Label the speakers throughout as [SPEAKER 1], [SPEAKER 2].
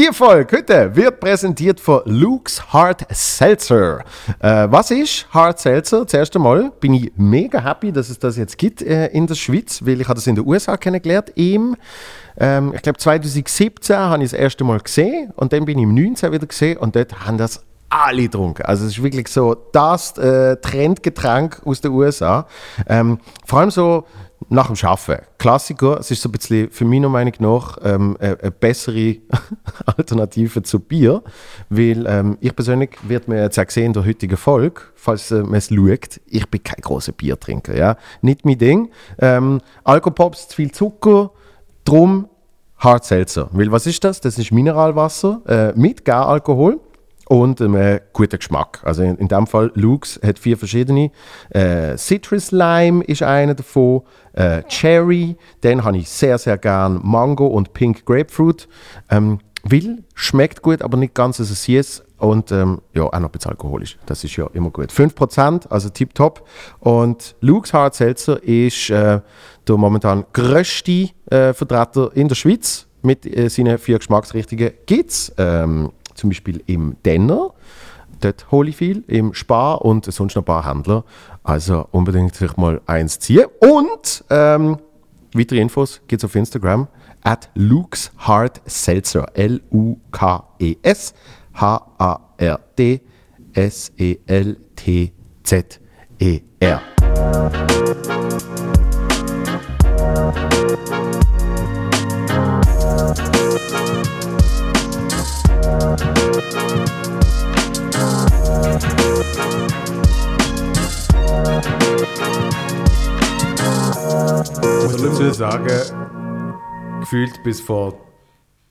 [SPEAKER 1] Die Folge heute wird präsentiert von Luke's Hard Seltzer. Äh, was ist Hard Seltzer? Zuerst einmal bin ich mega happy, dass es das jetzt gibt äh, in der Schweiz, weil ich habe das in den USA kennengelernt. Im, ähm, ich glaube 2017 habe ich das erste Mal gesehen und dann bin ich im 19 wieder gesehen und dort haben das alle getrunken. Also es ist wirklich so das äh, Trendgetränk aus den USA. Ähm, vor allem so nach dem Arbeiten. Klassiker, es ist so ein bisschen für meiner Meinung nach ähm, eine, bessere Alternative zu Bier, weil ähm, ich persönlich, wird mir jetzt auch gesehen in der heutigen Folge, falls äh, man es schaut, ich bin kein großer Biertrinker, ja, nicht mein Ding. Ähm, Alkopops, zu viel Zucker, drum Hard Seltzer. Weil was ist das? Das ist Mineralwasser äh, mit Garalkohol und einem guten Geschmack. Also in, in dem Fall, Lux hat vier verschiedene. Äh, Citrus Lime ist einer davon, äh, Cherry, dann habe ich sehr, sehr gern Mango und Pink Grapefruit. Ähm, will, schmeckt gut, aber nicht ganz so süß und ähm, ja, auch noch ein bisschen alkoholisch. Das ist ja immer gut. 5%, also tipptopp. Und Lux Hard Seltzer ist äh, der momentan größte äh, Vertreter in der Schweiz mit äh, seinen vier Geschmacksrichtungen. Gibt es ähm, zum Beispiel im Denner. Dort viel, im Spar und sonst noch ein paar Händler. Also unbedingt sich mal eins ziehen. Und ähm, weitere Infos gibt es auf Instagram at Luke's Heart Seltzer. L-U-K-E-S H-A-R-D S-E-L-T-Z-E-R. Ich muss dazu sagen, gefühlt bis vor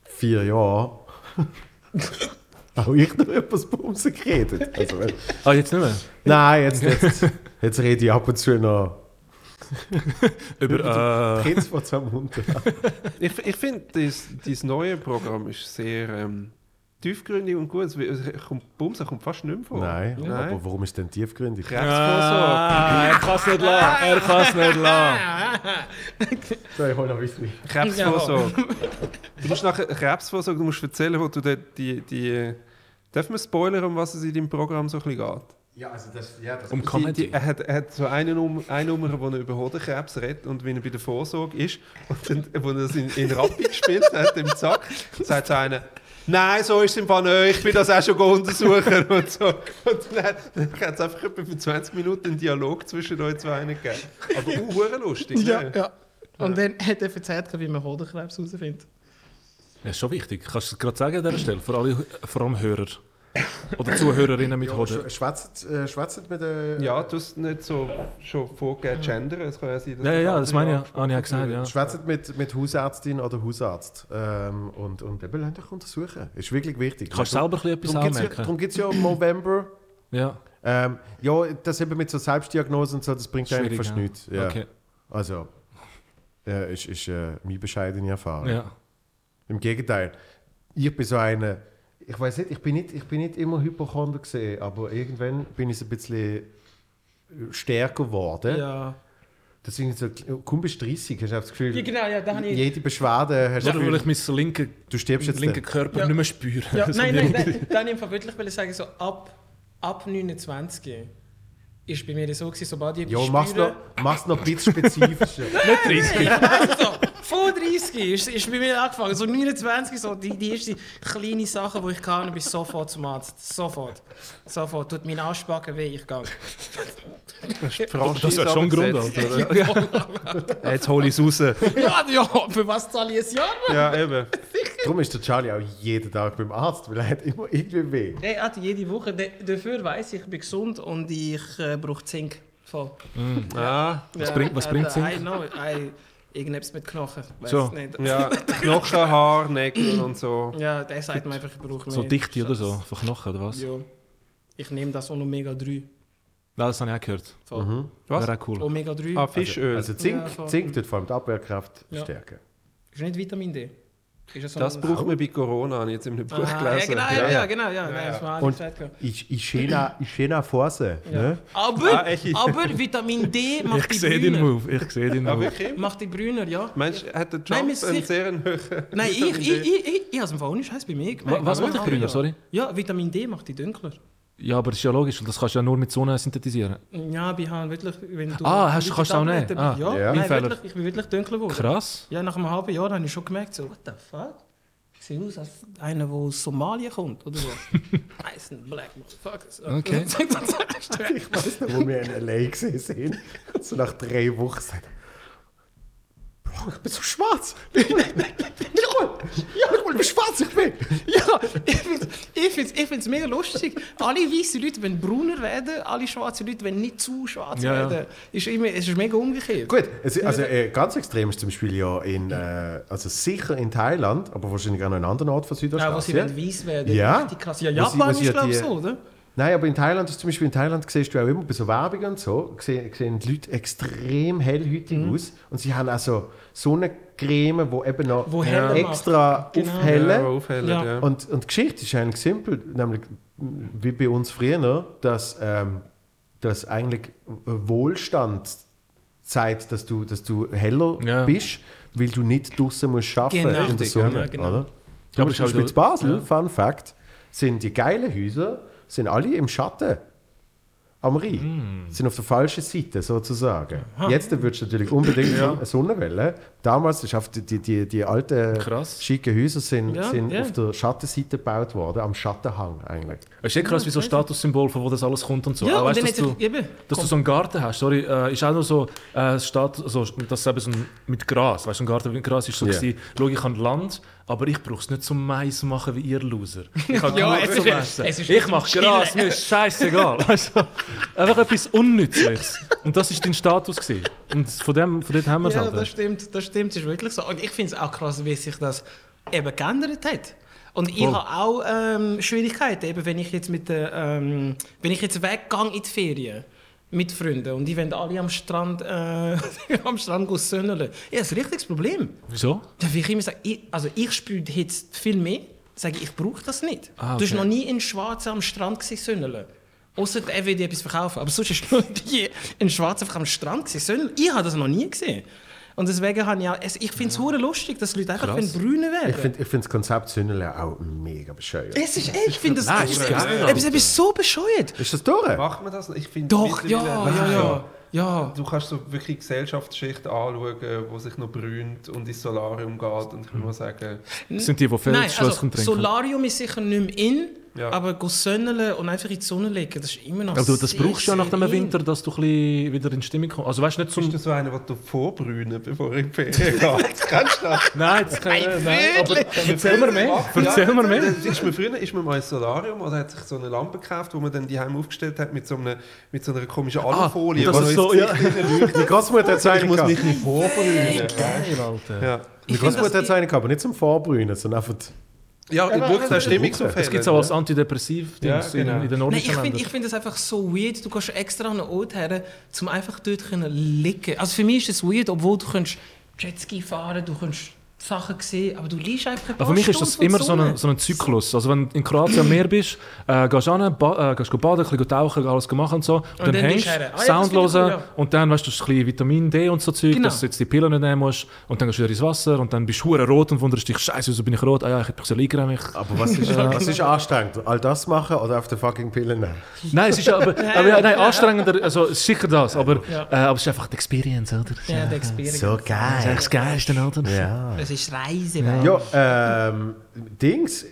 [SPEAKER 1] vier Jahren auch ich noch etwas Bumsen geredet. Also,
[SPEAKER 2] ah, jetzt nicht mehr?
[SPEAKER 1] Nein, jetzt, jetzt, jetzt rede ich ab und zu noch
[SPEAKER 2] über
[SPEAKER 1] äh, Prinz von Zamunter.
[SPEAKER 3] ich ich finde, dieses neue Programm ist sehr ähm, tiefgründig und gut. Es kommt, Bums, kommt fast nicht mehr vor.
[SPEAKER 1] Nein, Nein. aber warum ist denn tiefgründig?
[SPEAKER 3] Krebsvorsorge.
[SPEAKER 2] Ah, er kann es nicht lassen. Er kann es nicht lassen.
[SPEAKER 1] so, ich hole noch Whisky.
[SPEAKER 3] Krebsvorsorge. Du musst nachher Krebsvorsorge, du musst erzählen, wo du die, die, die Darf man spoilern, um was es in deinem Programm so ein bisschen geht?
[SPEAKER 1] Ja, also das, ja, das
[SPEAKER 3] um die, die, er, hat, er hat so eine, Nummer, eine Nummer, wo er über Hodenkrebs redet und wie er bei der Vorsorge ist. Und dann, wo er das in, in Rappi gespielt hat, im Zack, sagt so einer, Nein, so ist es im Fall nicht. Ich bin das auch schon untersuchen und so. Und dann, dann hat es einfach etwa für 20 Minuten einen Dialog zwischen euch zwei gegeben. Aber auch lustig.
[SPEAKER 4] Ja, ne? ja. Und dann hat er erzählt, wie man Hodenkrebs herausfindet.
[SPEAKER 2] Das ist schon wichtig. Kannst du es gerade sagen an dieser Stelle? Vor, alle, vor allem Hörer. Oder Zuhörerinnen mit Hoden.
[SPEAKER 1] Ja, schwätzt, äh, schwätzt mit der...
[SPEAKER 3] Ja, du hast nicht so schon vorgegeben gendern. Es kann ja sein,
[SPEAKER 2] dass Ja, ja, das meine ich. Habe ich ja gesagt, ja.
[SPEAKER 1] Schwätzt mit, mit Hausärztin oder Hausarzt. Ähm, und, und eben lernt euch untersuchen. Ist wirklich wichtig.
[SPEAKER 2] Kannst du selber etwas darum anmerken.
[SPEAKER 1] darum gibt es ja im November...
[SPEAKER 2] ja.
[SPEAKER 1] Ähm, ja, das eben mit so Selbstdiagnosen und so, das bringt eigentlich fast ja. nichts. Ja. Okay. Also, ja, ist, ist äh, meine bescheidene Erfahrung.
[SPEAKER 2] Ja.
[SPEAKER 1] Im Gegenteil. Ich bin so einer ich weiß nicht, ich bin nicht, ich bin nicht immer Hypochonder gesehen, aber irgendwann bin ich ein bisschen stärker geworden.
[SPEAKER 4] Ja.
[SPEAKER 1] Deswegen so, kaum bis 30 hast du das Gefühl,
[SPEAKER 4] ja, genau, ja, da ich...
[SPEAKER 1] jede Beschwerde
[SPEAKER 2] hast du ja, weil ich meinen linken,
[SPEAKER 1] du stirbst jetzt
[SPEAKER 2] linken Körper ja. nicht mehr spüren.
[SPEAKER 4] Ja, nein, nein, nein, dann ich wirklich sagen, so ab, ab 29 ist bei mir so gewesen, sobald ich
[SPEAKER 1] Ja, mach's noch, mach's noch ein bisschen spezifischer.
[SPEAKER 2] nicht 30.
[SPEAKER 4] also, vor 30 ist, ist bei mir angefangen. So 29, so die, die ersten kleinen Sachen, die ich kann, bin sofort zum Arzt. Sofort. Sofort. Tut mein Ausspacken weh, ich gehe.
[SPEAKER 2] Das, das wäre schon ein Grund, Alter. Ja. Jetzt hole ich es raus.
[SPEAKER 4] Ja, ja, für was zahle ich ein Jahr?
[SPEAKER 3] Ja, eben.
[SPEAKER 1] Darum ist der Charlie auch jeden Tag beim Arzt, weil er hat immer irgendwie weh.
[SPEAKER 4] Er hat jede Woche. Dafür weiß ich, ich bin gesund und ich äh, brauche Zink. Voll.
[SPEAKER 2] Mm. Ah, was, ja, bringt, was bringt Zink?
[SPEAKER 4] I know, I, irgendetwas mit Knochen.
[SPEAKER 2] Weiss so.
[SPEAKER 3] Nicht. Ja, Knochen, Haar, Nägel und so.
[SPEAKER 4] Ja, der sagt mir einfach, ich brauche
[SPEAKER 2] So Dichte oder so, von Knochen oder was?
[SPEAKER 4] Ja. Ich nehme das Omega 3.
[SPEAKER 2] Ja, das habe ich auch gehört.
[SPEAKER 3] Mhm. Was?
[SPEAKER 2] Wäre auch cool.
[SPEAKER 4] Omega 3.
[SPEAKER 3] Ah, Fischöl.
[SPEAKER 1] Also, also Zink, ja, Zink tut vor allem die Abwehrkraft
[SPEAKER 4] ja.
[SPEAKER 1] stärken.
[SPEAKER 4] Ist nicht Vitamin D? So
[SPEAKER 3] Das braucht man bei Corona, habe ich jetzt in einem Buch
[SPEAKER 4] Ah, ja,
[SPEAKER 3] gelesen.
[SPEAKER 4] genau, ja, ja, genau, ja, nein, war alles
[SPEAKER 1] Und ich, ich nach Phase. Ne?
[SPEAKER 4] Aber,
[SPEAKER 3] Ah,
[SPEAKER 4] Vitamin D macht
[SPEAKER 2] Ich
[SPEAKER 4] die
[SPEAKER 2] sehe den
[SPEAKER 4] brüner.
[SPEAKER 2] Move, ich sehe den
[SPEAKER 3] Ah,
[SPEAKER 2] Move.
[SPEAKER 4] Macht die brüner, ja.
[SPEAKER 3] Meinst du, hat der
[SPEAKER 4] Nein,
[SPEAKER 3] Trump
[SPEAKER 4] wir sind
[SPEAKER 3] einen sehr hohen
[SPEAKER 4] Nein, ich, ich, ich, ich, ich habe es im Fall nicht heiß bei mir
[SPEAKER 2] was macht dich
[SPEAKER 4] ja,
[SPEAKER 2] grüner,
[SPEAKER 4] ja.
[SPEAKER 2] sorry?
[SPEAKER 4] Ja, Vitamin D macht die dunkler.
[SPEAKER 2] Ja, aber das ist ja logisch, und das kannst du ja nur mit Sonne synthetisieren.
[SPEAKER 4] Ja, bei Hahn wirklich, wenn du...
[SPEAKER 2] Ah, hast-
[SPEAKER 4] wenn
[SPEAKER 2] kannst du auch nehmen? Ah,
[SPEAKER 4] ja,
[SPEAKER 1] ja.
[SPEAKER 4] Nein, wirklich, ich bin wirklich dunkler geworden.
[SPEAKER 2] Krass.
[SPEAKER 4] Ja, nach einem halben Jahr habe ich schon gemerkt, so, what the fuck? Ich sehe aus als einer, der aus Somalia kommt, oder was? Nice and black motherfuckers.
[SPEAKER 2] Okay.
[SPEAKER 1] Ich weiß noch, wo wir in L.A. gesehen sind. So nach drei Wochen ich bin so schwarz. Jawohl, jawohl, wie schwarz ich bin.
[SPEAKER 4] ja, ich finde ich find's, ich find's mega lustig. Alle weißen Leute wollen brauner werden, alle schwarzen Leute wollen nicht zu schwarz
[SPEAKER 2] Ja, ja.
[SPEAKER 4] werden. Ist immer, es ist mega umgekehrt.
[SPEAKER 1] Gut, es, also äh, ganz extrem ist zum Beispiel ja in, äh, also sicher in Thailand, aber wahrscheinlich auch noch in anderen Orten von
[SPEAKER 4] Ja, was sie
[SPEAKER 1] Südostasien.
[SPEAKER 4] wollen weiß werden.
[SPEAKER 1] Ja.
[SPEAKER 4] Richtig krass. Ja,
[SPEAKER 1] Wo
[SPEAKER 4] Japan
[SPEAKER 1] wo
[SPEAKER 4] ist
[SPEAKER 1] ja
[SPEAKER 4] glaube ich so, oder?
[SPEAKER 1] Nein, aber in Thailand ist zum Beispiel in Thailand siehst du auch immer bei so Werbung und so, sehen, sehen die Leute extrem hellhütig
[SPEAKER 4] Mhm.
[SPEAKER 1] aus und sie haben auch so Sonnencreme, die eben noch
[SPEAKER 4] Wo heller
[SPEAKER 1] extra.
[SPEAKER 4] Genau.
[SPEAKER 1] aufhellen.
[SPEAKER 3] Ja, aufhellen,
[SPEAKER 4] Ja.
[SPEAKER 3] ja.
[SPEAKER 1] Und, und die Geschichte ist eigentlich simpel, nämlich wie bei uns früher, dass, ähm, dass eigentlich Wohlstand zeigt, dass du, dass du heller
[SPEAKER 2] Ja.
[SPEAKER 1] bist, weil du nicht draußen musst arbeiten
[SPEAKER 4] Genau.
[SPEAKER 1] in der Sonne.
[SPEAKER 4] ja, genau.
[SPEAKER 1] Oder?
[SPEAKER 2] Ja,
[SPEAKER 1] Ja,
[SPEAKER 2] aber
[SPEAKER 1] zum
[SPEAKER 2] halt
[SPEAKER 1] Beispiel in Basel,
[SPEAKER 2] ja.
[SPEAKER 1] Fun Fact, sind die geilen Häuser sind alle im Schatten. Am Rhein.
[SPEAKER 2] Hm.
[SPEAKER 1] Sind auf der falschen Seite sozusagen. Jetzt würdest du natürlich unbedingt eine Sonnenwelle. Damals ist auf die, die, die, die alten
[SPEAKER 2] Krass.
[SPEAKER 1] schicken Häuser sind,
[SPEAKER 4] Ja,
[SPEAKER 1] sind
[SPEAKER 4] ja.
[SPEAKER 1] auf der Schattenseite gebaut worden, am Schattenhang eigentlich.
[SPEAKER 2] Es ist eh krass, wie so ein Statussymbol, von wo das alles kommt und so.
[SPEAKER 4] Ja,
[SPEAKER 2] Auch
[SPEAKER 4] und
[SPEAKER 2] weißt, dass, du,
[SPEAKER 4] eben,
[SPEAKER 2] dass du so einen Garten hast, sorry, äh, ist auch nur so äh, Status, also, das ist eben so ein, mit Gras, weißt du, ein Garten mit Gras ist so yeah. schau, ich habe Land, aber ich brauche es nicht zum Mais machen wie ihr Loser. Ich habe
[SPEAKER 4] Ja,
[SPEAKER 2] genug
[SPEAKER 4] es
[SPEAKER 2] zum
[SPEAKER 4] ist-
[SPEAKER 2] Essen.
[SPEAKER 4] es ist
[SPEAKER 2] Ich mache. Gras, mir ist scheißegal. Du? Einfach etwas Unnützliches. Und das ist dein Status gewesen. Und von dem, von dort haben wir es
[SPEAKER 4] Ja,
[SPEAKER 2] halt.
[SPEAKER 4] das stimmt, das stimmt, das ist wirklich so. Und ich finde es auch krass, wie sich das eben geändert hat. Und ich
[SPEAKER 2] Voll.
[SPEAKER 4] habe auch ähm, Schwierigkeiten, eben wenn ich jetzt mit der, ähm, wenn ich jetzt weggehe in die Ferien mit Freunden und die wollen alle am Strand, äh, am Strand sönneln. Ja, das ist ein richtiges Problem.
[SPEAKER 2] Wieso?
[SPEAKER 4] Ja, wie ich immer sage, ich, also ich spüre Hitze viel mehr, sage ich, ich brauche das nicht.
[SPEAKER 2] Ah,
[SPEAKER 4] Du hast
[SPEAKER 2] okay.
[SPEAKER 4] noch nie in Schwarz am Strand sönneln. Außer er will dir etwas verkaufen. Aber sonst du noch nie in Schwarz einfach am Strand gesehen. Ich habe das noch nie gesehen. Und deswegen habe ich auch, es- ich finde es hure lustig, dass Leute einfach brünen werden.
[SPEAKER 1] Ich finde ich find das Konzept Sünnele auch mega bescheuert.
[SPEAKER 4] es ist, ey, ich finde das,
[SPEAKER 2] Nein,
[SPEAKER 4] das
[SPEAKER 2] ist
[SPEAKER 4] ist,
[SPEAKER 2] geil,
[SPEAKER 4] etwas, etwas so bescheuert.
[SPEAKER 1] Ist das durch?
[SPEAKER 3] Macht man das? Ich finde
[SPEAKER 4] Doch, ja, ja, ja. ja.
[SPEAKER 3] Du kannst so wirklich Gesellschaftsschichten anschauen, die sich noch brünt und ins Solarium geht. Und ich muss sagen,
[SPEAKER 2] Das sind die, die
[SPEAKER 4] Nein,
[SPEAKER 2] Feldschlösschen
[SPEAKER 4] also
[SPEAKER 2] trinken.
[SPEAKER 4] Solarium ist sicher nicht mehr in,
[SPEAKER 3] Ja.
[SPEAKER 4] aber go sönneln und einfach in die Sonne legen, das ist immer noch
[SPEAKER 2] Aber du, das
[SPEAKER 4] sehr,
[SPEAKER 2] brauchst du ja nach dem
[SPEAKER 4] in.
[SPEAKER 2] Winter, dass du ein bisschen wieder in Stimmung kommst. Also weißt du nicht zum...
[SPEAKER 3] bist du so einer, der du vorbrünen, bevor er in die Ferien geht? Kennst du das?
[SPEAKER 2] Nein, das kann ich
[SPEAKER 4] Nein,
[SPEAKER 2] nein, aber erzähl mir mehr. Erzähl mir mehr.
[SPEAKER 3] Ist man früher ist man mal ins Solarium oder hat sich so eine Lampe gekauft, wo man dann die Heim aufgestellt hat mit so, einer, mit so einer komischen Alufolie.
[SPEAKER 2] das
[SPEAKER 3] wo
[SPEAKER 2] ist so, ja.
[SPEAKER 1] Die Großmutter hat es
[SPEAKER 3] Ich muss mich nicht vorbrünen.
[SPEAKER 2] Geil, Alter.
[SPEAKER 3] Ja,
[SPEAKER 1] Die
[SPEAKER 4] Ich
[SPEAKER 1] Großmutter hat
[SPEAKER 4] das-
[SPEAKER 1] es aber nicht zum Vorbrünen, sondern einfach...
[SPEAKER 3] ja wirklich, das stimmt so
[SPEAKER 2] Das gibt es auch als Antidepressiv
[SPEAKER 3] Ja, genau.
[SPEAKER 2] in, in den
[SPEAKER 4] Nein,
[SPEAKER 2] nordischen
[SPEAKER 4] ich finde ich find das einfach so weird. Du gehst extra an einen Ort her, um einfach dort können liegen Also für mich ist es weird, obwohl du kannst Jetski fahren du kannst Sachen sehen, aber du liegst einfach ein
[SPEAKER 2] für mich ist das immer so ein, so ein Zyklus. Also wenn du in Kroatien am Meer bist, äh, gehst du hin, ba äh, gehst baden, ein bisschen tauchen, alles machen und so. Und, dann,
[SPEAKER 4] dann
[SPEAKER 2] hängst.
[SPEAKER 4] Ah ja, das
[SPEAKER 2] Sound
[SPEAKER 4] finde ich
[SPEAKER 2] hören
[SPEAKER 4] cool, ja.
[SPEAKER 2] und dann weißt du, hast du ein bisschen Vitamin D und so Zeug,
[SPEAKER 4] Genau.
[SPEAKER 2] dass du jetzt die Pillen nicht nehmen musst. Und dann gehst du wieder ins Wasser und dann bist du hure rot und wunderst dich, scheiße, wieso bin ich rot? Ah ja, ich hätte mich so liegen mich.
[SPEAKER 1] Aber was ist, was ist anstrengend? All das machen oder auf der fucking Pille nehmen?
[SPEAKER 2] Nein, es ist aber, aber ja, nein, anstrengender, also sicher das, aber,
[SPEAKER 4] Ja.
[SPEAKER 2] äh, aber es ist einfach die Experience, oder?
[SPEAKER 4] Ja, der Experience.
[SPEAKER 1] So
[SPEAKER 2] Das ist
[SPEAKER 1] geil.
[SPEAKER 2] echt das Geilste, oder?
[SPEAKER 1] Ja.
[SPEAKER 4] Es ist Reise.
[SPEAKER 1] Ja, ähm, Dings,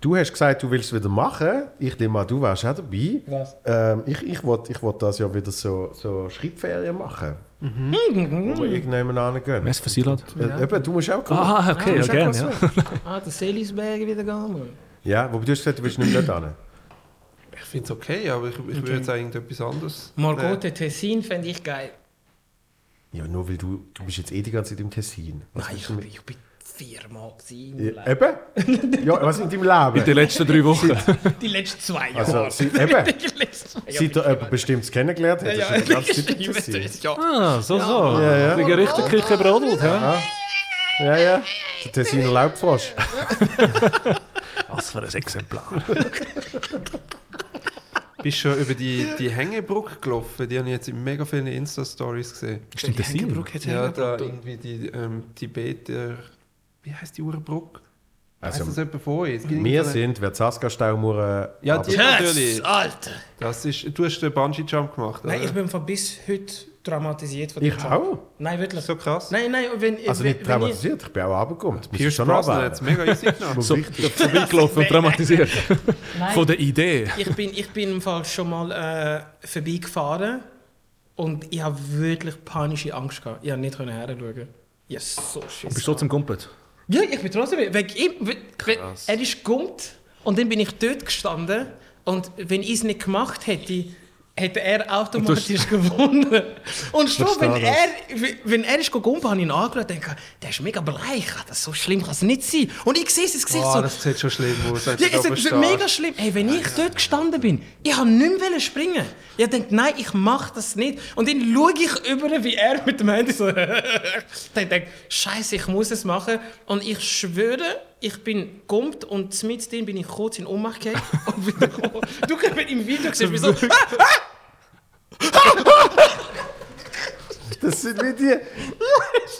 [SPEAKER 1] du hast gesagt, du willst es wieder machen. Ich nehme an, du wärst auch dabei.
[SPEAKER 4] Was?
[SPEAKER 1] Ähm, ich ich wollte ich wollt das ja wieder so, so Schreibferien machen. Wo wir irgendjemand angehen.
[SPEAKER 2] Was für Silat?
[SPEAKER 1] Äh, eben, du musst auch kommen.
[SPEAKER 2] Ah, okay,
[SPEAKER 1] Du
[SPEAKER 2] ja, gerne, ja.
[SPEAKER 4] Ah, der Seelisberg wieder gehen.
[SPEAKER 1] Ja, wobei du hast gesagt, du willst nicht mehr dort hin.
[SPEAKER 3] Ich finde es okay, aber ich, ich würde jetzt eigentlich etwas anderes.
[SPEAKER 4] Margot Tessin fände ich geil.
[SPEAKER 1] Ja, nur weil du, du bist jetzt eh die ganze Zeit im Tessin. Was
[SPEAKER 4] Nein, ich,
[SPEAKER 1] mit-
[SPEAKER 4] ich bin viermal gewesen.
[SPEAKER 1] Ja, eben? Ja, was in deinem
[SPEAKER 2] In den
[SPEAKER 1] Leben?
[SPEAKER 2] letzten drei Wochen.
[SPEAKER 4] Die letzten zwei
[SPEAKER 1] Also,
[SPEAKER 4] Jahre.
[SPEAKER 1] sie, eben,
[SPEAKER 4] Die
[SPEAKER 1] seit du jemanden bestimmtes kennengelernt hast,
[SPEAKER 4] Ja,
[SPEAKER 1] hast du die ganze Zeit im Tessin.
[SPEAKER 4] es, ja.
[SPEAKER 2] Ah, so, so.
[SPEAKER 1] Ja, ja.
[SPEAKER 2] Wegen richtig Küche brodelt, hä?
[SPEAKER 1] Ja, ja. Der Tessiner Laubfrosch.
[SPEAKER 2] Was für ein Exemplar.
[SPEAKER 3] Bist du schon über die, die Hängebrücke gelaufen? Die habe ich jetzt in mega vielen Insta-Stories gesehen.
[SPEAKER 2] Stimmt das Sinn?
[SPEAKER 4] Hängebrücke hat
[SPEAKER 3] Ja, da irgendwie die ähm, Tibeter. Wie heißt die Uhrenbrücke? Also, das jemand von euch?
[SPEAKER 1] Wir sind, wer Zaska-Staumauer...
[SPEAKER 3] Ja, die
[SPEAKER 4] Yes,
[SPEAKER 3] natürlich.
[SPEAKER 4] Alter!
[SPEAKER 3] Das ist, du hast den Bungee-Jump gemacht, oder?
[SPEAKER 4] Nein, ich bin von bis heute traumatisiert von
[SPEAKER 1] Ich
[SPEAKER 4] dem
[SPEAKER 1] auch.
[SPEAKER 4] Nein, wirklich.
[SPEAKER 3] so krass.
[SPEAKER 4] Nein, nein, wenn,
[SPEAKER 1] Also
[SPEAKER 4] wenn,
[SPEAKER 1] nicht
[SPEAKER 4] wenn
[SPEAKER 1] traumatisiert, ich bin auch runtergekommen. Ich
[SPEAKER 3] Pierce
[SPEAKER 1] schon
[SPEAKER 3] Brosnan hat es mega easy genommen.
[SPEAKER 2] So vorbeigelaufen und dramatisiert.
[SPEAKER 4] ich, nein,
[SPEAKER 2] Von der Idee.
[SPEAKER 4] ich bin, ich bin im Fall schon mal äh, vorbeigefahren und ich habe wirklich panische Angst gehabt. Ich habe nicht her schauen. Ja, so
[SPEAKER 2] Bist du trotzdem komplett?
[SPEAKER 4] Ja, ich bin trotzdem. Wegen ihm, we- er ist gummt und dann bin ich dort gestanden und wenn ich es nicht gemacht hätte, hätte er automatisch gewonnen. Und schon, wenn
[SPEAKER 1] verstehe
[SPEAKER 4] er, wenn er ist gekommen, habe ich ihn angeschaut und denke, der ist mega bleich, das so schlimm kann es nicht sein. Und ich sehe es Gesicht
[SPEAKER 3] Boah,
[SPEAKER 4] so.
[SPEAKER 3] das sieht schon schlimm aus.
[SPEAKER 4] Ja, es ist mega schlimm. Hey, wenn ich dort gestanden bin, ich wollte nicht mehr springen. Ich dachte, nein, ich mache das nicht. Und dann schaue ich über, wie er mit dem Handy so... dann denke ich, Scheiße, ich muss es machen. Und ich schwöre, ich bin gummt und mit dem bin ich kurz in Ohnmacht gefallen. gekommen. Du kannst im Video sehen, wie so...
[SPEAKER 1] Das sind wie die...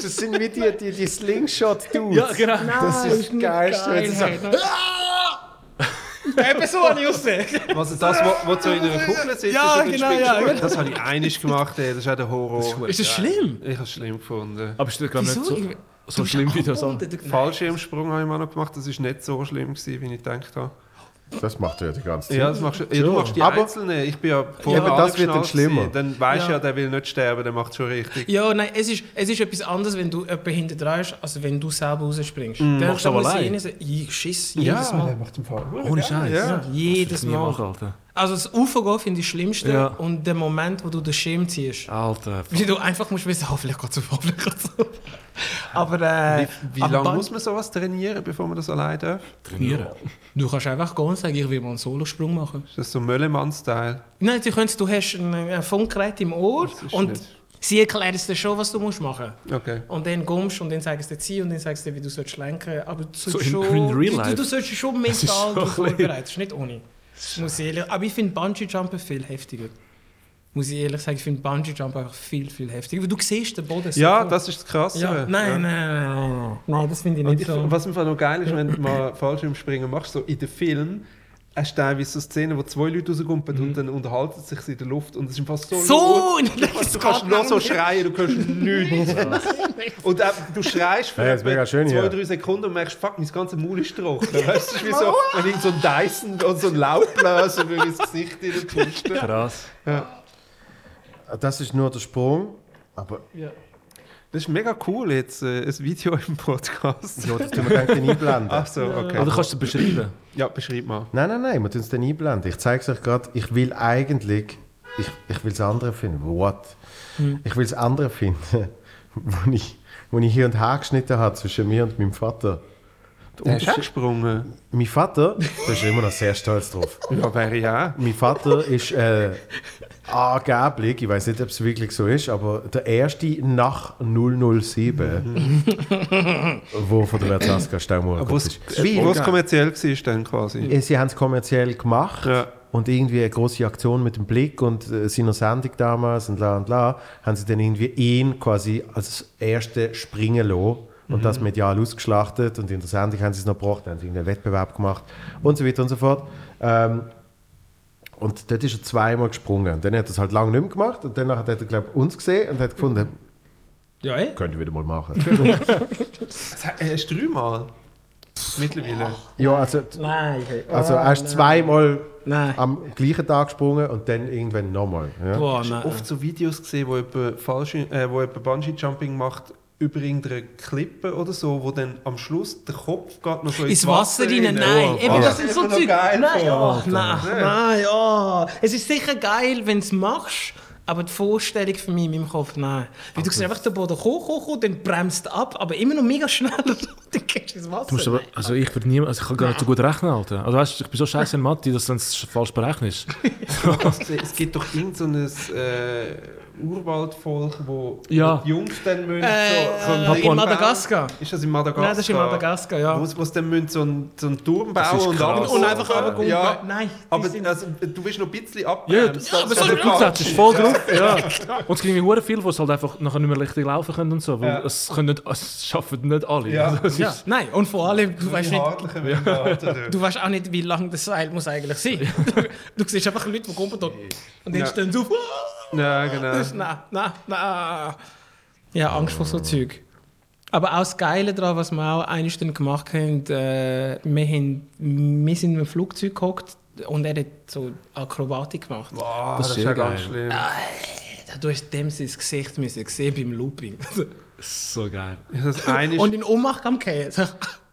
[SPEAKER 1] Das sind wie die, die, die Slingshot-Dudes.
[SPEAKER 2] Ja, genau.
[SPEAKER 1] Das ist das Geilste. wenn sie so-
[SPEAKER 4] Eben so habe ich ausgesehen.
[SPEAKER 3] Also das, wo, wo du so in einer Kugel sitzt
[SPEAKER 4] Ja, genau, ja, genau.
[SPEAKER 3] Das habe ich einig gemacht, ey. das ist auch der Horror.
[SPEAKER 4] Ist das schlimm?
[SPEAKER 3] Ich habe es schlimm gefunden.
[SPEAKER 2] Aber ist das glaube ich nicht so,
[SPEAKER 4] Ich-
[SPEAKER 2] so schlimm wie das an.
[SPEAKER 3] Fallschirmsprung habe ich mal noch gemacht, das war nicht so schlimm, gewesen, wie ich gedacht habe.
[SPEAKER 1] Das macht er ja die ganze Zeit.
[SPEAKER 3] Ja, das machst du, ja, du machst die
[SPEAKER 1] Aber-
[SPEAKER 3] Einzelnen. Ich bin ja
[SPEAKER 1] Ja,
[SPEAKER 3] vorher
[SPEAKER 1] das wird dann schlimmer.
[SPEAKER 3] gewesen. Dann weisst du
[SPEAKER 4] Ja.
[SPEAKER 3] ja, der will nicht sterben, der macht schon richtig.
[SPEAKER 4] Ja, nein, es ist, es ist etwas anderes, wenn du jemanden hinter dran hast, als wenn du selber rausspringst. Mm,
[SPEAKER 2] Machst du aber allein?
[SPEAKER 4] Ich schiss jedes Mal.
[SPEAKER 3] macht im Fall.
[SPEAKER 2] Ohne Scheiß.
[SPEAKER 3] Ja.
[SPEAKER 4] Ja, jedes Mal.
[SPEAKER 2] machen, Alter.
[SPEAKER 4] Also das Aufgehen finde ich das Schlimmste
[SPEAKER 2] Ja.
[SPEAKER 4] und der Moment, wo du den Schirm ziehst.
[SPEAKER 2] Alter.
[SPEAKER 4] Wie du einfach musst wissen, oh, vielleicht geht's auf, oh, vielleicht geht's auf. Aber äh,
[SPEAKER 3] Wie, wie lange muss man sowas trainieren, bevor man das allein darf?
[SPEAKER 2] Trainieren.
[SPEAKER 4] Du kannst einfach gehen und sagen, ich will mal einen Solosprung machen.
[SPEAKER 3] Ist das so Möllemann-Style?
[SPEAKER 4] Nein, du, kannst, du hast ein, Funkgerät im Ohr und
[SPEAKER 3] nicht-
[SPEAKER 4] sie erklären es dir schon, was du musst machen
[SPEAKER 3] Okay.
[SPEAKER 4] Und dann kommst du und dann sagst du dir und dann sagst du dir, wie du sollst lenken. Aber du
[SPEAKER 2] So
[SPEAKER 4] sollst
[SPEAKER 2] in-
[SPEAKER 4] schon,
[SPEAKER 2] in real
[SPEAKER 4] du,
[SPEAKER 2] life.
[SPEAKER 4] du sollst dich schon mental ist nicht ohne. Muss ich ehrlich, aber ich finde Bungee-Jumpen viel heftiger. Muss ich ehrlich sagen, ich finde Bungee-Jumpen einfach viel, viel heftiger. Weil du siehst den Boden so
[SPEAKER 3] Ja, das ist das Krasse.
[SPEAKER 4] Ja, nein, nein, nein, nein, nein, das finde ich nicht
[SPEAKER 3] ich,
[SPEAKER 4] so.
[SPEAKER 3] was Fall noch geil ist, wenn du mal Fallschirmspringen machst, so in den Filmen, hast du teilweise so Szenen, wo zwei Leute rauskommen und dann unterhalten sie sich in der Luft und es ist fast so
[SPEAKER 4] So!
[SPEAKER 3] laut.
[SPEAKER 4] Du
[SPEAKER 3] Du kannst nur so schreien, du kannst nichts. und äh, du schreist für
[SPEAKER 1] Ja, das ist mega schön
[SPEAKER 3] zwei,
[SPEAKER 1] hier.
[SPEAKER 3] drei Sekunden und merkst, fuck, mein ganzes Maul ist trocken. Weißt du, das ist wie so, wenn ich so ein Dyson oder so ein Laubbläser mir ins Gesicht pustet.
[SPEAKER 2] Krass.
[SPEAKER 1] Das ist nur der Sprung. Aber
[SPEAKER 3] Das ist mega cool, jetzt äh, ein Video im Podcast.
[SPEAKER 1] ja, das tun wir dann einblenden.
[SPEAKER 3] Ach so, okay.
[SPEAKER 2] Oder kannst du es beschreiben?
[SPEAKER 3] Ja, beschreib mal.
[SPEAKER 1] Nein, nein, nein, wir tun es dann einblenden. Ich zeige es euch gerade. Ich will eigentlich, ich, ich will das andere finden. What? Ich will das andere finden, wo ich, wo ich hier und her geschnitten habe zwischen mir und meinem Vater. Der
[SPEAKER 3] Der ist auch
[SPEAKER 1] Unterschied-
[SPEAKER 3] gesprungen.
[SPEAKER 1] mein Vater, da ist er immer noch sehr stolz drauf.
[SPEAKER 3] Ja, wäre ich auch.
[SPEAKER 1] Mein Vater ist äh, angeblich, ich weiß nicht, ob es wirklich so ist, aber der erste nach 007, wo von der Verzaska Staumauer kommt.
[SPEAKER 3] wo es kommerziell war, dann quasi.
[SPEAKER 1] Äh, Sie haben es kommerziell gemacht
[SPEAKER 3] Ja.
[SPEAKER 1] und irgendwie eine große Aktion mit dem Blick und äh, seiner Sendung damals und la und la, haben sie dann irgendwie ihn quasi als erste springen lassen und das medial ausgeschlachtet und in der Sendung haben sie es noch gebracht, haben sie einen Wettbewerb gemacht und so weiter und so fort. Ähm, und dort ist er zweimal gesprungen. Dann hat er es halt lange nicht mehr gemacht und danach hat er, glaube ich, uns gesehen und hat gefunden,
[SPEAKER 4] Ja, eh?
[SPEAKER 1] könnt ihr wieder mal machen.
[SPEAKER 3] Er ist dreimal. Mittlerweile.
[SPEAKER 1] ja, also,
[SPEAKER 4] Nein. hey.
[SPEAKER 1] also
[SPEAKER 4] Oh,
[SPEAKER 1] er ist
[SPEAKER 4] nein.
[SPEAKER 1] zweimal
[SPEAKER 4] Nein.
[SPEAKER 1] am gleichen Tag gesprungen und dann irgendwann nochmal. Ja.
[SPEAKER 4] Boah,
[SPEAKER 3] Ich
[SPEAKER 4] nein.
[SPEAKER 3] habe oft so Videos gesehen, wo jemand, äh, wo jemand Bungee-Jumping macht über irgendeine Klippe oder so, wo dann am Schluss der Kopf geht noch so
[SPEAKER 4] ins Wasser rein, nein. Eben,
[SPEAKER 3] Oh,
[SPEAKER 4] das sind so Zeug.
[SPEAKER 3] geil
[SPEAKER 4] Nein, oh,
[SPEAKER 3] Alter.
[SPEAKER 4] nein, nein, oh. Es ist sicher geil, wenn du es machst, aber die Vorstellung für mich in meinem Kopf, nein. Weil du siehst einfach den Boden kommen, kommen, kommen, dann bremst du ab, aber immer noch mega schnell und dann gehst du ins Wasser.
[SPEAKER 2] Du musst aber, also ich würde niemand, also ich kann gar nicht so gut rechnen, Alter. Also weißt, du, ich bin so scheiße in Mathe, dass du es falsch berechnest.
[SPEAKER 3] Es- Es gibt doch irgend so ein, äh, Urwaldvolk, wo
[SPEAKER 2] Ja.
[SPEAKER 3] wo die Jungs dann müssen
[SPEAKER 4] Äh,
[SPEAKER 3] so, so einen
[SPEAKER 4] in Madagaskar.
[SPEAKER 3] bauen. Ist das in Madagaskar?
[SPEAKER 4] Nein, das ist in Madagaskar, ja.
[SPEAKER 3] Wo, wo sie dann müssen so einen, so einen Turm bauen
[SPEAKER 2] ist
[SPEAKER 3] und,
[SPEAKER 2] krass.
[SPEAKER 3] runter-
[SPEAKER 4] Und einfach runtergehen.
[SPEAKER 3] Ja,
[SPEAKER 4] Nein,
[SPEAKER 3] aber
[SPEAKER 4] sind-
[SPEAKER 3] also, du bist noch ein bisschen
[SPEAKER 2] Ja,
[SPEAKER 3] abgebremst.
[SPEAKER 2] ja,
[SPEAKER 3] Das
[SPEAKER 2] aber
[SPEAKER 3] ist
[SPEAKER 2] so, sagst, es ist voll drauf. Ja. Und es gibt hure viel, die es halt einfach nachher nicht mehr richtig laufen können und so. Weil
[SPEAKER 3] Ja.
[SPEAKER 2] es, können nicht, es schaffen nicht alle.
[SPEAKER 3] Ja.
[SPEAKER 2] Also,
[SPEAKER 4] ja.
[SPEAKER 2] ist-
[SPEAKER 4] Nein, und vor allem, du weißt nicht, du weißt auch nicht, wie lang das Seil muss eigentlich sein. Du, du siehst einfach Leute, die kommen dort und dann
[SPEAKER 3] Ja.
[SPEAKER 4] stehen so,
[SPEAKER 3] Ja, genau.
[SPEAKER 4] Nein, nein, nein. Ja, Angst vor so Zeug. Aber auch das Geile daran, was wir auch eines dann gemacht haben, äh, wir, haben, wir sind in einem Flugzeug gehockt und er hat so Akrobatik gemacht.
[SPEAKER 3] Boah,
[SPEAKER 2] Das
[SPEAKER 3] das,
[SPEAKER 2] ist
[SPEAKER 3] ja
[SPEAKER 2] sehr
[SPEAKER 3] ganz
[SPEAKER 2] geil.
[SPEAKER 3] schlimm.
[SPEAKER 4] Du hast dem sein Gesicht müssen sehen beim Looping.
[SPEAKER 2] So geil.
[SPEAKER 3] Das eine ist,
[SPEAKER 4] Und in Ohnmacht am Gehen.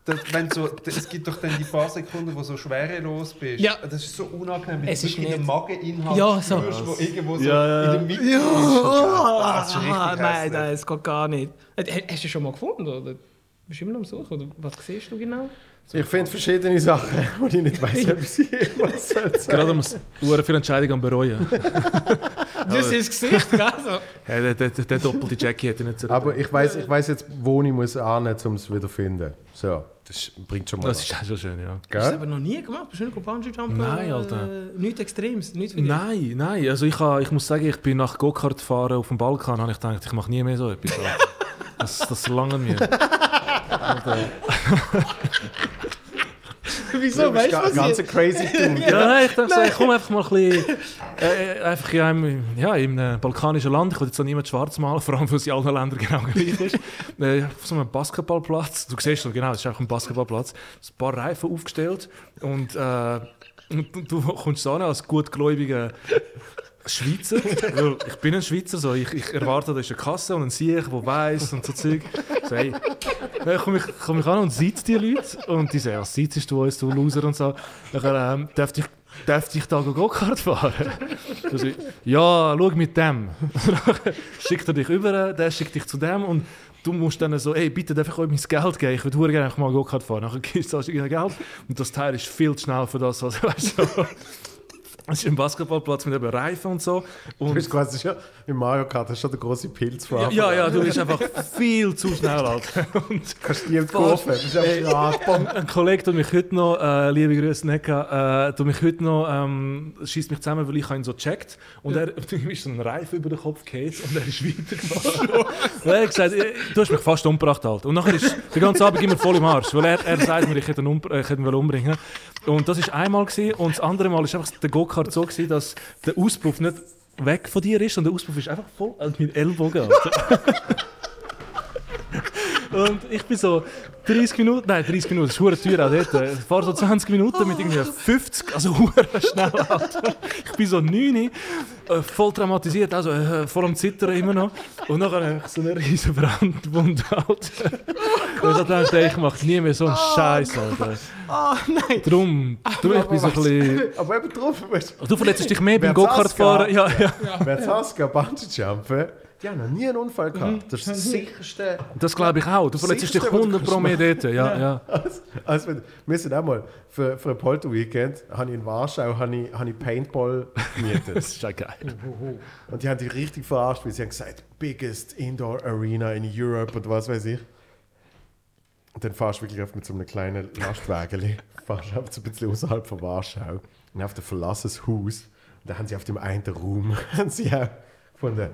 [SPEAKER 3] Das, wenn so, es gibt doch dann die paar Sekunden, wo du so schwerelos bist.
[SPEAKER 4] Ja.
[SPEAKER 3] Das ist so unangenehm, wenn
[SPEAKER 4] Es
[SPEAKER 3] du
[SPEAKER 4] ist
[SPEAKER 3] wirklich den Mageninhalt
[SPEAKER 4] Ja, so.
[SPEAKER 3] spürst, wo irgendwo so
[SPEAKER 2] Ja, ja,
[SPEAKER 3] in
[SPEAKER 2] ja.
[SPEAKER 3] der Mitte
[SPEAKER 4] Ja,
[SPEAKER 3] ist. Ah, das ist richtig
[SPEAKER 4] nein, nein, es geht gar nicht. Äh, Hast du schon mal gefunden? Oder? Bist du immer noch am Suchen? Oder was siehst du genau?
[SPEAKER 1] Ich finde verschiedene Sachen, wo ich nicht weiß, ob sie soll sagen.
[SPEAKER 2] Gerade muss hure viele Entscheidungen am bereuen.
[SPEAKER 4] Du siehst das Gesicht, gell? So.
[SPEAKER 2] Ja, der, der, der doppelte Jackie hätte nicht so.
[SPEAKER 1] Aber ich weiß, ich weiß jetzt, wo ich muss annehmen, um es wieder zu finden. So, das bringt schon mal
[SPEAKER 2] das
[SPEAKER 1] was.
[SPEAKER 2] ist auch schon schön, ja.
[SPEAKER 4] Hast du das
[SPEAKER 1] Gell?
[SPEAKER 4] aber noch nie gemacht? Bist du nicht auf Bungee Jumpen?
[SPEAKER 2] Nein, Alter.
[SPEAKER 4] Äh, nichts Extremes, nichts für dich?
[SPEAKER 2] Nein, nein. Also ich, ha, ich muss sagen, ich bin nach Go-Kart fahren auf dem Balkan, habe ich gedacht, ich mache nie mehr so etwas. Das, das lange mir.
[SPEAKER 4] Wieso?
[SPEAKER 1] Du bist
[SPEAKER 4] Weißt du, was
[SPEAKER 1] ganz crazy Dude.
[SPEAKER 2] Ja, ich dachte, ich komme einfach mal ein bisschen, äh, einfach in einem, ja, in einem balkanischen Land. Ich will jetzt auch niemand schwarz malen, vor allem, weil es in allen Ländern genau gleich ist. äh, auf so einem Basketballplatz. Du siehst so, genau, es ist einfach ein Basketballplatz. Ein paar Reifen aufgestellt und, äh, und du- kommst so an als gutgläubiger Schweizer, weil ich bin ein Schweizer, so, ich, ich erwarte, da ist eine Kasse und ein Sieg, der weiss und so Zeug. So, hey, dann komme ich, komm ich an und sitze die Leute und die sagen, was sitzt du uns, du Loser und so. Dann ähm, darf ich, darf ich da Go-Kart fahren? Also, ja, schau mit dem. schickt er dich über, der schickt dich zu dem und du musst dann so, ey, bitte darf ich euch mein Geld geben, ich würde gerne mal Go-Kart fahren. Dann gibst du das Geld und das Teil ist viel zu schnell für das, was weißt du. Es ist ein Basketballplatz mit eben Reifen und so.
[SPEAKER 1] Du
[SPEAKER 2] Und
[SPEAKER 1] bist quasi schon, im Mario Kart hast du schon den großen Pilz vor.
[SPEAKER 2] ja, ja, du bist einfach viel zu schnell, Alter. Und
[SPEAKER 1] Kannst du die Kurve, du bist einfach gerade.
[SPEAKER 2] ein Kollege tut mich heute noch, äh, liebe Grüße Necka, äh, tut mich heute noch, ähm, schießt mich zusammen, weil ich ihn so checkt und er ihm ist so ein Reifen über den Kopf gefallen und er ist weitergefahren. und er hat gesagt, du hast mich fast umgebracht, Alter. Und nachher ist der ganze Abend immer voll im Arsch, weil er, er sagt mir, ich hätte ihn, um, äh, ich hätte ihn umbringen Und das war einmal gewesen, und das andere Mal war einfach der Go-Kart so, gewesen, dass der Auspuff nicht weg von dir ist und der Auspuff ist einfach voll an meinen Ellbogen. Alter. Und ich bin so 30 Minuten, nein 30 Minuten, das ist teuer auch dort. Ich fahre so 20 Minuten mit irgendwie 50, also schnell, Alter. Ich bin so 9, äh, voll traumatisiert, also äh, voll am Zittern immer noch. Und dann habe ich so eine riesen Brandwunde, Alter. Und ich dachte, ich mache nie mehr so einen Scheiß, Alter.
[SPEAKER 4] Oh nein!
[SPEAKER 2] Drum, drum ich bin so ein bisschen...
[SPEAKER 1] Aber eben drauf,
[SPEAKER 2] Du verletzt dich mehr beim Go-Kart fahren. Ja, ja.
[SPEAKER 1] du, wer Saskia Bungee Jumpen, die haben noch nie einen Unfall gehabt. Das ist das sicherste.
[SPEAKER 2] Das glaube ich auch. Du verletzt dich
[SPEAKER 1] Sicherste, was du
[SPEAKER 2] 100 pro mehr dort. Ja, ja.
[SPEAKER 1] Also, also wenn, wir sind auch mal für, für ein Polter-Weekend, habe ich in Warschau habe ich, habe ich Paintball gemietet.
[SPEAKER 2] Das ist ja geil.
[SPEAKER 1] Und die haben dich richtig verarscht, weil sie haben gesagt, biggest Indoor Arena in Europe und was weiß ich. Und dann fahrst du wirklich auf mit so einem kleinen Lastwagen, fahrst auf so ein bisschen außerhalb von Warschau und auf ein verlassenes Haus. Und da haben sie auf dem einen Raum, haben sie auch gefunden,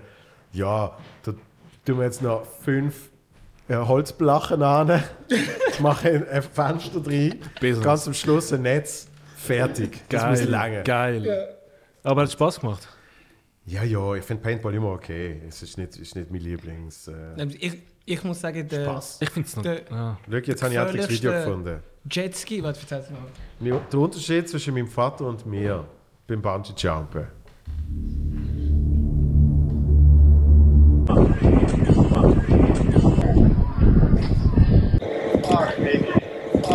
[SPEAKER 1] ja, da tun wir jetzt noch fünf äh, Holzblachen an, machen ein Fenster rein,
[SPEAKER 2] Business.
[SPEAKER 1] ganz am Schluss ein Netz, fertig. Das muss lange.
[SPEAKER 2] Geil. Aber hat Spaß gemacht.
[SPEAKER 1] Ja, ja, ich finde Paintball immer okay. Es ist nicht, ist nicht mein Lieblings. Äh.
[SPEAKER 4] Ich, ich muss sagen, der
[SPEAKER 1] Spaß.
[SPEAKER 2] Ich finde es noch.
[SPEAKER 4] Der-
[SPEAKER 2] Ja.
[SPEAKER 1] Schau, jetzt habe ich endlich das Video gefunden.
[SPEAKER 4] Jetski, was erzählst du noch?
[SPEAKER 1] Der Unterschied zwischen meinem Vater und mir beim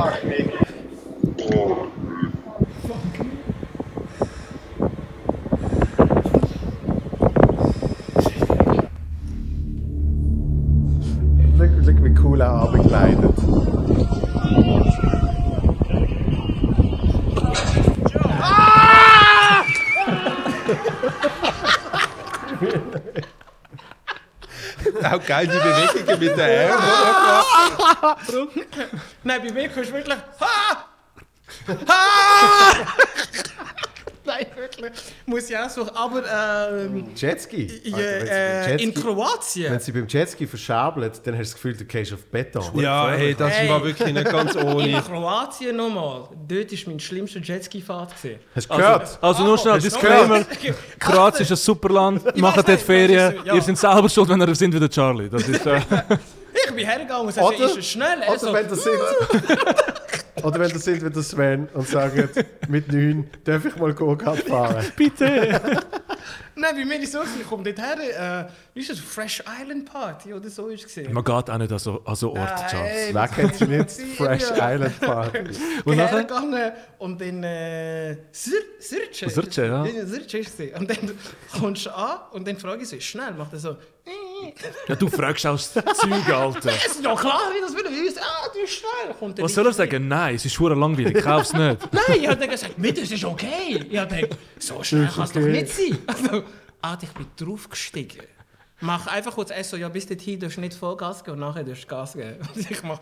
[SPEAKER 1] Bungee-Jumpen. Schau,
[SPEAKER 3] auch geil, die Bewegungen mit den Armen.
[SPEAKER 4] Nein, bei mir kannst du wirklich. Ha! Ha! Nein, wirklich. Muss ich auch suchen. Aber ähm,
[SPEAKER 1] Jetski.
[SPEAKER 4] ja,
[SPEAKER 1] beim
[SPEAKER 4] äh, in Kroatien.
[SPEAKER 1] Wenn sie beim Jetski verschabelt, dann hast du das Gefühl, du gehst auf Beton.
[SPEAKER 3] Ja, hey, das
[SPEAKER 4] Hey.
[SPEAKER 3] war wirklich nicht ganz
[SPEAKER 4] In
[SPEAKER 3] ohne.
[SPEAKER 4] Kroatien nochmal. Dort war mein schlimmster Jetski-Fahrt.
[SPEAKER 1] Hast du gehört?
[SPEAKER 2] Also, also nur schnell,
[SPEAKER 4] Hast du
[SPEAKER 2] Disclaimer. Kroatien ist ein super Land, macht dort Ferien.
[SPEAKER 4] ja.
[SPEAKER 2] Ihr seid selber schuld, wenn ihr sind wie der Charlie. Das ist, äh,
[SPEAKER 4] Ich bin hergegangen und sagte, ist es schnell? Er
[SPEAKER 1] Oder
[SPEAKER 4] so,
[SPEAKER 1] wenn das sind, oder wenn das sind wie der Sven und sagen, mit 9 darf ich mal Go-Kart fahren.
[SPEAKER 2] bitte.
[SPEAKER 4] Nein, bei mir ist es so, ich komme dort her, äh, wie ist das, Fresh Island Party oder so ist es
[SPEAKER 2] Man geht auch nicht an so, an so Orte, Charles.
[SPEAKER 1] Wer kennt sie nicht? Fresh. Island Party.
[SPEAKER 4] Und
[SPEAKER 2] nachher?
[SPEAKER 4] hergegangen und dann äh, Sir, Sirce.
[SPEAKER 2] Sirce, ja.
[SPEAKER 4] Sirce ist es. Und dann kommst du an und dann frage ich so, ist schnell? Macht er so,
[SPEAKER 2] Ja, du fragst auch das Zeug, Alter.
[SPEAKER 4] es ist doch klar, wie das will. Ah, du bist schnell. Kommt der
[SPEAKER 2] Was soll er sagen? Nein, es ist schwer langweilig, kauf's nicht.
[SPEAKER 4] Nein, ich habe dann gesagt, mit, das ist okay. Ich habe gedacht, so schnell kann es doch
[SPEAKER 1] okay.
[SPEAKER 4] nicht sein. Also, ich bin draufgestiegen. Mach einfach kurz so, ja, bis dorthin darfst du nicht Vollgas geben und nachher darfst du Gas geben. Und ich mache.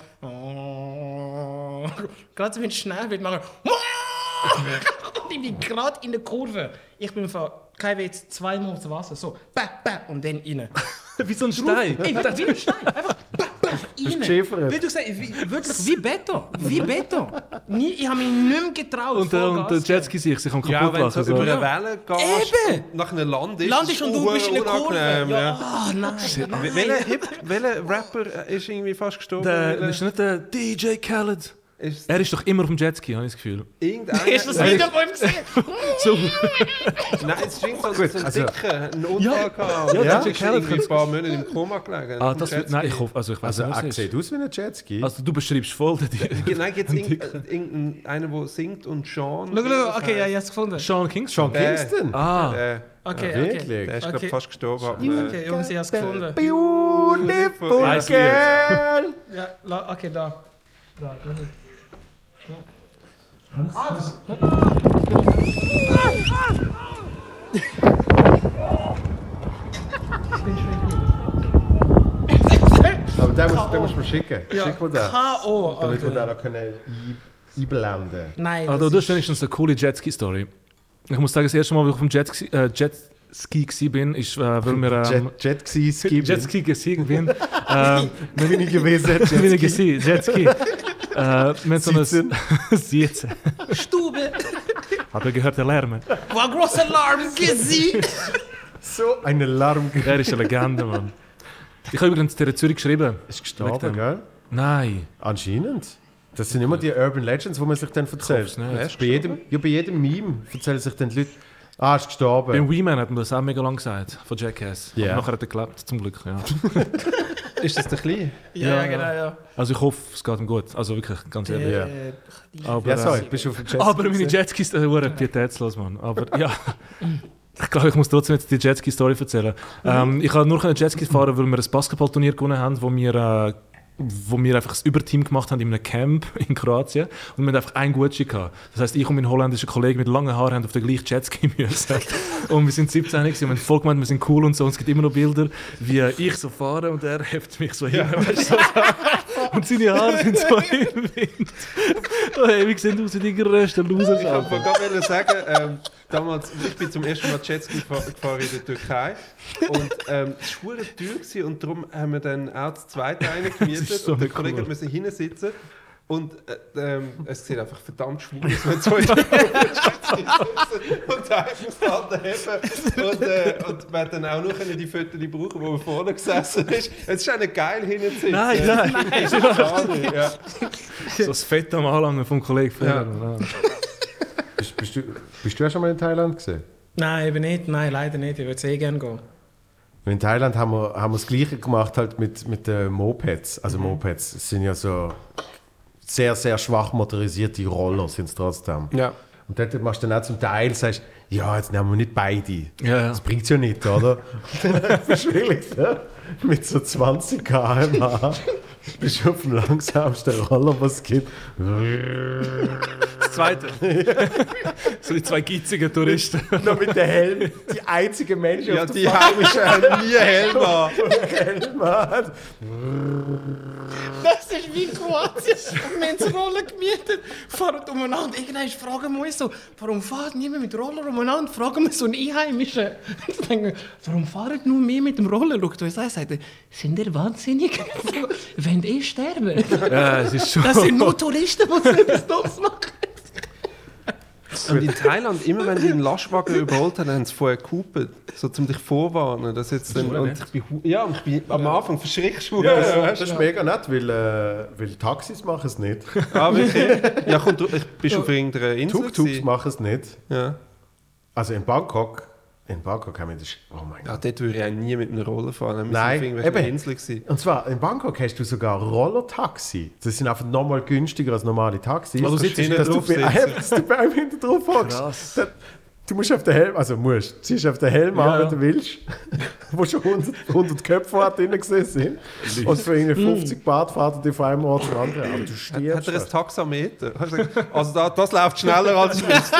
[SPEAKER 4] Gerade so, wenn ich schnell bin, mache ich. Und ich bin gerade in der Kurve. Ich bin von kein Witz, zweimal ins Wasser. So, bäh, bäh, und dann rein.
[SPEAKER 2] Wie so ein Stein.
[SPEAKER 4] Ey, wie ein Stein. Einfach bäh, bäh, rein.
[SPEAKER 1] geschiffert.
[SPEAKER 4] Wie du gesagt wie, wirklich wie Beton. Wie Beton. Nie, ich habe mich nicht mehr getraut.
[SPEAKER 2] Und der, und der. Jetski sich, sich kann
[SPEAKER 3] Ja,
[SPEAKER 2] kaputt
[SPEAKER 3] wenn du so
[SPEAKER 2] machen.
[SPEAKER 3] über eine Welle gehst
[SPEAKER 4] Eben.
[SPEAKER 3] nach einem Land ist,
[SPEAKER 4] Landest und du bist in der Kurve. Ja,
[SPEAKER 3] Ja.
[SPEAKER 4] ah, nein. nein.
[SPEAKER 3] Welcher, Rapper ist irgendwie fast gestorben?
[SPEAKER 2] Der, ist nicht der DJ Khaled.
[SPEAKER 3] Ist
[SPEAKER 2] Er ist doch immer auf dem Jetski, habe ich das Gefühl.
[SPEAKER 3] irgendeiner...
[SPEAKER 4] Hast du das Video von ihm gesehen?
[SPEAKER 3] Nein, es irgendwie so, so ein
[SPEAKER 1] also-
[SPEAKER 3] Dicker, ein Unfall
[SPEAKER 2] Ja.
[SPEAKER 3] gehabt.
[SPEAKER 2] Ja,
[SPEAKER 3] Ja, irgendwie
[SPEAKER 2] könnte-
[SPEAKER 3] ein paar Monate im Koma gelegen.
[SPEAKER 2] Ah, das wird, nein, ich hoffe, also ich weiß
[SPEAKER 1] Also,
[SPEAKER 2] nicht,
[SPEAKER 1] er sieht aus wie ein Jetski.
[SPEAKER 2] Also du beschreibst voll den
[SPEAKER 3] Ge- Nein, gibt es irgendeinen, der singt und Sean?
[SPEAKER 4] Schau, schau, okay, ja, ich habe es gefunden.
[SPEAKER 2] Sean Kingston.
[SPEAKER 1] Sean Kingston?
[SPEAKER 2] Ah,
[SPEAKER 3] Der,
[SPEAKER 4] Okay,
[SPEAKER 1] Ja,
[SPEAKER 4] okay.
[SPEAKER 1] wirklich?
[SPEAKER 3] der ist,
[SPEAKER 4] Okay.
[SPEAKER 3] ich, fast gestorben. äh,
[SPEAKER 4] Okay, Jungs, ich habe es gefunden.
[SPEAKER 1] Beautiful girl.
[SPEAKER 4] Ja, okay, da. Da, da.
[SPEAKER 1] Aber den musst, den musst du mir schicken.
[SPEAKER 4] Ja,
[SPEAKER 1] Schick mir den.
[SPEAKER 4] K.O.
[SPEAKER 1] Damit wir
[SPEAKER 4] Alter.
[SPEAKER 1] den auch können ein- einblenden
[SPEAKER 4] Nein,
[SPEAKER 2] ah
[SPEAKER 4] das ist-
[SPEAKER 2] wenigstens eine coole Jetski-Story. Ich muss sagen, das erste Mal, als ich auf dem Jetski, äh, Jetski gsi bin, ist, äh, weil wir ähm,
[SPEAKER 1] Jet, Jet Ski Ski.
[SPEAKER 2] Jetski gestiegen bin. ähm,
[SPEAKER 1] Bin ich gewesen.
[SPEAKER 2] bin gsi, Jetski. Äh, wir haben so
[SPEAKER 1] Sitzen.
[SPEAKER 2] ein Sitzen.
[SPEAKER 4] Stube.
[SPEAKER 2] Habt ihr gehört, der Lärm?
[SPEAKER 4] War großer Alarm gesehen.
[SPEAKER 1] So ein Alarm.
[SPEAKER 2] Er ist eine Legende, Mann. Ich habe übrigens der Zürich geschrieben.
[SPEAKER 1] Ist gestorben, gell?
[SPEAKER 2] Nein.
[SPEAKER 1] Anscheinend. Das sind immer die Urban Legends, die man sich dann erzählt. bei, jedem, ja, bei jedem Meme erzählen sich dann die Leute, ah, ist gestorben.
[SPEAKER 2] Beim Wee-Man hat man das auch mega lang gesagt, von Jackass.
[SPEAKER 1] Ja.
[SPEAKER 2] Aber nachher hat er gelebt, zum Glück. Ja.
[SPEAKER 3] Ist das der Kleine?
[SPEAKER 4] Ja,
[SPEAKER 2] Ja.
[SPEAKER 4] genau, ja.
[SPEAKER 2] Also ich hoffe, es geht ihm gut. Also wirklich, ganz ehrlich.
[SPEAKER 1] Ja.
[SPEAKER 4] Äh,
[SPEAKER 2] Aber,
[SPEAKER 1] ja, sorry,
[SPEAKER 2] äh,
[SPEAKER 1] bist du auf dem
[SPEAKER 2] aber meine? Jetskis sind äh, pietätslos, Mann. Aber ja, ich glaube, ich muss trotzdem jetzt die Jetski-Story erzählen. Ähm, ich habe nur einen Jetski fahren, weil wir ein Basketballturnier gewonnen haben, wo wir, äh, wo wir einfach das Überteam gemacht haben in einem Camp in Kroatien. Und wir hatten einfach einen Gucci gehabt. Das heisst, ich und mein holländischer Kollege mit langen Haaren haben auf den gleichen Jetski müssen. und wir sind 17 gewesen und wir haben voll gemeint, wir sind cool und so. Und es gibt immer noch Bilder, wie ich so fahre und er hebt mich so hin. weißt du, so. Und seine Haare sind so im Wind. Oh, hey, wie sehen aus wie die größten Losers.
[SPEAKER 3] Ich wollte gerade sagen, ähm, damals, ich bin zum ersten Mal Jetski gefahren in der Türkei und ähm, es war teuer und darum haben wir dann auch das zweite eine gemietet
[SPEAKER 2] so
[SPEAKER 3] und der
[SPEAKER 2] cool.
[SPEAKER 3] Kollege musste hinten sitzen und äh, ähm, es sieht einfach verdammt schwul aus, wenn zwei und die Hand heben und, äh, und hat dann auch noch die Fotos brauchen, wo man vorne gesessen ist. Es ist auch nicht geil hinten zu sitzen.
[SPEAKER 2] Nein, nein.
[SPEAKER 3] Schade, ja.
[SPEAKER 2] So das Fett am Anlangen vom Kollegen
[SPEAKER 3] Ja.
[SPEAKER 1] Bist, bist, du, bist du ja schon mal in Thailand gesehen?
[SPEAKER 4] Nein, eben nicht. Nein, leider nicht. Ich würde sehr gerne gehen.
[SPEAKER 1] In Thailand haben wir, haben wir das Gleiche gemacht halt mit, mit den Mopeds. Also Mopeds sind ja so sehr, sehr schwach motorisierte Roller sind es trotzdem.
[SPEAKER 3] ja.
[SPEAKER 1] Und dort machst du dann auch zum Teil, sagst, ja, jetzt nehmen wir nicht beide.
[SPEAKER 2] Ja, ja.
[SPEAKER 1] Das bringt ja nicht, oder? Und dann verschwilligt er mit so 20 km/h bist du auf dem langsamsten Roller, was es gibt.
[SPEAKER 2] Zweite. so die zwei geizigen Touristen.
[SPEAKER 1] Noch mit dem Helm. Die einzigen Menschen
[SPEAKER 3] Ja,
[SPEAKER 1] auf
[SPEAKER 3] die
[SPEAKER 1] der
[SPEAKER 3] Heimischen haben nie Helm an.
[SPEAKER 1] Helm hat.
[SPEAKER 4] Das ist wie Kroatien. Wir haben das Roller gemietet, fahren umeinander. Irgendwann fragen wir uns so, warum fährt niemand mit Roller umeinander? Fragen wir so einen Einheimischen. Ich denke, warum fahren nur wir mit dem Roller? Schaut uns an, sagt sind ihr wahnsinnig? Wenn eh sterben?
[SPEAKER 2] Ja, es ist schon.
[SPEAKER 4] Das sind nur Touristen, die so etwas Dummes machen.
[SPEAKER 3] Und in Thailand, immer wenn die einen Lastwagen überholt haben, haben sie vorher gehupet. So, um dich vorwarnen. Dass jetzt dann, und ich bin, ja, und ich bin am Anfang verschrickst du.
[SPEAKER 1] Ja,
[SPEAKER 3] so,
[SPEAKER 1] ja, das ist mega nett, weil, äh, weil Taxis machen es nicht.
[SPEAKER 3] Ah, wirklich? Ja, komm, du, ich bist auf irgendeiner Insel.
[SPEAKER 1] Tuk-Tuks machen es nicht.
[SPEAKER 3] Ja.
[SPEAKER 1] Also in Bangkok, in Bangkok haben wir das... Oh mein
[SPEAKER 3] ja,
[SPEAKER 1] Gott.
[SPEAKER 3] dort würde ich auch nie mit einer Rolle fahren.
[SPEAKER 1] Nein, eben.
[SPEAKER 3] Inseln. gewesen.
[SPEAKER 1] Und zwar, in Bangkok hast du sogar Rollertaxi. Das sind einfach nochmal günstiger als normale Taxis.
[SPEAKER 2] Also du sitzt
[SPEAKER 3] hinten
[SPEAKER 1] dass du,
[SPEAKER 3] drauf
[SPEAKER 1] bei einem, dass du bei einem hinten drauf hockst. Du musst auf den Helm, also musst, du ziehst auf den Helm an,
[SPEAKER 2] Ja.
[SPEAKER 1] wenn du willst, wo schon 100, 100 Köpfe hat drin gesehen sind. Und für irgendwie 50 Bart fährt er dich von einem Ort zum anderen. Aber du
[SPEAKER 3] Hat
[SPEAKER 1] stirbst.
[SPEAKER 3] er ein. Taxameter? Du Also da, das läuft schneller als ich wüsste.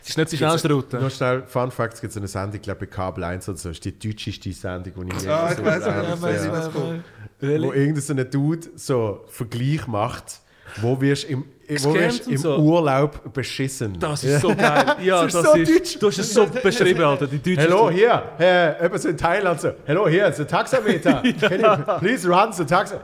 [SPEAKER 2] Das ist nicht die schnellste Route.
[SPEAKER 1] Nur schnell, Fun Fact, es gibt so eine Sendung, ich glaube bei Kabel 1 und so, ist die deutscheste Sendung, die ich je
[SPEAKER 3] Ah, ich
[SPEAKER 1] habe.
[SPEAKER 3] ja,
[SPEAKER 4] Ja, ich,
[SPEAKER 1] Ja.
[SPEAKER 4] was kommt.
[SPEAKER 1] wo irgendein so ein Dude so Vergleich macht, wo wirst im, wo wirst im
[SPEAKER 2] so.
[SPEAKER 1] Urlaub beschissen.
[SPEAKER 2] Das ist so geil. Ja,
[SPEAKER 1] Das
[SPEAKER 2] das,
[SPEAKER 1] ist so
[SPEAKER 2] ist.
[SPEAKER 1] deutsch.
[SPEAKER 2] Du hast es so beschrieben, Alter. Die Deutschen.
[SPEAKER 1] Hello, hier, äh, etwas in Thailand so. Hello, here, it's a taxameter. You please run the taxa?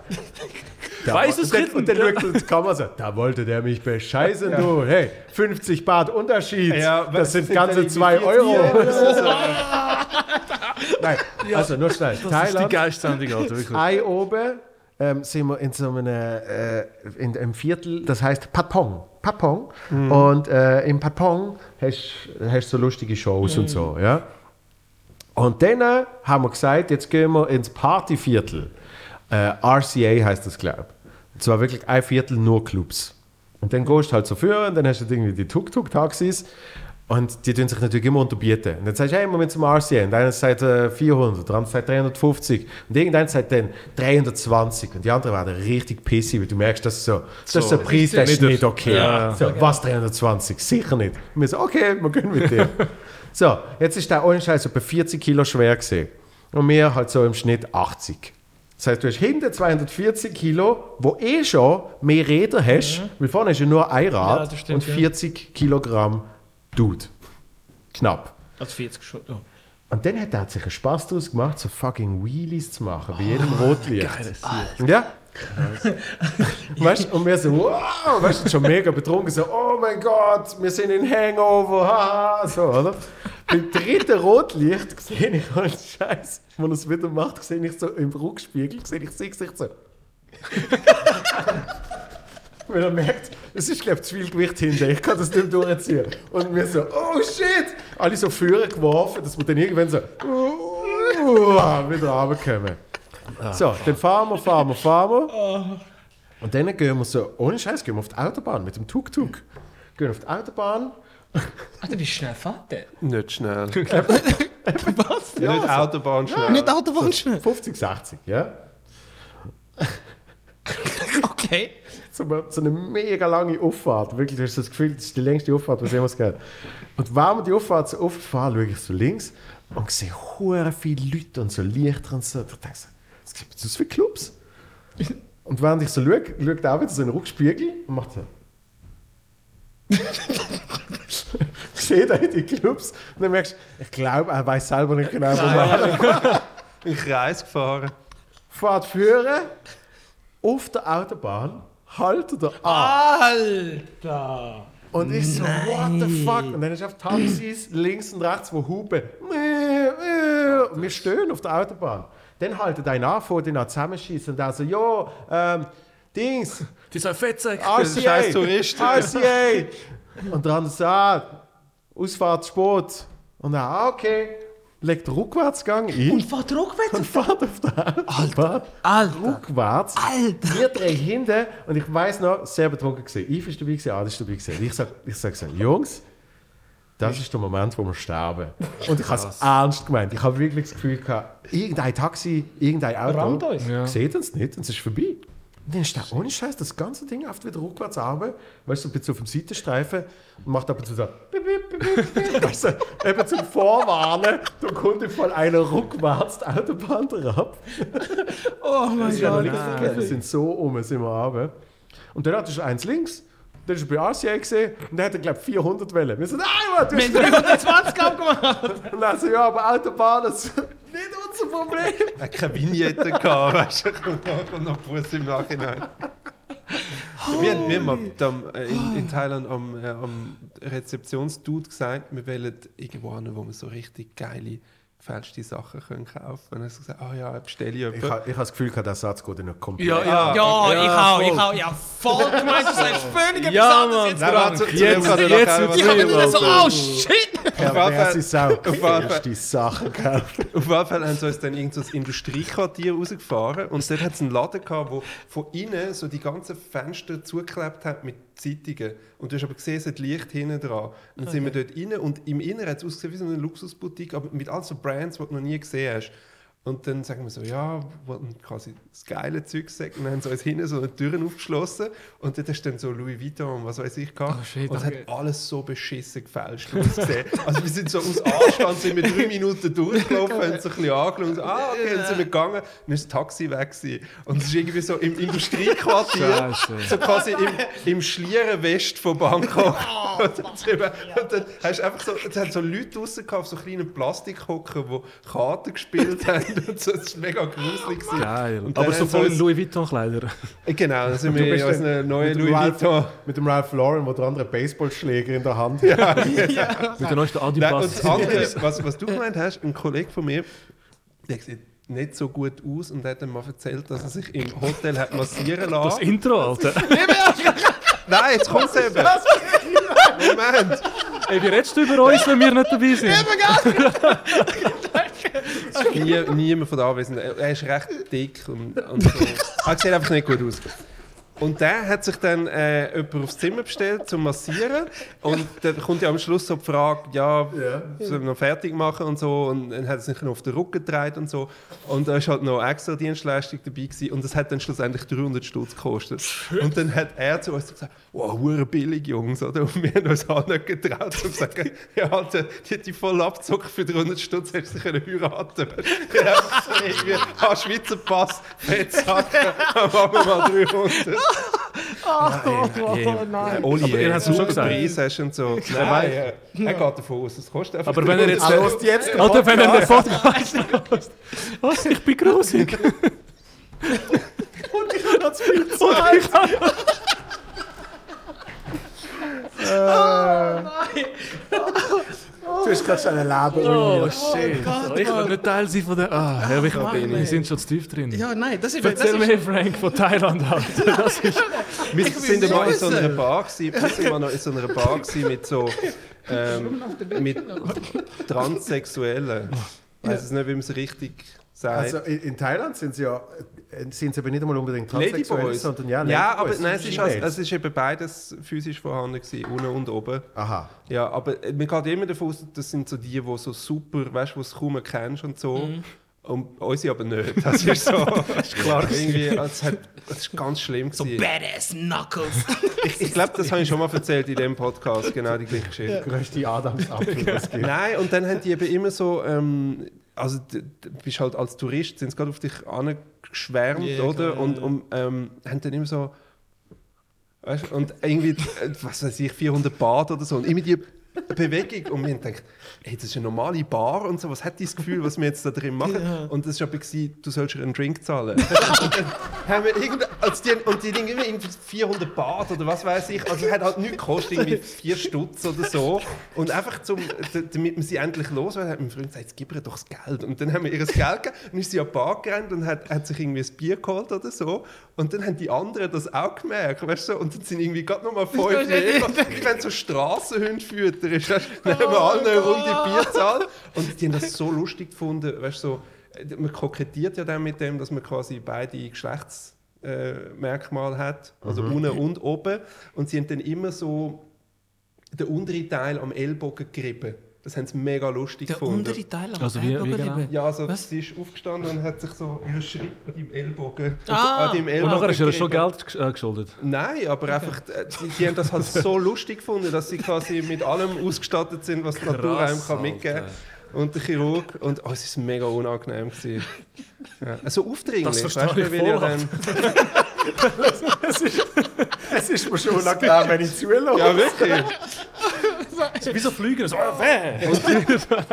[SPEAKER 1] Da,
[SPEAKER 2] Weiß es
[SPEAKER 1] und dann, er die Kamera so, da wollte der mich bescheißen, du. Hey, 50 Baht Unterschied.
[SPEAKER 3] Ja,
[SPEAKER 1] das sind ganze
[SPEAKER 3] denn
[SPEAKER 1] 2
[SPEAKER 3] die
[SPEAKER 1] Euro.
[SPEAKER 3] vier
[SPEAKER 1] Nein, also nur schnell.
[SPEAKER 2] Das ist die
[SPEAKER 1] Thailand,
[SPEAKER 2] geilste Alter. Wirklich.
[SPEAKER 1] Ei oben ähm, sind wir in so einem, äh, in einem Viertel, das heißt Patpong. Patpong. Und äh, im Patpong hast du so lustige Shows und so, ja. Und dann äh, haben wir gesagt, jetzt gehen wir ins Partyviertel. Äh, RCA heißt das, glaube ich. Und zwar wirklich ein Viertel nur Clubs. Und dann gehst du halt so führen, dann hast du irgendwie die Tuk-Tuk-Taxis und die tun sich natürlich immer unterbieten. Und dann sagst du, hey, müssen zum RCA. Und einer sagt äh, 400, der andere sagt 350 und irgendeiner sagt dann 320 und die anderen werden richtig pissig, weil du merkst, dass so, das ist so ein Preis, der ist nicht okay.
[SPEAKER 2] Ja.
[SPEAKER 1] So, was 320? Sicher nicht. Und wir so, okay, wir gehen mit dir. so, jetzt ist der ohne Scheiß etwa 40 Kilo schwer gesehen. Und wir halt so im Schnitt 80. Das heißt, du hast hinten 240 Kilo, wo eh schon mehr Räder hast, weil vorne ist ja nur ein
[SPEAKER 4] Ja,
[SPEAKER 1] Rad
[SPEAKER 4] das stimmt,
[SPEAKER 1] und
[SPEAKER 4] ja.
[SPEAKER 1] 40 Kilogramm Dude. Knapp.
[SPEAKER 4] Also 40 schon. Oh.
[SPEAKER 1] Und dann hat er sich einen Spaß daraus gemacht, so fucking Wheelies zu machen, bei jedem Rotlicht.
[SPEAKER 2] Geiles
[SPEAKER 1] Ja? Weißt, und wir so, wow, weißt du, schon mega betrunken, so, oh mein Gott, wir sind in Hangover, haha, so, oder? Beim dritten Rotlicht sehe ich halt Scheiß, wenn er es wieder macht, sehe ich so im Rückspiegel, sehe ich sein Gesicht so. Weil er merkt, es ist, glaube ich, zu viel Gewicht hinter, ich kann das nicht durchziehen. Und wir so, oh shit! Alle so Führer geworfen, dass wir dann irgendwann so, uh, wieder runterkommen. So, dann fahren wir, fahren wir, fahren wir. Und dann gehen wir so, ohne Scheiß, gehen wir auf die Autobahn mit dem Tuk-Tuk. Gehen auf die Autobahn.
[SPEAKER 4] Alter, wie schnell fährt der?
[SPEAKER 3] Nicht schnell.
[SPEAKER 4] Was?
[SPEAKER 3] Nicht Autobahn schnell.
[SPEAKER 4] Nicht Autobahn schnell.
[SPEAKER 1] 50, 60, ja?
[SPEAKER 4] Okay.
[SPEAKER 1] So eine, so eine mega lange Auffahrt. Wirklich, du hast das Gefühl, das ist die längste Auffahrt, was jemals geht. Und wenn wir die Auffahrt so auffahren, schaue ich so links und sehe hure viele Leute und so Lichter und so. Ich denke so, was gibt es für Clubs? Und während ich so schaue, schaut er auch wieder so in den Rückspiegel und macht so. ich sehe da in die Clubs und dann merkst du, ich glaube, er weiß selber nicht genau, wo wir
[SPEAKER 3] Im Kreis gefahren.
[SPEAKER 1] Fahrt führen, auf der Autobahn, haltet er an.
[SPEAKER 4] Alter!
[SPEAKER 1] Und ich so, what the fuck? Und dann ist auf Taxis links und rechts, wo hupen. Und wir stehen auf der Autobahn. Dann haltet einer an, vor den zusammenschießen und der so, jo, ähm, Dings,
[SPEAKER 2] Dieser Fettsack.
[SPEAKER 1] RCA. RCA. Und der andere so, ah, Ausfahrtssport. Und er, ah, okay, legt den Rückwärtsgang ein
[SPEAKER 4] Und fährt rückwärts?
[SPEAKER 1] und fährt auf der Autobahn
[SPEAKER 4] Alter!
[SPEAKER 1] rückwärts.
[SPEAKER 4] Alter!
[SPEAKER 1] Wir drehen hinten und ich weiß noch, sehr betrunken gesehen. Yves ist dabei gewesen, Adi ist dabei gewesen. Ich sag, ich sag so, Jungs, das ist der Moment, wo wir sterben. Und ich habe es ernst gemeint. Ich habe wirklich das Gefühl gehabt, irgendein Taxi, irgendein Auto.
[SPEAKER 2] Ja.
[SPEAKER 1] sieht uns nicht und es ist vorbei. Und dann ist der ohne Scheiß das ganze Ding oft wieder rückwärts runter, weißt du, so ein bisschen auf dem Seitenstreifen und macht ab und zu so, bip, bip, bip, weißt du, eben zum Vorwarnen, da kommt voll einer rückwärts die Autobahn drauf.
[SPEAKER 4] Oh mein Gott.
[SPEAKER 1] Wir sind so um, sind wir runter. Und dann hattest du eins links, dann er bei RCA gesehen und der hat, glaube ich, 400 Wellen. Wir sind, nein, Mann, du hast
[SPEAKER 4] Wir haben 320 glaub gemacht.
[SPEAKER 1] Und dann so, ja, aber Autobahn, das ist nicht unser Problem.
[SPEAKER 3] Er hat keine Vignette gehabt, weißt du, kommt noch, Fuß im Nachhinein. wir haben, wir haben ab- am, äh, in, in Thailand am, äh, am Rezeptionsdude gesagt, wir wollen irgendwo hin, wo wir so richtig geile, gefälschte Sachen können kaufen können. Und er hat so gesagt, ah ja, bestelle ich
[SPEAKER 1] Ich
[SPEAKER 3] etwas.
[SPEAKER 1] habe ich ha das Gefühl, gehabt, der Satz geht nicht komplett.
[SPEAKER 2] Ja, ja.
[SPEAKER 4] Ja, ich auch, ich auch. Ja, voll. Du meinst, du sagst völlig etwas
[SPEAKER 2] Ja,
[SPEAKER 4] anderes jetzt.
[SPEAKER 3] Nein, zu
[SPEAKER 2] Jetzt-
[SPEAKER 3] er
[SPEAKER 2] jetzt
[SPEAKER 3] noch
[SPEAKER 2] wird's
[SPEAKER 3] was
[SPEAKER 4] Ich habe wieder so, oh shit.
[SPEAKER 1] Sau.
[SPEAKER 3] Auf jeden Fall.
[SPEAKER 1] Erste Sachen gekauft.
[SPEAKER 3] Auf jeden Fall haben sie uns dann irgend so das Industriequartier rausgefahren und dort hat es einen Laden gehabt, wo von innen so die ganzen Fenster zugeklebt hat mit Zeitungen. Und du hast aber gesehen, es hat Licht hinten dran. Dann sind wir dort rein und im Inneren hat es ausgesehen wie so eine Luxusboutique, aber mit all so Brands, die du noch nie gesehen hast. Und dann sagen wir so, ja, wollten quasi das geile Zeug sagen. Und dann haben sie uns hinten so eine Türen aufgeschlossen. Und dort hast du dann so Louis Vuitton und was weiß ich gehabt.
[SPEAKER 2] Oh, shit,
[SPEAKER 3] und es hat alles so beschissen gefälscht ausgesehen. also wir sind so aus Anstand, sind wir drei Minuten durchgelaufen, haben so ein bisschen angeschaut und so, ah, okay, dann sind wir gegangen. Dann ist das Taxi weg gewesen. Und es ist irgendwie so im Industriequartier, so quasi im, im Schlieren West von Bangkok. und, dann, sind wir- und dann hast du einfach so, es hat so Leute draussen gehabt, auf so kleinen Plastikhocken, die Karten gespielt haben und so, das war mega gruselig.
[SPEAKER 2] Geil.
[SPEAKER 3] Und
[SPEAKER 2] Aber so voll in Louis Vuitton-Kleider.
[SPEAKER 3] Genau, dann sind wir in unseren neuen Louis
[SPEAKER 1] Ralph-
[SPEAKER 3] Vuitton.
[SPEAKER 1] Mit dem Ralph Lauren, wo der andere Baseballschläger in der Hand hat.
[SPEAKER 2] Mit der neuesten
[SPEAKER 3] Nein, und
[SPEAKER 2] Adidas.
[SPEAKER 3] das andere, was, was du gemeint hast, ein Kollege von mir, der sieht nicht so gut aus und hat dann mal erzählt, dass er sich im Hotel hat massieren
[SPEAKER 2] Das
[SPEAKER 3] lassen.
[SPEAKER 2] Intro, Alter.
[SPEAKER 3] Nein, jetzt kommt es eben. Moment.
[SPEAKER 2] Ey, wie redest du über uns, wenn wir nicht dabei sind?
[SPEAKER 3] Nie, niemand von den Anwesenden. Er ist recht dick und, und so. Er sieht einfach nicht gut aus. Und der hat sich dann äh, jemand aufs Zimmer bestellt zum Massieren. Und dann kommt ja am Schluss so die Frage, ja, sollen wir noch fertig machen und so. Und dann hat er sich noch auf den Rücken gedreht und so. Und da ist halt noch extra Dienstleistung dabei gewesen. Und das hat dann schlussendlich 300 Stutz gekostet. Und dann hat er zu uns gesagt, wow, hure billig, Jungs. Oder? Und wir haben uns auch nicht getraut und gesagt, ja, Alter, die hat die voll abgezockt für 300 Stutz, hättest du sie können heiraten können. Ja, irgendwie, ah, Schweizer Pass, Fettsachen, dann machen wir mal 300.
[SPEAKER 4] Oh nein.
[SPEAKER 3] Oli,
[SPEAKER 2] Aber ihr
[SPEAKER 3] äh,
[SPEAKER 2] habt's ihm schon gesagt.
[SPEAKER 3] Preis hast du und so. Nein, äh, er geht davon aus, es kostet einfach
[SPEAKER 2] Aber wenn er jetzt...
[SPEAKER 1] Ah, du jetzt
[SPEAKER 2] Alter, wenn er den
[SPEAKER 1] Podcast?
[SPEAKER 2] Was? Ich bin grusig.
[SPEAKER 1] Und ich habe zu viel
[SPEAKER 2] Und ich
[SPEAKER 1] Du hast gerade schon ein Leben
[SPEAKER 2] Oh,
[SPEAKER 1] ruiniert.
[SPEAKER 2] shit.
[SPEAKER 4] Gott,
[SPEAKER 2] ich will nicht Teil sein von der... Ah, ja, ich,
[SPEAKER 4] Mann,
[SPEAKER 2] wir sind schon zu tief drin.
[SPEAKER 4] Ja, nein, das ist... Das
[SPEAKER 2] Erzähl
[SPEAKER 4] ist
[SPEAKER 2] mir, Frank, von Thailand, Alter. Das ist...
[SPEAKER 3] Wir sind mal in so einer Bar gewesen, wir sind mal noch in so einer Bar gewesen mit so ähm, mit Transsexuellen. Ich weiß es nicht, wie man es richtig sagt.
[SPEAKER 1] Also in, Thailand sind sie ja äh, sind sie aber nicht einmal unbedingt transsexuell, sondern ja,
[SPEAKER 3] ja, aber nein, es ist, also, es ist eben beides physisch vorhanden gewesen, unten und oben.
[SPEAKER 1] Aha.
[SPEAKER 3] Ja, aber äh, man geht immer davon aus, das sind so die, die so super, weißt du, die du kaum kennst und so. Und unsere aber nicht. Das ist so. das ist klar. Irgendwie, es hat, das ist ganz schlimm.
[SPEAKER 4] so
[SPEAKER 3] gewesen.
[SPEAKER 4] badass Knuckles.
[SPEAKER 3] ich ich glaube, das habe ich schon mal erzählt in dem Podcast, genau die gleiche Geschichte.
[SPEAKER 1] Größte Adamsapfel, was es gibt.
[SPEAKER 3] Nein, und dann haben die eben immer so, ähm, also du bist halt als Tourist, sind sie gerade auf dich angeschwärmt,
[SPEAKER 4] Ja,
[SPEAKER 3] oder?
[SPEAKER 4] klar,
[SPEAKER 3] und um, ähm, haben dann immer so, weißt, und irgendwie, äh, was weiß ich, 400 Bad oder so, und immer die Bewegung, und wir haben gedacht, hey, das ist eine normale Bar und so, was hat dieses Gefühl, was wir jetzt da drin machen?
[SPEAKER 4] Ja.
[SPEAKER 3] Und das war aber, gewesen, du sollst einen Drink zahlen. und dann haben wir irgend, als die, und die Dinge immer irgendwie 400 Bad oder was weiß ich, also hat halt nichts gekostet, irgendwie 4 Stutz oder so. Und einfach, zum, damit wir sie endlich los haben, hat mein Freund gesagt, jetzt gib ihr doch das Geld. Und dann haben wir ihr das Geld gegeben, dann ist sie an die Bar gerannt und hat, hat sich irgendwie ein Bier geholt oder so. Und dann haben die anderen das auch gemerkt, weißt du, und dann sind irgendwie gerade nochmal fünf Meter, ich wenn so Strassenhunde füttern, dann haben wir alle eine Runde Bier zahlt. Und die haben das so lustig gefunden, weißt du, so, man kokettiert ja dann mit dem, dass man quasi beide Geschlechts äh, hat, also unten und oben. Und sie haben dann immer so den unteren Teil am Ellbogen gerieben. Das haben sie mega lustig
[SPEAKER 4] Der
[SPEAKER 3] gefunden.
[SPEAKER 4] untere Teil am
[SPEAKER 2] Also wie- wie genau?
[SPEAKER 3] Ja, also
[SPEAKER 4] Was?
[SPEAKER 3] sie ist aufgestanden und hat sich so ihren Schritt an deinem Ellbogen,
[SPEAKER 4] Ah.
[SPEAKER 3] an
[SPEAKER 2] Und
[SPEAKER 3] Ellbogen
[SPEAKER 2] nachher ist er schon. Geld äh, geschuldet.
[SPEAKER 3] Nein, aber einfach, äh, die, die haben das halt so lustig gefunden, dass sie quasi mit allem ausgestattet sind, was die Natur einem kann mitgeben kann. Und der Chirurg. Und oh, es war mega unangenehm. Gewesen. Ja. Also aufdringlich.
[SPEAKER 2] Das verstehe
[SPEAKER 3] weißt
[SPEAKER 2] ich voll.
[SPEAKER 3] dann,
[SPEAKER 1] Es ist mir schon unangenehm, wenn ich zulasse.
[SPEAKER 3] ja, wirklich.
[SPEAKER 2] Wie so Flüge, so, ah, weh!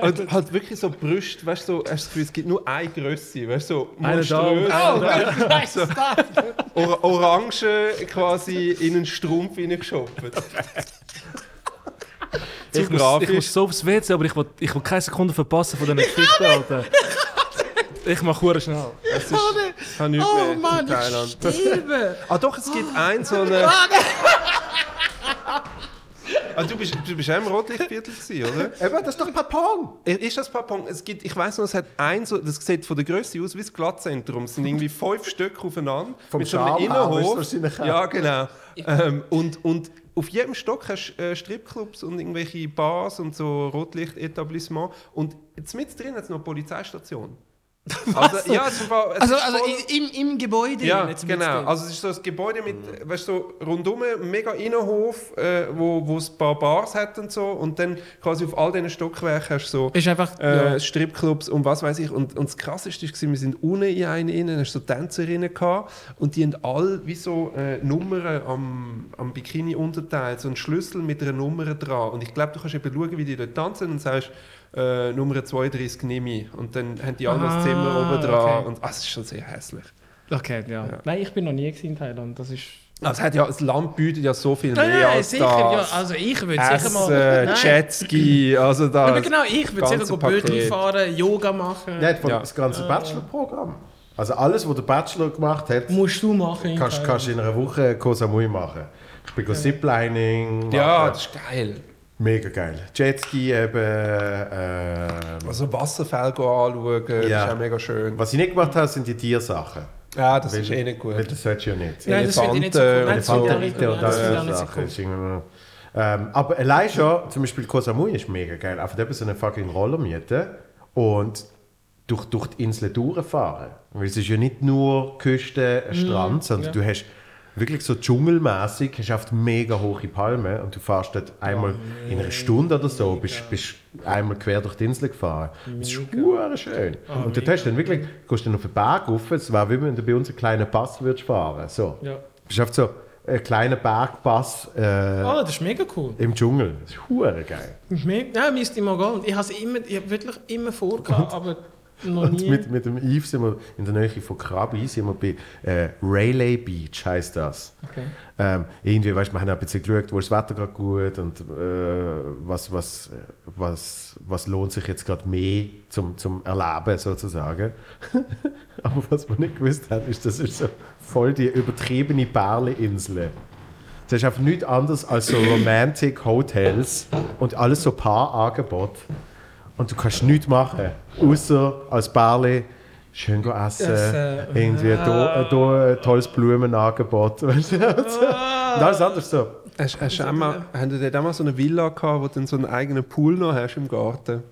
[SPEAKER 3] Und halt wirklich so Brüste, weißt du, so, hast du das Gefühl, es gibt nur eine Größe, weißt du, so monströs.
[SPEAKER 2] und eine
[SPEAKER 3] so, Or Orange quasi in einen Strumpf hineingeschoppt. Zu
[SPEAKER 2] Ich muss, ich muss so aufs WC, aber ich will, ich will keine Sekunde verpassen von diesen Geschichten, Alter. Ich mache hure schnell.
[SPEAKER 3] Es ist, ich habe nichts
[SPEAKER 4] Oh
[SPEAKER 3] mehr
[SPEAKER 4] Mann,
[SPEAKER 3] in Thailand.
[SPEAKER 4] ich sterbe!
[SPEAKER 3] Ah doch, es gibt einen so eine... Ah, du bist, du bist auch im Rotlichtviertel gewesen, oder?
[SPEAKER 1] Eben, das ist doch Papon.
[SPEAKER 3] Ist das Papong? Es gibt, ich weiß noch, es hat ein so, das sieht von der Größe aus wie das Glattzentrum. Es sind irgendwie fünf Stück aufeinander
[SPEAKER 1] Vom
[SPEAKER 3] mit so einem Innenhof. Ja, genau. Ähm, und, und auf jedem Stock hast du äh, Stripclubs und irgendwelche Bars und so Rotlichtetablissements. Und jetzt mit drin hat es noch eine Polizeistation. Also, ja, es war,
[SPEAKER 4] Also, also
[SPEAKER 3] voll-
[SPEAKER 4] im, im Gebäude.
[SPEAKER 3] ja, genau.
[SPEAKER 4] drin.
[SPEAKER 3] Also es ist so ein Gebäude mit, weißt du, so rundum, ein mega Innenhof, äh, wo, wo es ein paar Bars hat und so. Und dann quasi auf all diesen Stockwerken hast du so
[SPEAKER 4] ist einfach.
[SPEAKER 3] äh,
[SPEAKER 4] ja.
[SPEAKER 3] Stripclubs und was weiß ich. Und, und das Krasseste war, wir sind unten in einen innen, hast so Tänzerinnen gehabt und die haben alle wie so äh, Nummern am, am Bikini-Unterteil, so einen Schlüssel mit einer Nummer dran. Und ich glaube, du kannst eben schauen, wie die dort tanzen und sagst, äh, Nummer 32 nehme ich. Und dann haben die das
[SPEAKER 4] Ah,
[SPEAKER 3] Zimmer oben dran.
[SPEAKER 4] okay.
[SPEAKER 3] Und ah, es ist schon sehr hässlich.
[SPEAKER 4] Okay, ja. Nein, ich bin noch nie in Thailand. Das ist.
[SPEAKER 3] Also, hat ja, das Land bietet ja so viel mehr
[SPEAKER 4] Nein, nein,
[SPEAKER 3] als
[SPEAKER 4] sicher. Ja,
[SPEAKER 3] das.
[SPEAKER 4] also ich würde sicher mal. Nein.
[SPEAKER 3] Jetski, also da.
[SPEAKER 4] Aber genau, ich würde sicher Bötli fahren, Yoga machen.
[SPEAKER 1] Nein, von
[SPEAKER 3] Ja.
[SPEAKER 1] das ganze Bachelor-Programm. Also alles, was der Bachelor gemacht hat,
[SPEAKER 4] Musst du machen. in
[SPEAKER 1] kannst, kannst du in einer Woche Koh Samui machen. Ich bin ja. Ziplining
[SPEAKER 3] Ja, das ist geil.
[SPEAKER 1] Mega geil. Jetski eben. Äh,
[SPEAKER 3] Also Wasserfälle anschauen, das
[SPEAKER 1] Ja.
[SPEAKER 3] ist auch mega schön.
[SPEAKER 1] was ich nicht gemacht habe, sind die Tiersachen.
[SPEAKER 3] Ja, das
[SPEAKER 1] Weil-
[SPEAKER 3] ist eh nicht gut.
[SPEAKER 1] Weil das solltest du ja nicht.
[SPEAKER 4] Nein, das finde ich nicht so cool.
[SPEAKER 3] Elefanten,
[SPEAKER 4] nicht
[SPEAKER 1] Elefanten
[SPEAKER 4] cool.
[SPEAKER 1] und
[SPEAKER 4] das so
[SPEAKER 1] Ähm, aber allein schon, zum Beispiel Koh Samui ist mega geil. Einfach eben so eine fucking Roller mieten und durch, durch die Insel durchfahren. Weil es ist ja nicht nur Küste, ein Strand, sondern
[SPEAKER 4] ja.
[SPEAKER 1] du hast wirklich so dschungelmäßig, hast oft mega hohe Palmen und du fährst dort einmal in einer Stunde oder so, bist, bist einmal quer durch die Insel gefahren. Das ist hure schön. und dort hast du dann wirklich, gehst dann auf den Berg rauf, es wäre wie wenn du bei uns einen kleinen Pass würdest fahren. So.
[SPEAKER 4] Ja.
[SPEAKER 1] Du bist so einen kleinen Bergpass äh,
[SPEAKER 4] Oh, das ist mega cool.
[SPEAKER 1] im Dschungel. Das ist hure geil.
[SPEAKER 4] Mega, ja, ich mal gehen. Ich habe es immer, ich habe wirklich immer vorgehabt, aber
[SPEAKER 1] Und mit, mit dem Yves sind wir in der Nähe von Krabi, sind wir bei äh, Rayleigh Beach, heißt das.
[SPEAKER 4] Okay.
[SPEAKER 1] Ähm, irgendwie, weißt, wir haben ein bisschen geschaut, wo ist das Wetter gerade gut und äh, was, was, was, was lohnt sich jetzt gerade mehr zum, zum Erleben sozusagen. Aber was wir nicht gewusst haben, ist, das ist so voll die übertriebene Perle-Insel. Das ist einfach nichts anderes als so Romantic Hotels und alles so Paarangebote. Und du kannst nichts machen, außer als Bärli schön go essen,
[SPEAKER 4] Essen.
[SPEAKER 1] irgendwie da, da ein tolles Blumenangebot. Weißt du? Und alles andere ist so.
[SPEAKER 3] Hast, hast du auch mal, haben auch mal so eine Villa gehabt, wo du dann so einen eigenen Pool noch hast im Garten?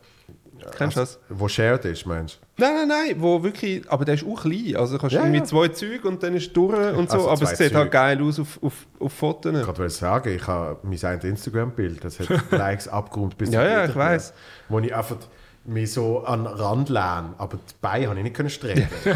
[SPEAKER 3] Kennst du das?
[SPEAKER 1] Wo shared ist, meinst
[SPEAKER 3] Nein, nein, nein, wo wirklich, aber der ist auch klein. Also kannst du
[SPEAKER 1] Ja,
[SPEAKER 3] irgendwie
[SPEAKER 1] ja.
[SPEAKER 3] zwei Züge und dann ist es durch und so,
[SPEAKER 1] Also
[SPEAKER 3] aber es sieht halt
[SPEAKER 1] Züge.
[SPEAKER 3] geil aus auf, auf, auf Fotos.
[SPEAKER 1] du? Ich wollte sagen, ich habe mein ein Instagram-Bild, das hat Likes abgerundet bis
[SPEAKER 3] Ja, ja, ich weiss.
[SPEAKER 1] Wo ich einfach mich so an den Rand lehne, aber die Beine habe ich nicht können strecken.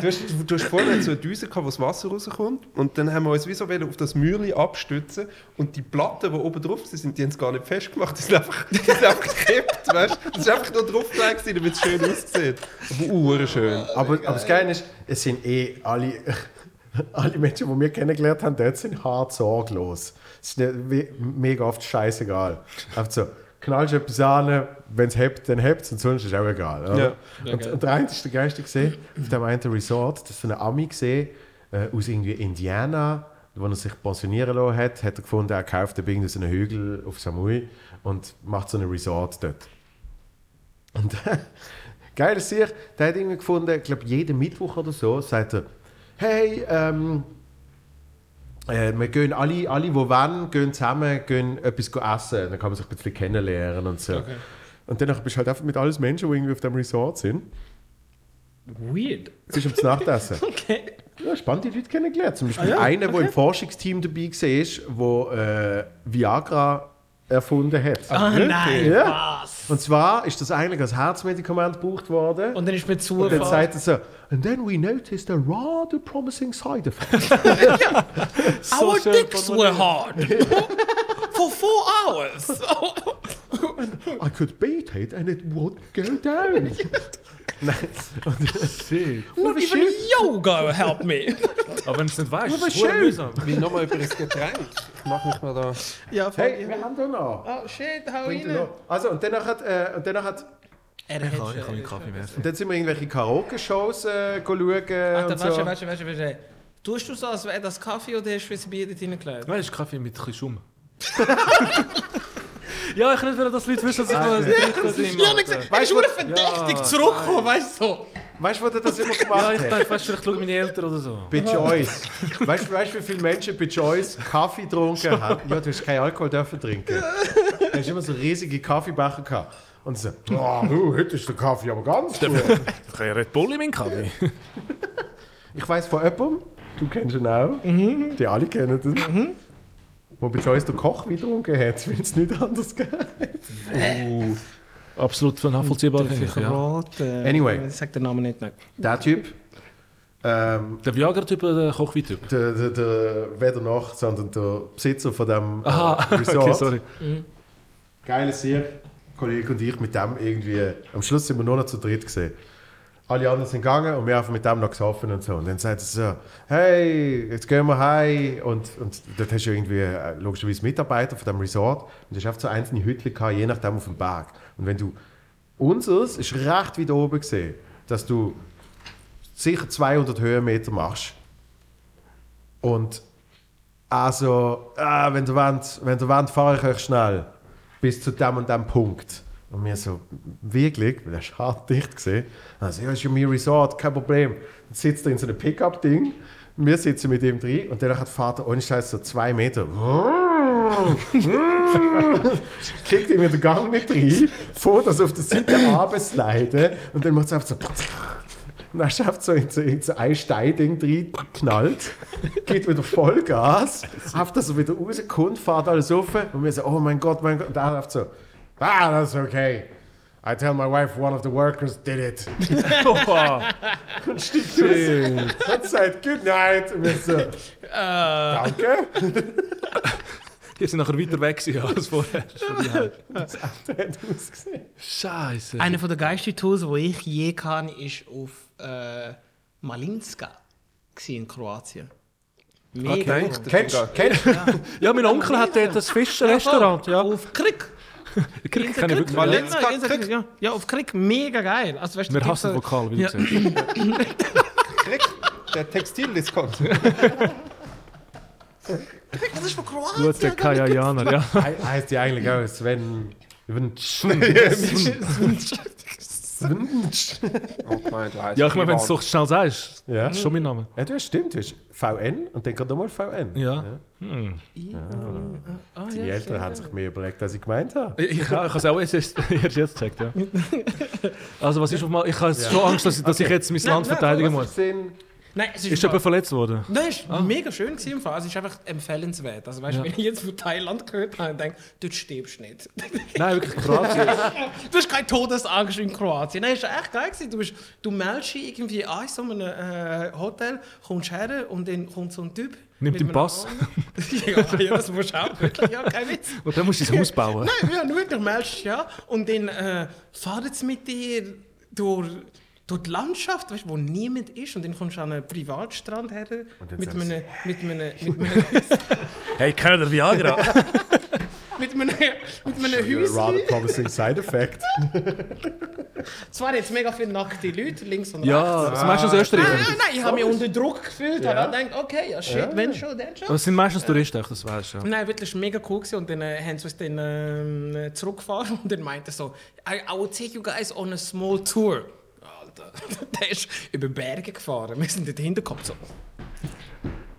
[SPEAKER 3] Du, hast, du hast vorhin so eine Düse gehabt, wo das Wasser rauskommt. Und dann haben wir uns wie so auf das Mürli abstützen. Und die Platten, die oben drauf sind, die haben es gar nicht festgemacht. Die sind einfach, die sind einfach gekippt, weißt du? Das ist einfach nur draufgelegt, damit es schön aussieht. Aber uh, schön.
[SPEAKER 1] Aber, aber das Geile ist, es sind eh alle, alle Menschen, die wir kennengelernt haben, dort sind hart sorglos. Es ist nicht, mega oft scheißegal. Einfach so, knallst du etwas an, wenn es hebt, dann hebt es und sonst ist es auch egal. Oder? Und, und der eine ist der Geiste gesehen, auf dem einen Resort, das ist so eine Ami gesehen, äh, aus irgendwie Indiana, wo er sich pensionieren lassen hat, hat er gefunden, er kauft eben irgendeinen so einen Hügel auf Samui und macht so ein Resort dort. Und geil ist sicher, der hat irgendwie gefunden, ich glaube jeden Mittwoch oder so, sagt er, hey, ähm, äh, wir gehen alle, alle, die wollen, gehen zusammen, gehen etwas essen. Dann kann man sich ein bisschen kennenlernen und so. Und dann bist du halt einfach mit alles Menschen, die irgendwie auf dem Resort sind.
[SPEAKER 4] Weird.
[SPEAKER 1] Es ist ums Nachtessen.
[SPEAKER 4] Okay.
[SPEAKER 1] Ja, spannende Leute kennengelernt. Zum Beispiel
[SPEAKER 4] Ah ja,
[SPEAKER 1] einer, der im Forschungsteam dabei war, der äh, Viagra erfunden hat.
[SPEAKER 4] Ah, nein,
[SPEAKER 1] Ja.
[SPEAKER 4] was?
[SPEAKER 1] Und zwar ist das eigentlich als Herzmedikament gebraucht worden.
[SPEAKER 4] Und dann ist mit
[SPEAKER 1] Und dann
[SPEAKER 4] Zufall.
[SPEAKER 1] sagt er so, and then we noticed a rather promising side effect.
[SPEAKER 4] Our
[SPEAKER 2] schön
[SPEAKER 4] dicks
[SPEAKER 2] formuliert.
[SPEAKER 4] were hard. For four hours.
[SPEAKER 1] I could beat it and it would go down.
[SPEAKER 2] Shit.
[SPEAKER 4] Not even yoga helped me.
[SPEAKER 2] Aber wenn du es nicht weißt, ist es mühsam.
[SPEAKER 3] Wie nochmal über das Getränk. Ich mache mich mal da.
[SPEAKER 4] ja,
[SPEAKER 1] Hey, wir haben da noch.
[SPEAKER 4] Oh shit, hau rein.
[SPEAKER 1] noch. Also, und danach hat, äh, und danach hat,
[SPEAKER 4] Er
[SPEAKER 2] Ich
[SPEAKER 4] hat
[SPEAKER 2] kann, ich kann meinen Kaffee mehr.
[SPEAKER 1] und dann sind wir irgendwelche Karaoke-Shows äh, schauen.
[SPEAKER 4] Alter,
[SPEAKER 1] und
[SPEAKER 4] weißt
[SPEAKER 1] so.
[SPEAKER 4] du, weißt du, weißt du, weißt du. Tust du so, als wäre das Kaffee oder hast du ein Bier dort reingelegt?
[SPEAKER 2] Nein, das ist Kaffee mit ein bisschen Schum. ja, ich will nicht, dass die Leute wissen, dass ich mal
[SPEAKER 1] Ja,
[SPEAKER 4] nicht gesagt,
[SPEAKER 1] Weißt
[SPEAKER 4] weißt
[SPEAKER 1] du,
[SPEAKER 4] verdächtig
[SPEAKER 2] Ja.
[SPEAKER 4] zurückkommen, weißt du so.
[SPEAKER 1] Weißt du, wo der das immer gemacht
[SPEAKER 2] Ja, ich
[SPEAKER 1] hat?
[SPEAKER 2] dachte, weißt, vielleicht schauen meine Eltern oder so.
[SPEAKER 1] Bei Joyce. Weißt du, weißt, wie viele Menschen bei Joyce Kaffee getrunken haben? Ja, du hast keinen Alkohol dürfen trinken. Du hast immer so riesige Kaffeebecher gehabt. Und so, oh, du, heute ist der Kaffee aber ganz gut.
[SPEAKER 2] Ich habe ja Red Bull in meinen Kaffee.
[SPEAKER 1] Ich weiss von jemandem, du kennst ihn auch, die alle kennen das, wo bei Joyce der Koch wieder getrunken hat, weil es nicht anders geht.
[SPEAKER 2] Absolut nachvollziehbar, finde ich. Ja.
[SPEAKER 1] Anyway.
[SPEAKER 4] Ich sag den Namen nicht. Nein.
[SPEAKER 1] Der Typ, ähm,
[SPEAKER 2] Der Viagra-Typ oder der Kochwein-Typ?
[SPEAKER 1] der, der, der, weder noch, sondern der Besitzer von dem äh,
[SPEAKER 2] Aha,
[SPEAKER 1] Resort.
[SPEAKER 2] okay, sorry.
[SPEAKER 1] Geiles Sieg. Kollege und ich mit dem irgendwie. Am Schluss sind wir nur noch zu dritt gesehen. Alle anderen sind gegangen und wir haben mit dem noch gesoffen und so. Und dann sagt er so: Hey, jetzt gehen wir heim. Und, und dort hast du irgendwie äh, logischerweise Mitarbeiter von dem Resort. Und du hast so einzelne Hütten gehabt, je nachdem auf dem Berg. Und wenn du. Unseres ist recht weit oben gesehen, dass du sicher 200 Höhenmeter machst. Und also, ah, wenn du wollt, wenn du wollt, fahre ich euch schnell bis zu dem und dem Punkt. Und mir so, wirklich, weil er ist hart dicht gesehen. Also, ja, ist ja mein Resort, kein Problem. Dann sitzt er in so einem Pickup-Ding, wir sitzen mit ihm drin und dann hat Vater ohne Scheiß so zwei Meter. Kriegt ihm in den Gang nicht rein, vor das auf der Seite runtersliden und dann macht es einfach so. Und dann schafft so in so, in so ein Steinding drin, knallt, geht wieder Vollgas, auf dass er wieder rauskommt, fährt alles auf und wir so, oh mein Gott, mein Gott, und er läuft so, ah, that's okay. I tell my wife one of the workers did it. und raus und sagt good night. Und wir so, danke.
[SPEAKER 2] Die sind nachher weiter weg gewesen als vorher.
[SPEAKER 1] Das hat ausgesehen.
[SPEAKER 2] Scheiße.
[SPEAKER 4] Einer der geilsten Tours, die ich je kann, ist auf äh, Malinska in Kroatien. Mega.
[SPEAKER 3] Okay.
[SPEAKER 1] Kennst du? Kennst
[SPEAKER 2] Ja, mein Onkel hat dort ein Fischrestaurant. Ja.
[SPEAKER 4] Auf Krieg.
[SPEAKER 2] Ich kenne ich wirklich.
[SPEAKER 4] Ja,
[SPEAKER 2] Ja.
[SPEAKER 3] Malinska,
[SPEAKER 4] ja, ja, ja, ja, auf Krieg. Mega geil. Also, weißt, du,
[SPEAKER 2] Wir hassen Vokal, wie du
[SPEAKER 4] Ja.
[SPEAKER 2] siehst.
[SPEAKER 3] Krieg, der Textildiscount.
[SPEAKER 4] so- Krieg, das ist von Kroatien.
[SPEAKER 2] Gut, der Kajajaner, ja.
[SPEAKER 1] He- heißt die eigentlich auch Sven. Sven.
[SPEAKER 3] Oh, mein Gott.
[SPEAKER 2] Ja, ich meine, wenn du es so schnell sagst,
[SPEAKER 1] Ja.
[SPEAKER 2] ist schon mein Name.
[SPEAKER 1] Ja, das stimmt. Du hast VN und dann kommt nochmal VN.
[SPEAKER 2] Ja. Hm.
[SPEAKER 4] Ah,
[SPEAKER 1] Die Eltern haben sich mehr überlegt, als ich gemeint habe.
[SPEAKER 2] Ich, ich, habe es auch erst, erst jetzt gecheckt, ja. Also, was ist auf mal. Ich habe jetzt schon Angst, dass ich, dass ich jetzt mein Land
[SPEAKER 4] nein,
[SPEAKER 2] verteidigen
[SPEAKER 1] Was
[SPEAKER 2] muss.
[SPEAKER 4] Nein, es ist,
[SPEAKER 2] Ist jemand verletzt worden?
[SPEAKER 4] Nein, es war mega schön im Fall. Also, es ist einfach empfehlenswert. Also, weißt
[SPEAKER 2] Ja.
[SPEAKER 4] wenn ich jetzt von Thailand gehört habe, denke ich, dort stirbst du nicht.
[SPEAKER 2] Nein, wirklich Kroatien.
[SPEAKER 4] du hast keine Todesangst in Kroatien. Nein, es war echt geil. Gewesen. Du, bist, du meldest dich irgendwie an in so einem äh, Hotel, kommst her und dann kommt so ein Typ.
[SPEAKER 2] Nimmt den
[SPEAKER 4] einem
[SPEAKER 2] Pass.
[SPEAKER 4] Ja, ja, das musst du auch. Wirklich, ja, kein Witz.
[SPEAKER 2] Und dann musst du dein Haus bauen.
[SPEAKER 4] Nein, ja, nur du meldest dich ja. Und dann äh, fahren sie mit dir durch, durch die Landschaft, weißt, wo niemand ist. Und dann kommst du an einen Privatstrand her mit einem, mit, einem, mit, einem,
[SPEAKER 2] Hey, kennt ihr Viagra?
[SPEAKER 4] mit einem, mit einem
[SPEAKER 1] A
[SPEAKER 4] Häuschen.
[SPEAKER 1] rather promising side effect.
[SPEAKER 4] Es waren jetzt mega viele nackte Leute, links und rechts.
[SPEAKER 2] Ja, das sind meistens
[SPEAKER 4] Nein,
[SPEAKER 2] Österreicher.
[SPEAKER 4] nein, nein, ich habe mich unter Druck gefühlt.
[SPEAKER 1] Ja.
[SPEAKER 4] Ja. habe gedacht, okay, ja shit, wenn schon, dann schon.
[SPEAKER 2] Aber es sind meistens Touristen, echt, das weißt du. Ja.
[SPEAKER 4] Nein, wirklich, es war mega cool. Gewesen. Und dann äh, haben sie uns dann ähm, zurückgefahren und dann meinte er so, I, I will take you guys on a small tour. Alter, der ist über Berge gefahren. Wir sind dort hintergekommen so.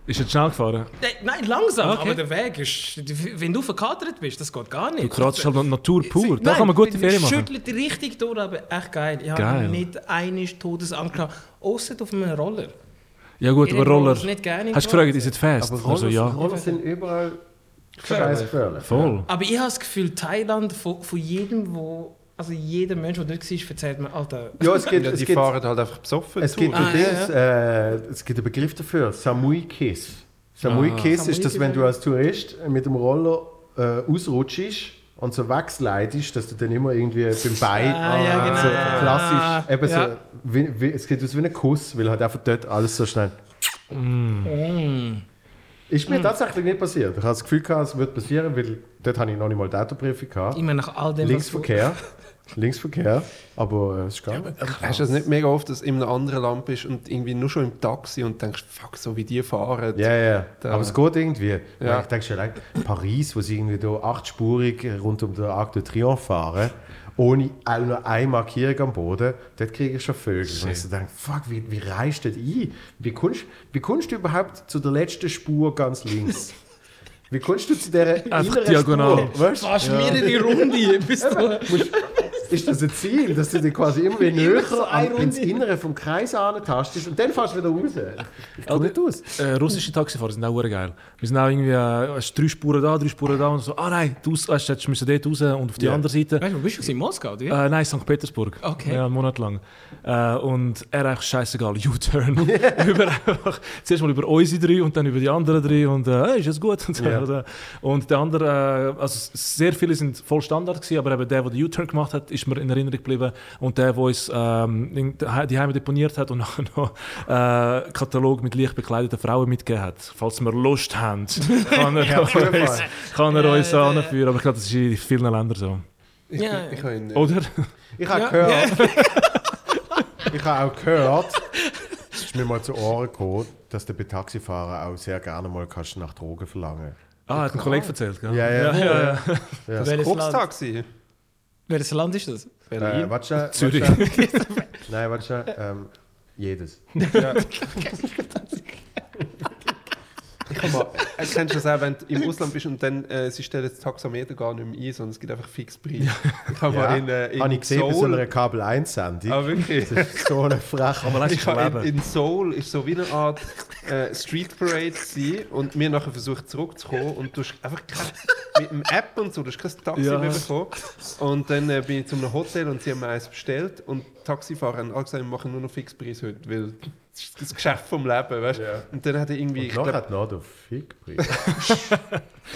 [SPEAKER 2] Ist jetzt schnell gefahren?
[SPEAKER 4] Nein, Nein, langsam,
[SPEAKER 2] Okay.
[SPEAKER 4] aber der Weg ist... Wenn du verkatert bist, das geht gar nicht.
[SPEAKER 2] Du ist halt Natur pur. Da
[SPEAKER 4] Nein,
[SPEAKER 2] kann man gute Ferien machen.
[SPEAKER 4] schüttelt richtig durch, aber echt geil. Ich
[SPEAKER 2] Geil.
[SPEAKER 4] habe nicht eine Todesangst gehabt, außer auf einem Roller.
[SPEAKER 2] Ja gut, aber Roller...
[SPEAKER 4] ist nicht gerne
[SPEAKER 2] Hast du gefragt, ist es fest?
[SPEAKER 1] Aber Roller,
[SPEAKER 2] Also ja,
[SPEAKER 1] Roller sind überall scheiß
[SPEAKER 2] voll.
[SPEAKER 4] Aber ich habe das Gefühl, Thailand, von, von jedem, wo... Also jeder Mensch, der dort war, erzählt mir, Alter...
[SPEAKER 1] Ja, es gibt,
[SPEAKER 3] Ja,
[SPEAKER 1] es
[SPEAKER 3] die
[SPEAKER 1] gibt,
[SPEAKER 3] fahren halt einfach besoffen
[SPEAKER 1] es gibt,
[SPEAKER 4] Ah,
[SPEAKER 1] ein
[SPEAKER 4] ja,
[SPEAKER 1] äh, es gibt einen Begriff dafür, Samui Kiss. Samui
[SPEAKER 2] Ah.
[SPEAKER 1] Kiss ist,
[SPEAKER 4] Samui
[SPEAKER 1] dass wenn du als Tourist mit dem Roller äh, ausrutschst und so wegslidest, dass du dann immer irgendwie beim Bein
[SPEAKER 4] Ah, ja, genau.
[SPEAKER 1] so klassisch, eben
[SPEAKER 4] Ja.
[SPEAKER 1] so, wie, wie, es geht aus wie ein Kuss, weil halt einfach dort alles so schnell.
[SPEAKER 4] Mm.
[SPEAKER 1] Ist mir tatsächlich nicht passiert. Ich habe das Gefühl gehabt, es wird passieren, weil dort habe ich noch nicht mal die Autoprüfung gehabt.
[SPEAKER 4] Ich meine, nach all dem... was
[SPEAKER 1] Linksverkehr. Linksverkehr. Aber äh, es ist gar nicht.
[SPEAKER 3] Hast du das nicht mega oft, dass du in einem anderen Land bist und irgendwie nur schon im Taxi und denkst, fuck, so wie die fahren.
[SPEAKER 1] Ja, ja.
[SPEAKER 3] Da-
[SPEAKER 1] Aber es geht irgendwie.
[SPEAKER 3] Ja.
[SPEAKER 1] Ich denke schon, allein Paris, wo sie irgendwie da achtspurig rund um den Arc de Triomphe fahren, ohne auch nur eine Markierung am Boden, dort kriege ich schon Vögel. Und ich so denke, fuck, wie, wie reist du das ein? Wie kommst, wie kommst du überhaupt zu der letzten Spur ganz links? Wie kommst du zu dieser
[SPEAKER 2] Einfach
[SPEAKER 1] inneren
[SPEAKER 2] diagonal.
[SPEAKER 1] Spur? Weißt?
[SPEAKER 4] Fast mehrere Runden, bis du...
[SPEAKER 1] Ist das ein Ziel, dass du dich quasi immer wieder näher
[SPEAKER 4] so
[SPEAKER 1] an- ins. Innere vom Kreis antastest und dann fährst du wieder raus? Ich komme nicht aus.
[SPEAKER 2] Äh, russische Taxifahrer sind auch hure geil. Wir sind auch irgendwie, äh, drei Spuren da, drei Spuren da und so, ah nein, du hast, hast, müssen dort raus und auf die
[SPEAKER 1] Ja.
[SPEAKER 2] andere Seite.
[SPEAKER 4] Weißt du, wo bist du? In Moskau, oder?
[SPEAKER 2] Äh, nein, St. Petersburg.
[SPEAKER 4] Okay.
[SPEAKER 2] Ja, einen Monat lang. Äh, und er eigentlich scheißegal, U-Turn. über einfach, zuerst mal über unsere drei und dann über die anderen drei und äh, hey, ist das gut? Und, oder? und der andere, äh, also sehr viele sind voll Standard gewesen, aber eben der, der den U-Turn gemacht hat, ist mir in Erinnerung geblieben und der, der uns ähm, die Heime deponiert hat und nachher noch äh, Katalog mit leicht bekleideten Frauen mitgegeben hat. Falls wir Lust haben, kann er,
[SPEAKER 1] jeden
[SPEAKER 2] uns, kann er uns
[SPEAKER 4] Ja, ja.
[SPEAKER 2] anführen. Aber ich glaube, das ist in vielen Ländern so.
[SPEAKER 3] Ich,
[SPEAKER 4] Ja,
[SPEAKER 3] ich, habe ihn, äh,
[SPEAKER 2] Oder?
[SPEAKER 1] Ich habe
[SPEAKER 4] Ja.
[SPEAKER 1] gehört, ich habe auch gehört, es ist mir mal zu Ohren gekommen, dass du bei Taxifahrern auch sehr gerne mal kannst nach Drogen verlangen
[SPEAKER 2] Ah, hat ein Kollege erzählt, gell?
[SPEAKER 1] Ja, ja.
[SPEAKER 2] ja, ja, ja.
[SPEAKER 1] Ja.
[SPEAKER 4] Welches Land? Welches Land ist das?
[SPEAKER 1] Äh,
[SPEAKER 3] Berlin.
[SPEAKER 1] schnell, warte
[SPEAKER 2] Zürich.
[SPEAKER 1] schnell. Nein, warte schnell. Ähm, jedes.
[SPEAKER 3] Ja. Ich äh, kennst du das auch, wenn du im Ausland bist und dann äh, sie stellen das Taxameter gar nicht mehr ein, sondern es gibt einfach Fixpreis. Ich habe mal in, äh, in
[SPEAKER 1] habe ich gesehen bei so
[SPEAKER 3] Seoul-
[SPEAKER 1] einer Kabel 1-Sendung.
[SPEAKER 3] Ah, wirklich?
[SPEAKER 1] Das ist so eine Frech.
[SPEAKER 2] Aber lass
[SPEAKER 3] Ich habe in, in Seoul ist so wie eine Art äh, Street Parade gewesen und wir nachher versucht zurückzukommen und du hast einfach kein, mit dem App und so, du hast kein Taxi
[SPEAKER 2] Ja.
[SPEAKER 3] mehr bekommen. Und dann äh, bin ich zu einem Hotel und sie haben mir eins bestellt und die Taxifahrer haben alle gesagt, wir machen nur noch Fixpreis heute, weil das ist das Geschäft vom Leben, weißt du?
[SPEAKER 1] Ja.
[SPEAKER 3] Und dann hat er irgendwie,
[SPEAKER 1] Und
[SPEAKER 3] ich
[SPEAKER 1] noch
[SPEAKER 3] glaub,
[SPEAKER 1] hat noch der Fickpreis.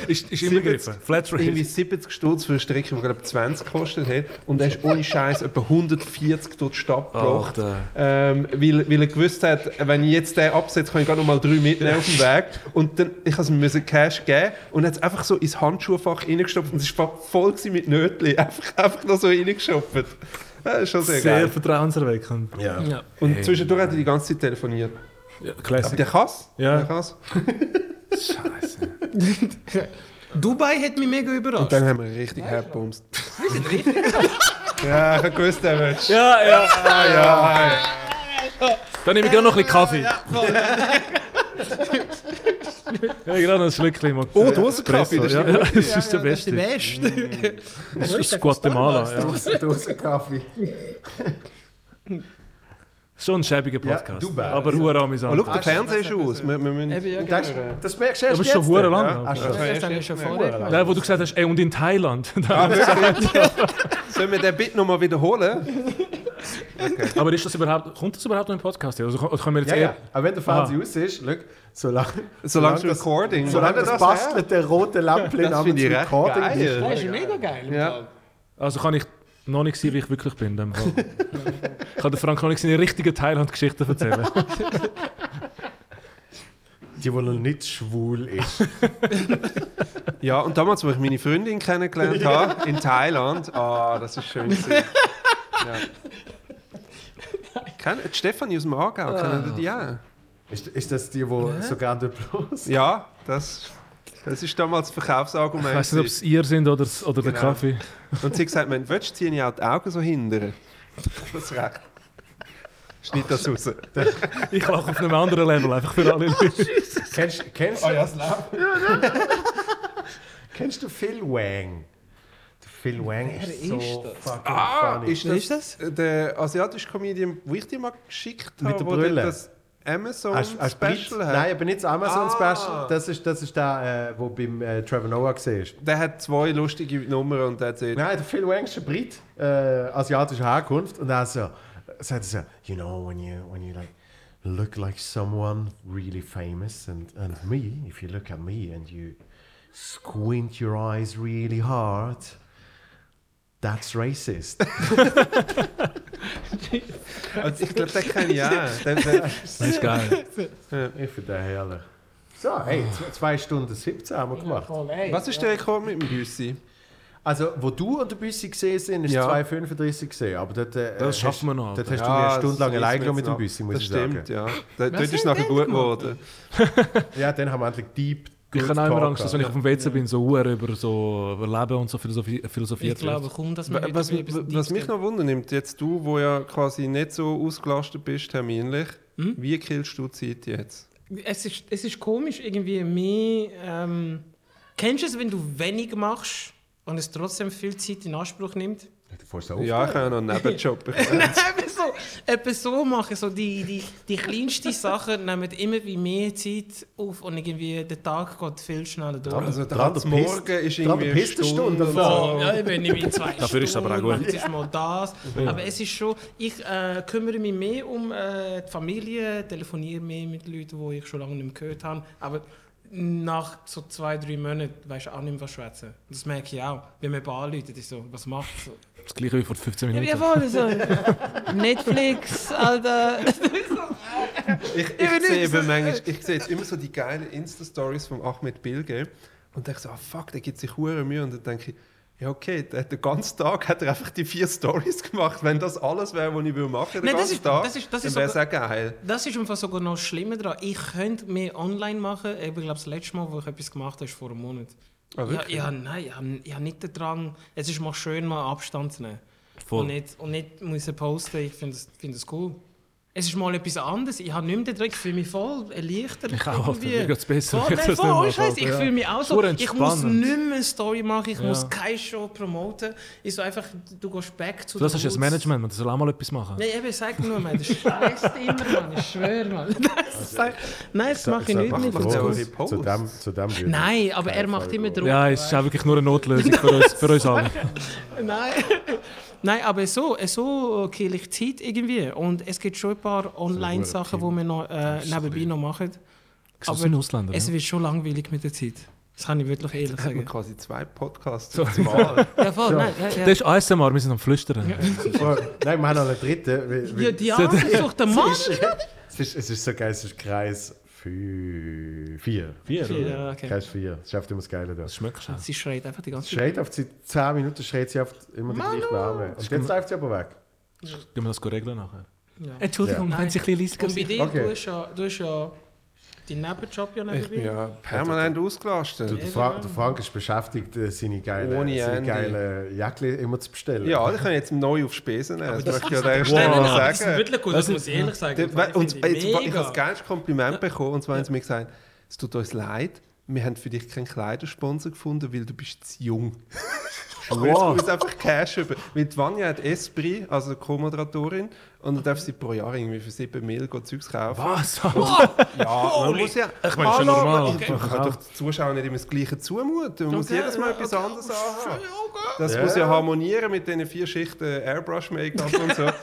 [SPEAKER 2] Ist, ist immer gegriffen. Flat
[SPEAKER 3] irgendwie
[SPEAKER 2] Rate.
[SPEAKER 3] 70 Stutz für eine Strecke, die glaube 20 gekostet hat. Und er ist ohne Scheiß etwa 140 durch die Stadt gebracht. Ähm, weil, weil er gewusst hat, wenn ich jetzt den absetze, kann ich gerade noch mal drei mitnehmen auf dem Weg. Und dann, ich musste ihm Cash geben und hat es einfach so ins Handschuhfach reingestopft und es war voll mit Nötli. Einfach, einfach noch so reingestopft. Das ist schon sehr,
[SPEAKER 2] Sehr
[SPEAKER 3] geil.
[SPEAKER 2] vertrauenserweckend.
[SPEAKER 1] Ja.
[SPEAKER 4] Ja.
[SPEAKER 3] Und
[SPEAKER 2] Hey.
[SPEAKER 3] zwischendurch hat er die ganze Zeit telefoniert.
[SPEAKER 2] Ja,
[SPEAKER 3] Aber
[SPEAKER 2] Classic.
[SPEAKER 3] der kann's.
[SPEAKER 2] Ja.
[SPEAKER 3] Der kann's.
[SPEAKER 2] Scheiße.
[SPEAKER 4] Dubai hat mich mega
[SPEAKER 3] Und
[SPEAKER 4] überrascht.
[SPEAKER 3] dann haben wir richtig herbumst. ja, ich habe gewusst, der wird.
[SPEAKER 2] Ja, ja. ja. Dann nehme ich gerne noch ein bisschen Kaffee. Ja, gerade noch ein Schlückchen. mal.
[SPEAKER 3] Oh, Dosenkaffee, das ist
[SPEAKER 2] ja, ja, das ist der
[SPEAKER 4] Das ist
[SPEAKER 2] beste.
[SPEAKER 4] der Beste.
[SPEAKER 2] Das ist Guatemala. Ja.
[SPEAKER 1] Dose, Dose Kaffee.
[SPEAKER 2] Schon ein schäbiger
[SPEAKER 1] Ja,
[SPEAKER 2] Podcast.
[SPEAKER 1] Dubai.
[SPEAKER 2] aber
[SPEAKER 3] Oh,
[SPEAKER 2] amüsant.
[SPEAKER 3] schau, der Fernseher ist aus. Wir, wir müssen
[SPEAKER 4] Eben, ja,
[SPEAKER 1] Das,
[SPEAKER 4] genau.
[SPEAKER 1] das merkst du
[SPEAKER 2] aber
[SPEAKER 1] erst
[SPEAKER 2] ist schon hure lang.
[SPEAKER 1] Ja. Ach, schon.
[SPEAKER 4] Das habe ich schon
[SPEAKER 1] Ja,
[SPEAKER 4] vorher.
[SPEAKER 2] Nein, wo du gesagt hast, ey, und in Thailand.
[SPEAKER 3] Ah? Sollen wir den Bit nochmal wiederholen?
[SPEAKER 2] Aber ist das überhaupt, kommt das überhaupt noch im Podcast? Also können wir jetzt
[SPEAKER 1] Ja,
[SPEAKER 2] eher...
[SPEAKER 1] ja. Aber wenn der Fernseher aus ist, schau, solange,
[SPEAKER 3] Solange das
[SPEAKER 1] das,
[SPEAKER 3] Recording.
[SPEAKER 1] solange das mit der roten Lampe
[SPEAKER 3] Das
[SPEAKER 1] namens
[SPEAKER 3] finde ich recht
[SPEAKER 1] Recording
[SPEAKER 3] geil.
[SPEAKER 1] ist.
[SPEAKER 4] Das ist mega geil.
[SPEAKER 3] Ja.
[SPEAKER 2] Also kann ich noch nicht sein, wie ich wirklich bin. in dem Fall. ich kann der Frank noch nicht seine richtigen Thailand-Geschichten erzählen.
[SPEAKER 1] Die, die noch nicht schwul ist.
[SPEAKER 3] Ja, und damals, wo ich meine Freundin kennengelernt habe, in Thailand, ah, das ist schön. Ja. Die Stefanie aus dem Aargau, kennen die auch?
[SPEAKER 1] Ist, ist das die, die so gerne bloß?
[SPEAKER 3] Ja, das, das ist damals das
[SPEAKER 2] Ich
[SPEAKER 3] Verkaufsargument.
[SPEAKER 2] weiß nicht, ob es ihr sind oder, oder der
[SPEAKER 3] Genau.
[SPEAKER 2] Kaffee.
[SPEAKER 3] Und sie hat gesagt, wenn du willst, ziehe ich auch die Augen so hindern. Das ist recht. Schneid das raus.
[SPEAKER 2] Ich lache auf einem anderen Level, einfach für alle Leute.
[SPEAKER 1] kennst, kennst,
[SPEAKER 3] Ah ja,
[SPEAKER 1] kennst du Phil Wang? Phil Wang ist
[SPEAKER 4] ist
[SPEAKER 1] so
[SPEAKER 4] das?
[SPEAKER 1] fucking
[SPEAKER 3] Ah,
[SPEAKER 1] funny.
[SPEAKER 3] ist das,
[SPEAKER 4] Wer ist das?
[SPEAKER 3] der asiatische Comedian, wo ich dir mal geschickt habe,
[SPEAKER 1] Mit der
[SPEAKER 3] wo
[SPEAKER 1] Brille.
[SPEAKER 3] der das Amazon
[SPEAKER 1] Hast- hast
[SPEAKER 3] Special hat?
[SPEAKER 1] Nein, aber nicht das Amazon
[SPEAKER 3] Ah.
[SPEAKER 1] Special. Das ist, das ist der, äh, wo beim äh, Trevor Noah gesehen ist.
[SPEAKER 3] Der hat zwei lustige Nummern und der erzählt,
[SPEAKER 1] Nein, der Phil Wang ist ein Brit, äh, asiatischer Herkunft. Und er so, sagt so, you know, when you, when you like, look like someone really famous and, and me, if you look at me and you squint your eyes really hard, that's racist.
[SPEAKER 3] also ich glaube, den kenne ich auch. Der, der,
[SPEAKER 2] Das ist geil.
[SPEAKER 1] ich finde den herrlich. So, hey, z- zwei Stunden 17 haben wir gemacht.
[SPEAKER 3] was ist der Rekord mit dem Büssi?
[SPEAKER 1] Also, wo du und der Büssi gesehen sind, ist
[SPEAKER 3] Ja.
[SPEAKER 1] 2,35 gesehen. Aber dort, äh,
[SPEAKER 2] Das
[SPEAKER 1] hast-
[SPEAKER 2] schaffen wir noch,
[SPEAKER 1] Dort hast du mir eine Stunde lang
[SPEAKER 3] das
[SPEAKER 1] allein mit dem Büssi, muss
[SPEAKER 3] das
[SPEAKER 1] ich
[SPEAKER 3] stimmt,
[SPEAKER 1] sagen.
[SPEAKER 3] ja. Da, dort ist es nachher gut geworden.
[SPEAKER 1] Ja, dann haben wir endlich deep
[SPEAKER 2] Ich habe auch immer Angst, dass wenn ich auf dem WC bin, so Uhr über so über Leben und so philosophi philosophiert
[SPEAKER 4] Ich glaube kaum, dass heute
[SPEAKER 3] Was, was mich noch wundernimmt, jetzt du, wo ja quasi nicht so ausgelastet bist terminlich,
[SPEAKER 4] Hm?
[SPEAKER 3] wie killst du die Zeit jetzt?
[SPEAKER 4] es ist, es ist komisch, irgendwie mehr... Ähm, kennst du es, wenn du wenig machst und es trotzdem viel Zeit in Anspruch nimmt?
[SPEAKER 3] Ja, ich habe noch einen Nebenjob.
[SPEAKER 4] Nein, eben so, eben so machen. So die, die, die kleinsten Sachen nehmen immer wie mehr Zeit auf und irgendwie der Tag geht viel schneller durch.
[SPEAKER 3] Also der Morgen ist irgendwie eine Stunde.
[SPEAKER 1] und
[SPEAKER 3] und
[SPEAKER 1] so.
[SPEAKER 3] so.
[SPEAKER 4] Ja, ich bin nicht in zwei
[SPEAKER 2] Dafür ist es aber auch gut.
[SPEAKER 4] Jetzt ist mal das. Aber es ist schon, ich äh, kümmere mich mehr um äh, die Familie, telefoniere mehr mit Leuten, die ich schon lange nicht mehr gehört habe. Aber nach so zwei, drei Monaten weißt du auch nicht mehr, was schwätzen. Das merke ich auch. Wenn man bei Leute ist so, was macht so?
[SPEAKER 2] Das gleiche wie vor 15
[SPEAKER 4] Ja,
[SPEAKER 2] Minuten.
[SPEAKER 4] jawohl, so. Netflix, Alter.
[SPEAKER 3] Ich, ich,
[SPEAKER 4] bin
[SPEAKER 3] sehe eben manchmal, ich sehe jetzt immer so die geilen Insta-Stories von Ahmed Bilge und denke so, ah fuck, der gibt sich hure Mühe und dann denke ich, ja okay, der, den ganzen Tag hat er einfach die vier Stories gemacht. Wenn das alles wäre, was ich will machen
[SPEAKER 4] Nein, das
[SPEAKER 3] ganzen
[SPEAKER 4] ist-
[SPEAKER 3] Tag,
[SPEAKER 4] das ist- das ist
[SPEAKER 3] dann wäre es auch geil.
[SPEAKER 4] Das ist einfach sogar noch schlimmer dran. Ich könnte mehr online machen. Ich glaube, das letzte Mal, wo ich etwas gemacht habe, ist vor einem Monat.
[SPEAKER 3] Ah,
[SPEAKER 4] ja, ja, nein, ich habe, habe nicht den Drang. Es ist mal schön, mal Abstand zu nehmen.
[SPEAKER 2] Voll.
[SPEAKER 4] Und nicht, und nicht müssen posten. Ich finde das, finde das cool. Es ist mal etwas anderes. Ich habe nicht mehr den Drang. Ich fühle mich voll erleichtert.
[SPEAKER 2] Ich auch,
[SPEAKER 4] irgendwie.
[SPEAKER 2] mir geht's besser,
[SPEAKER 4] Voll,
[SPEAKER 2] ich
[SPEAKER 4] nein, voll, Scheiß. Ich
[SPEAKER 2] ja.
[SPEAKER 4] fühle mich auch so. Ich muss nicht mehr eine Story machen. Ich
[SPEAKER 2] Ja.
[SPEAKER 4] muss keine Show promoten. Ich so einfach, du gehst back zu
[SPEAKER 2] das ja das. Management, man soll auch mal etwas machen.
[SPEAKER 4] Nein, eben, sag nur, man, das stresst immer, man. Ich schwöre, man. Das, nein, das mache ich nicht mehr. Ich
[SPEAKER 3] Eure
[SPEAKER 1] Zu dem, zu dem würde ich
[SPEAKER 4] Nein, aber er macht
[SPEAKER 1] Fall
[SPEAKER 4] immer. Druck.
[SPEAKER 2] Ja, es ist auch wirklich nur eine Notlösung für uns, für uns alle.
[SPEAKER 4] Nein. Nein, aber so, so kill ich Zeit irgendwie. Und es gibt schon ein paar Online-Sachen, die wir noch, äh, nebenbei noch machen.
[SPEAKER 2] So ein Ausländer.
[SPEAKER 4] Es
[SPEAKER 2] ja.
[SPEAKER 4] wird schon langweilig mit der Zeit. Das kann ich wirklich ehrlich
[SPEAKER 3] Hat man
[SPEAKER 4] sagen.
[SPEAKER 3] quasi zwei Podcasts zum Mal.
[SPEAKER 4] Ja, voll, nein, ja, ja.
[SPEAKER 2] Das ist ASMR, wir sind am Flüstern.
[SPEAKER 1] Oh, Nein, wir haben noch einen dritten. weil- weil-
[SPEAKER 4] Ja, die Arme sucht der Mann.
[SPEAKER 1] Es ist, es ist so geil, es ist Kreis 4. Vier.
[SPEAKER 2] Vier,
[SPEAKER 4] Ja, okay.
[SPEAKER 1] Kreis 4. Das ist einfach immer das Geile da.
[SPEAKER 2] Das schmeckt schon.
[SPEAKER 4] Sie schreit einfach die ganze Zeit.
[SPEAKER 1] Schreit auf sie 10 Minuten, schreit sie auf immer die gleiche Wärme. Und jetzt läuft sie aber weg.
[SPEAKER 2] Gehen wir das regeln nachher.
[SPEAKER 4] Ja.
[SPEAKER 2] Entschuldigung,
[SPEAKER 4] Ja.
[SPEAKER 2] wenn Sie ein bisschen leiser
[SPEAKER 4] Und bei dir,
[SPEAKER 1] Okay.
[SPEAKER 4] du, hast ja, du hast ja deinen Nebenjob ja
[SPEAKER 3] Ich bin ja permanent ausgelastet.
[SPEAKER 1] Du, der, Fra der Frank ist beschäftigt, äh, seine geilen seine geile Jäckli immer zu bestellen.
[SPEAKER 3] Ja, ich kann jetzt neu auf Spesen nehmen. Das, möchte ich an dieser
[SPEAKER 4] Nein,
[SPEAKER 3] Stelle
[SPEAKER 4] das
[SPEAKER 3] sagen.
[SPEAKER 4] wirklich gut, das muss ich ehrlich sagen.
[SPEAKER 3] Der-
[SPEAKER 4] Das
[SPEAKER 3] Und jetzt, ich habe das geilste Kompliment bekommen und zwar haben sie mir gesagt, es tut uns leid, wir haben für dich keinen Kleidersponsor gefunden, weil du bist zu jung.
[SPEAKER 2] Wow.
[SPEAKER 3] muss einfach Cash über. Weil die Vanja hat Esprit, also Co-Moderatorin, und dann darf sie pro Jahr irgendwie für 7 Mil go Zeugs kaufen.
[SPEAKER 2] Was?
[SPEAKER 3] Ja, man muss ja.
[SPEAKER 2] Ich meine, schon normal.
[SPEAKER 3] Ich, man kann doch den Zuschauern nicht immer das Gleiche zumuten. Man muss
[SPEAKER 4] Okay,
[SPEAKER 3] jedes Mal
[SPEAKER 4] ja,
[SPEAKER 3] etwas
[SPEAKER 4] okay.
[SPEAKER 3] anderes anhaben. Das
[SPEAKER 1] Ja.
[SPEAKER 3] muss ja harmonieren mit diesen vier Schichten Airbrush-Make-up und so.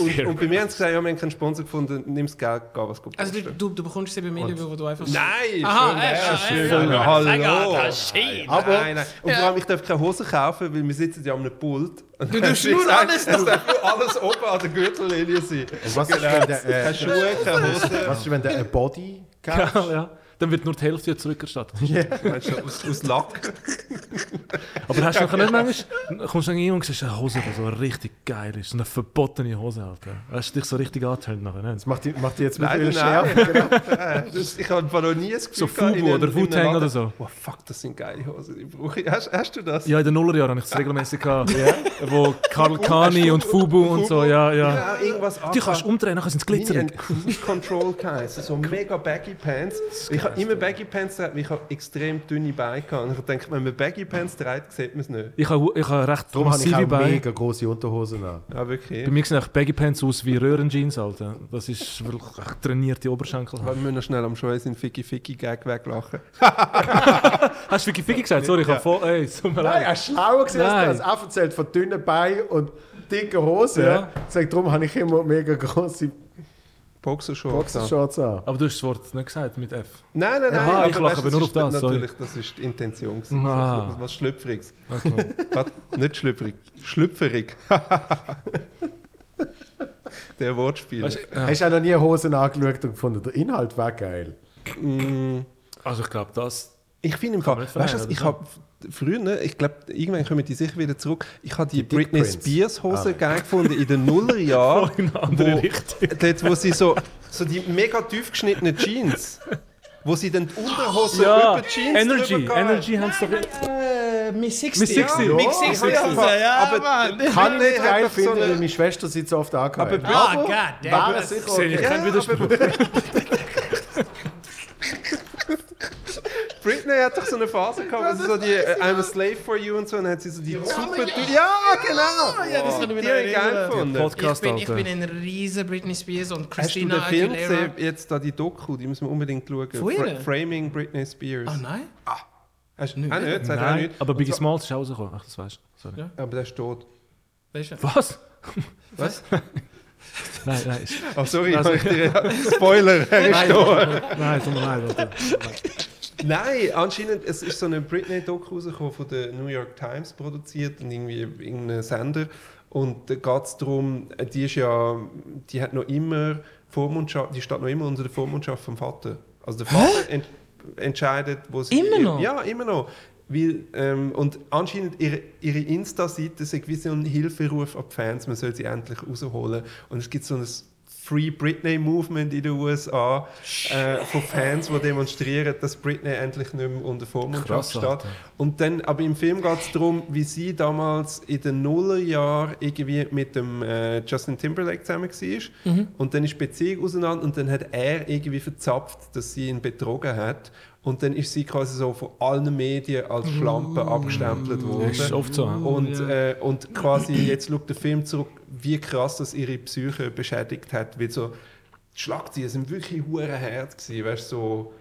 [SPEAKER 3] Und, und bei mir haben sie gesagt, ja, wir haben keinen Sponsor gefunden, nimm das Geld, geh was gut
[SPEAKER 4] Also du, du, du bekommst 7 Millionen, wo du einfach...
[SPEAKER 3] Nein!
[SPEAKER 4] Aha,
[SPEAKER 3] schon
[SPEAKER 4] äh,
[SPEAKER 3] mehr.
[SPEAKER 4] äh,
[SPEAKER 3] Schön.
[SPEAKER 4] äh,
[SPEAKER 3] Hallo!
[SPEAKER 4] äh, das ist schön.
[SPEAKER 3] Aber, nein, nein. Und vor allem, ich darf keine Hosen kaufen, weil wir sitzen ja einem Pult. Und
[SPEAKER 4] Du tust nur alles
[SPEAKER 3] alles oben an der Gürtellinie sein.
[SPEAKER 1] Was ist, wenn der,
[SPEAKER 3] Keine
[SPEAKER 1] äh,
[SPEAKER 3] Schuhe, keine Hosen.
[SPEAKER 1] was ist, wenn der ein Body kauft?
[SPEAKER 2] Ja, ja. Dann wird nur die Hälfte zurückerstattet.
[SPEAKER 3] Meinst du, aus, aus Lack?
[SPEAKER 2] Aber hast du noch nicht manchmal, kommst du irgendwann und siehst eine Hose, die so richtig geil ist. So eine verbotene Hose, Alter. Hast du dich so richtig angetönt nachher, ne?
[SPEAKER 1] Das macht die, macht die jetzt
[SPEAKER 3] nein.
[SPEAKER 1] schärfer.
[SPEAKER 3] Nein, das, ich habe noch nie das
[SPEAKER 2] So
[SPEAKER 3] Gefühl in
[SPEAKER 2] Fubu oder
[SPEAKER 3] Laden-
[SPEAKER 2] oder so.
[SPEAKER 3] Oh fuck, das sind geile Hosen, die brauche ich. Hast, hast du das?
[SPEAKER 2] Ja, in den Nullerjahren habe ich es regelmäßig gehabt. Wo Karl Kani und Fubu und so, ja, ja.
[SPEAKER 3] Irgendwas
[SPEAKER 2] Die kannst du umdrehen, nachher sind es
[SPEAKER 3] Mini
[SPEAKER 2] glitzerig.
[SPEAKER 3] Cruise Control geheißen, so mega baggy Pants. Ich, habe immer Baggy Pants getragen, ich habe extrem dünne Beine gehabt. Und ich denke, wenn man Baggy Pants trägt, sieht man es nicht.
[SPEAKER 2] Ich habe ich habe recht
[SPEAKER 1] Darum habe ich auch
[SPEAKER 2] Beine.
[SPEAKER 1] mega grosse Unterhosen an.
[SPEAKER 3] Ja, wirklich.
[SPEAKER 2] Bei mir sehen Baggy Pants aus wie Röhrenjeans, Alter. Das ist wirklich trainierte Oberschenkel.
[SPEAKER 3] Wir müssen noch schnell am Schweiß in Ficky Ficky Gag weglachen.
[SPEAKER 2] Hast du Ficky Ficky gesagt? Sorry, ich habe voll... Ey, tut mir
[SPEAKER 1] Nein,
[SPEAKER 2] leid.
[SPEAKER 1] er ist schlauer gewesen als
[SPEAKER 2] Nein.
[SPEAKER 1] das. Er erzählt von dünnen Beinen und dicken Hosen.
[SPEAKER 2] Ja.
[SPEAKER 1] Sagt, darum habe ich immer mega grosse
[SPEAKER 3] Boxershorts.
[SPEAKER 1] Boxershorts an.
[SPEAKER 2] Aber du hast das Wort nicht gesagt mit F.
[SPEAKER 3] Nein, nein, nein.
[SPEAKER 2] Aha, ich lache
[SPEAKER 3] weißt,
[SPEAKER 2] aber nur auf das, sorry.
[SPEAKER 3] Natürlich, das ist die Intention. gewesen.
[SPEAKER 2] Ah.
[SPEAKER 3] Was, was Schlüpfriges.
[SPEAKER 2] Okay.
[SPEAKER 3] Nicht schlüpfrig. Schlüpferig. Der Wortspiel.
[SPEAKER 2] Weißt, ja.
[SPEAKER 1] Hast du auch noch nie Hosen angeschaut und gefunden, der Inhalt war geil?
[SPEAKER 3] Mm,
[SPEAKER 2] Also ich glaube, das...
[SPEAKER 3] Ich finde im Fall, weißt du, ich habe früher, ne, ich glaube, irgendwann kommen die sicher wieder zurück. Ich habe die,
[SPEAKER 1] Die
[SPEAKER 3] Britney. Spears Hose
[SPEAKER 1] Ah.
[SPEAKER 3] gefunden in den Nullerjahren.
[SPEAKER 2] In eine andere
[SPEAKER 3] wo,
[SPEAKER 2] Richtung.
[SPEAKER 3] dort, wo sie so, so die mega tief geschnittenen Jeans, wo sie dann die Unterhose
[SPEAKER 2] Ja,
[SPEAKER 3] über die Jeans
[SPEAKER 2] Energy. Energy haben sie doch...
[SPEAKER 4] Miss 60.
[SPEAKER 2] Miss 60.
[SPEAKER 4] Ja, Miss
[SPEAKER 3] Ja,
[SPEAKER 4] 60.
[SPEAKER 3] ja, aber-
[SPEAKER 4] Mann.
[SPEAKER 1] Kann nicht geil
[SPEAKER 3] so
[SPEAKER 1] finden,
[SPEAKER 3] eine-
[SPEAKER 1] weil meine Schwester sie so oft angehabt
[SPEAKER 3] Aber
[SPEAKER 1] hat.
[SPEAKER 4] Ah,
[SPEAKER 3] Aber-
[SPEAKER 4] God damn.
[SPEAKER 1] Wäre
[SPEAKER 4] das-
[SPEAKER 1] sicher
[SPEAKER 2] Sehe ich
[SPEAKER 1] okay.
[SPEAKER 2] keinen Widerspruch.
[SPEAKER 3] Britney hat doch so eine Phase gehabt, sie so die äh, I'm a slave for you und so, und dann hat sie so die super Ja, genau!
[SPEAKER 4] Ja, das kann ich mir
[SPEAKER 3] Die
[SPEAKER 4] noch
[SPEAKER 3] habe ich geil
[SPEAKER 4] erinnern.
[SPEAKER 3] gefunden.
[SPEAKER 4] Ich bin, ich
[SPEAKER 2] Alter.
[SPEAKER 4] bin ein riesen Britney Spears und
[SPEAKER 3] Hast du
[SPEAKER 4] Christina
[SPEAKER 3] den Film
[SPEAKER 4] Aguilera.
[SPEAKER 3] gesehen, jetzt da die Doku, die müssen wir unbedingt schauen.
[SPEAKER 4] Von ihr?
[SPEAKER 3] Framing Britney Spears.
[SPEAKER 4] Ah nein?
[SPEAKER 3] Hast du
[SPEAKER 4] Nicht.
[SPEAKER 3] auch nicht? Sagt auch
[SPEAKER 2] Nein,
[SPEAKER 3] nicht.
[SPEAKER 2] aber Biggie Smalls ist auch rausgekommen. Ach, das weißt du. Sorry.
[SPEAKER 4] Ja.
[SPEAKER 3] Aber der ist tot.
[SPEAKER 4] Weißt du?
[SPEAKER 2] Was?
[SPEAKER 3] Was?
[SPEAKER 2] Nein, nein. ist-
[SPEAKER 3] Oh, sorry,
[SPEAKER 2] Also-
[SPEAKER 3] ich dir Spoiler, er ist
[SPEAKER 2] Nein,
[SPEAKER 3] tot.
[SPEAKER 2] nein, tut mir leid. Alter.
[SPEAKER 3] Nein, anscheinend, es ist so eine Britney-Doku rausgekommen, von der New York Times produziert und irgendwie irgendein Sender. Und da geht es darum, die ist ja, die hat noch immer Vormundschaft, die steht noch immer unter der Vormundschaft vom Vater. Also der Vater ent, entscheidet, wo sie...
[SPEAKER 4] Immer noch?
[SPEAKER 3] Ja, immer noch. Weil, ähm, und anscheinend ihre, ihre Insta-Seite ist ein Hilferuf an die Fans, man soll sie endlich rausholen. Und es gibt so ein Free Britney Movement in den USA äh, von Fans, die demonstrieren, dass Britney endlich nicht mehr unter Vormundschaft
[SPEAKER 2] Krass,
[SPEAKER 3] steht.
[SPEAKER 2] Alter.
[SPEAKER 3] Und dann, aber im Film geht es darum, wie sie damals in den Nullerjahren irgendwie mit dem äh, Justin Timberlake zusammen war.
[SPEAKER 2] Mhm.
[SPEAKER 3] Und dann ist die Beziehung auseinander und dann hat er irgendwie verzapft, dass sie ihn betrogen hat. Und dann ist sie quasi so von allen Medien als Schlampe abgestempelt worden.
[SPEAKER 2] Das ist oft so.
[SPEAKER 3] Und, äh, und quasi jetzt schaut der Film zurück, wie krass das ihre Psyche beschädigt hat. Weil so, die Schlagzeilen sind wirklich hure hart gewesen, weißt so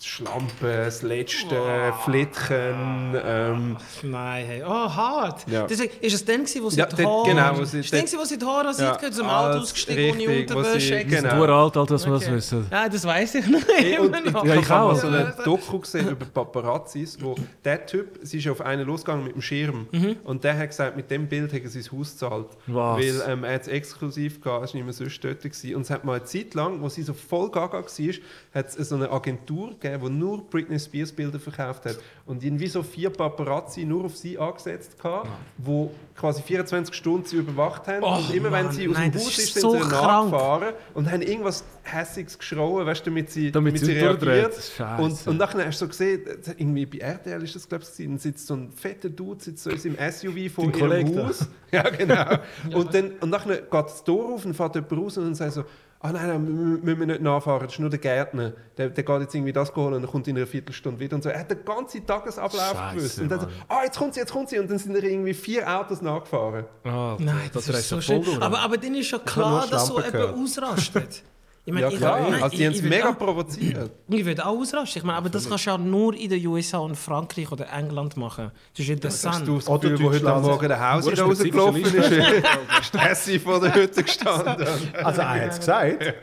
[SPEAKER 3] Schlampe, das letzte Flittchen. Ähm,
[SPEAKER 4] Nein, hey. Oh, hart.
[SPEAKER 3] Ja.
[SPEAKER 4] Deswegen, ist es dann, wo sie
[SPEAKER 3] Ja,
[SPEAKER 4] die Haare...
[SPEAKER 3] genau, wo sie
[SPEAKER 4] ist das, dann, wo sie die Haare
[SPEAKER 3] Ja,
[SPEAKER 4] ja, zum Auto ausgestiegen, ohne
[SPEAKER 3] richtig, wo sie-
[SPEAKER 4] Unterwäsche.
[SPEAKER 3] genau.
[SPEAKER 2] Du alt, dass wir das
[SPEAKER 3] Okay.
[SPEAKER 2] wissen.
[SPEAKER 4] Ja, das weiß ich noch
[SPEAKER 3] Hey,
[SPEAKER 4] nicht.
[SPEAKER 3] und ich,
[SPEAKER 2] Ja,
[SPEAKER 3] ich habe so eine Doku gesehen über Paparazzis, wo der Typ, sie ist auf einen losgegangen mit dem Schirm und der hat gesagt, mit dem Bild hat er sein Haus gezahlt.
[SPEAKER 2] Was?
[SPEAKER 3] Weil ähm, er hat es exklusiv gehabt, es war nicht mehr sonst dort. Gewesen. Und es hat mal eine Zeit lang, wo sie so voll gaga war, hat es so eine Agentur gegeben, die nur Britney Spears Bilder verkauft hat. Und irgendwie so vier Paparazzi nur auf sie angesetzt gehabt, wo quasi 24 Stunden sie überwacht haben.
[SPEAKER 4] Oh,
[SPEAKER 3] und immer wenn
[SPEAKER 4] Mann,
[SPEAKER 3] sie aus
[SPEAKER 4] nein,
[SPEAKER 3] dem Haus
[SPEAKER 4] ist
[SPEAKER 3] sind
[SPEAKER 4] so
[SPEAKER 3] sie nachgefahren und haben irgendwas Hässiges geschrauen, weißt, damit sie,
[SPEAKER 2] Damit sie durchdreht. Scheisse.
[SPEAKER 3] Und, und nachher hast du so gesehen, irgendwie bei RTL ist das, glaube ich, dann sitzt so ein fetter Dude sitzt so in seinem SUV vor ihrem. Haus. Ja, genau. und, dann, und nachher geht das Tor auf und fährt jemand raus und dann sagt so, ah nein, nein, mü- müssen wir nicht nachfahren, das ist nur der Gärtner. Der, der geht jetzt irgendwie das holen und dann kommt in einer Viertelstunde wieder und so. Er hat den ganzen Tagesablauf
[SPEAKER 2] Scheisse,
[SPEAKER 3] gewusst. Und dann so,
[SPEAKER 2] Mann.
[SPEAKER 3] ah, jetzt kommt sie, jetzt kommt sie. Und dann sind da irgendwie vier Autos nachgefahren.
[SPEAKER 2] Ah,
[SPEAKER 4] Nein, das,
[SPEAKER 2] dreht
[SPEAKER 4] ist so schön. Aber, aber dann ist ja
[SPEAKER 1] habe
[SPEAKER 4] klar, dass so jemand ausrastet. Ich meine,
[SPEAKER 3] Ja,
[SPEAKER 4] ich,
[SPEAKER 3] klar.
[SPEAKER 4] nein,
[SPEAKER 3] also, die haben
[SPEAKER 4] ich,
[SPEAKER 3] es
[SPEAKER 4] ich,
[SPEAKER 3] mega
[SPEAKER 4] will
[SPEAKER 3] provoziert.
[SPEAKER 4] auch, ich würde auch ausrasten. Ich meine, aber das kannst du ja nur in den USA und Frankreich oder England machen. Das ist interessant.
[SPEAKER 3] Hast du das
[SPEAKER 1] Oder
[SPEAKER 3] Gefühl, wo heute. Morgen der Haus wieder rausgelaufen ist? Stressi vor der Hütte gestanden.
[SPEAKER 1] Also er hat es gesagt.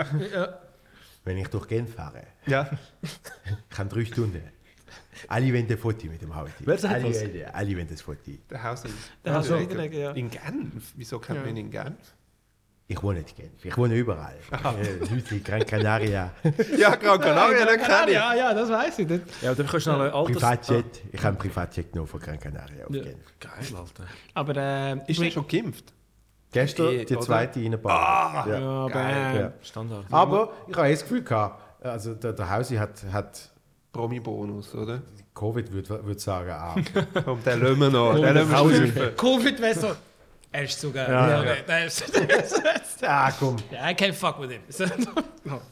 [SPEAKER 1] Wenn ich durch Genf fahre,
[SPEAKER 3] Ja.
[SPEAKER 1] ich habe drei Stunden. Alle wollen ein Foto mit dem Auto.
[SPEAKER 2] Wer sagt
[SPEAKER 1] alle, alle wollen das Foto.
[SPEAKER 3] Der Haus in,
[SPEAKER 4] Der Haus
[SPEAKER 3] Ja,
[SPEAKER 4] in Wiederlegen, ja.
[SPEAKER 3] in Genf? Wieso kennt man ihn in Genf?
[SPEAKER 1] Ich wohne nicht in Genf, ich wohne überall. Äh, Leute in Gran Canaria,
[SPEAKER 3] Ja, Gran Canaria, den kenne ich.
[SPEAKER 4] Ja, ja, das weiß ich. Das,
[SPEAKER 2] Ja, dann kannst du schnell ein altes...
[SPEAKER 1] Privatjet. Ich habe einen Privatjet genommen von Gran Canaria auf
[SPEAKER 2] Ja.
[SPEAKER 1] Genf.
[SPEAKER 2] Geil, Alter.
[SPEAKER 4] aber äh,
[SPEAKER 3] Ist er schon geimpft?
[SPEAKER 1] Gestern
[SPEAKER 3] Eh,
[SPEAKER 1] die zweite reingebaut.
[SPEAKER 3] Ah,
[SPEAKER 1] ja.
[SPEAKER 4] ja, aber,
[SPEAKER 3] geil.
[SPEAKER 4] äh,
[SPEAKER 1] Ja.
[SPEAKER 2] Standard.
[SPEAKER 1] Aber ich habe eh das Gefühl gehabt, also der, der Hausi hat, hat
[SPEAKER 3] Promi-Bonus, oder?
[SPEAKER 1] Covid, würde würd sagen, ah,
[SPEAKER 3] Komm, den lassen wir noch. Den
[SPEAKER 4] Er ist so geil.
[SPEAKER 2] Ja,
[SPEAKER 4] Ja. Der ist, der ist,
[SPEAKER 1] Ah, komm.
[SPEAKER 4] I can't fuck with him. So,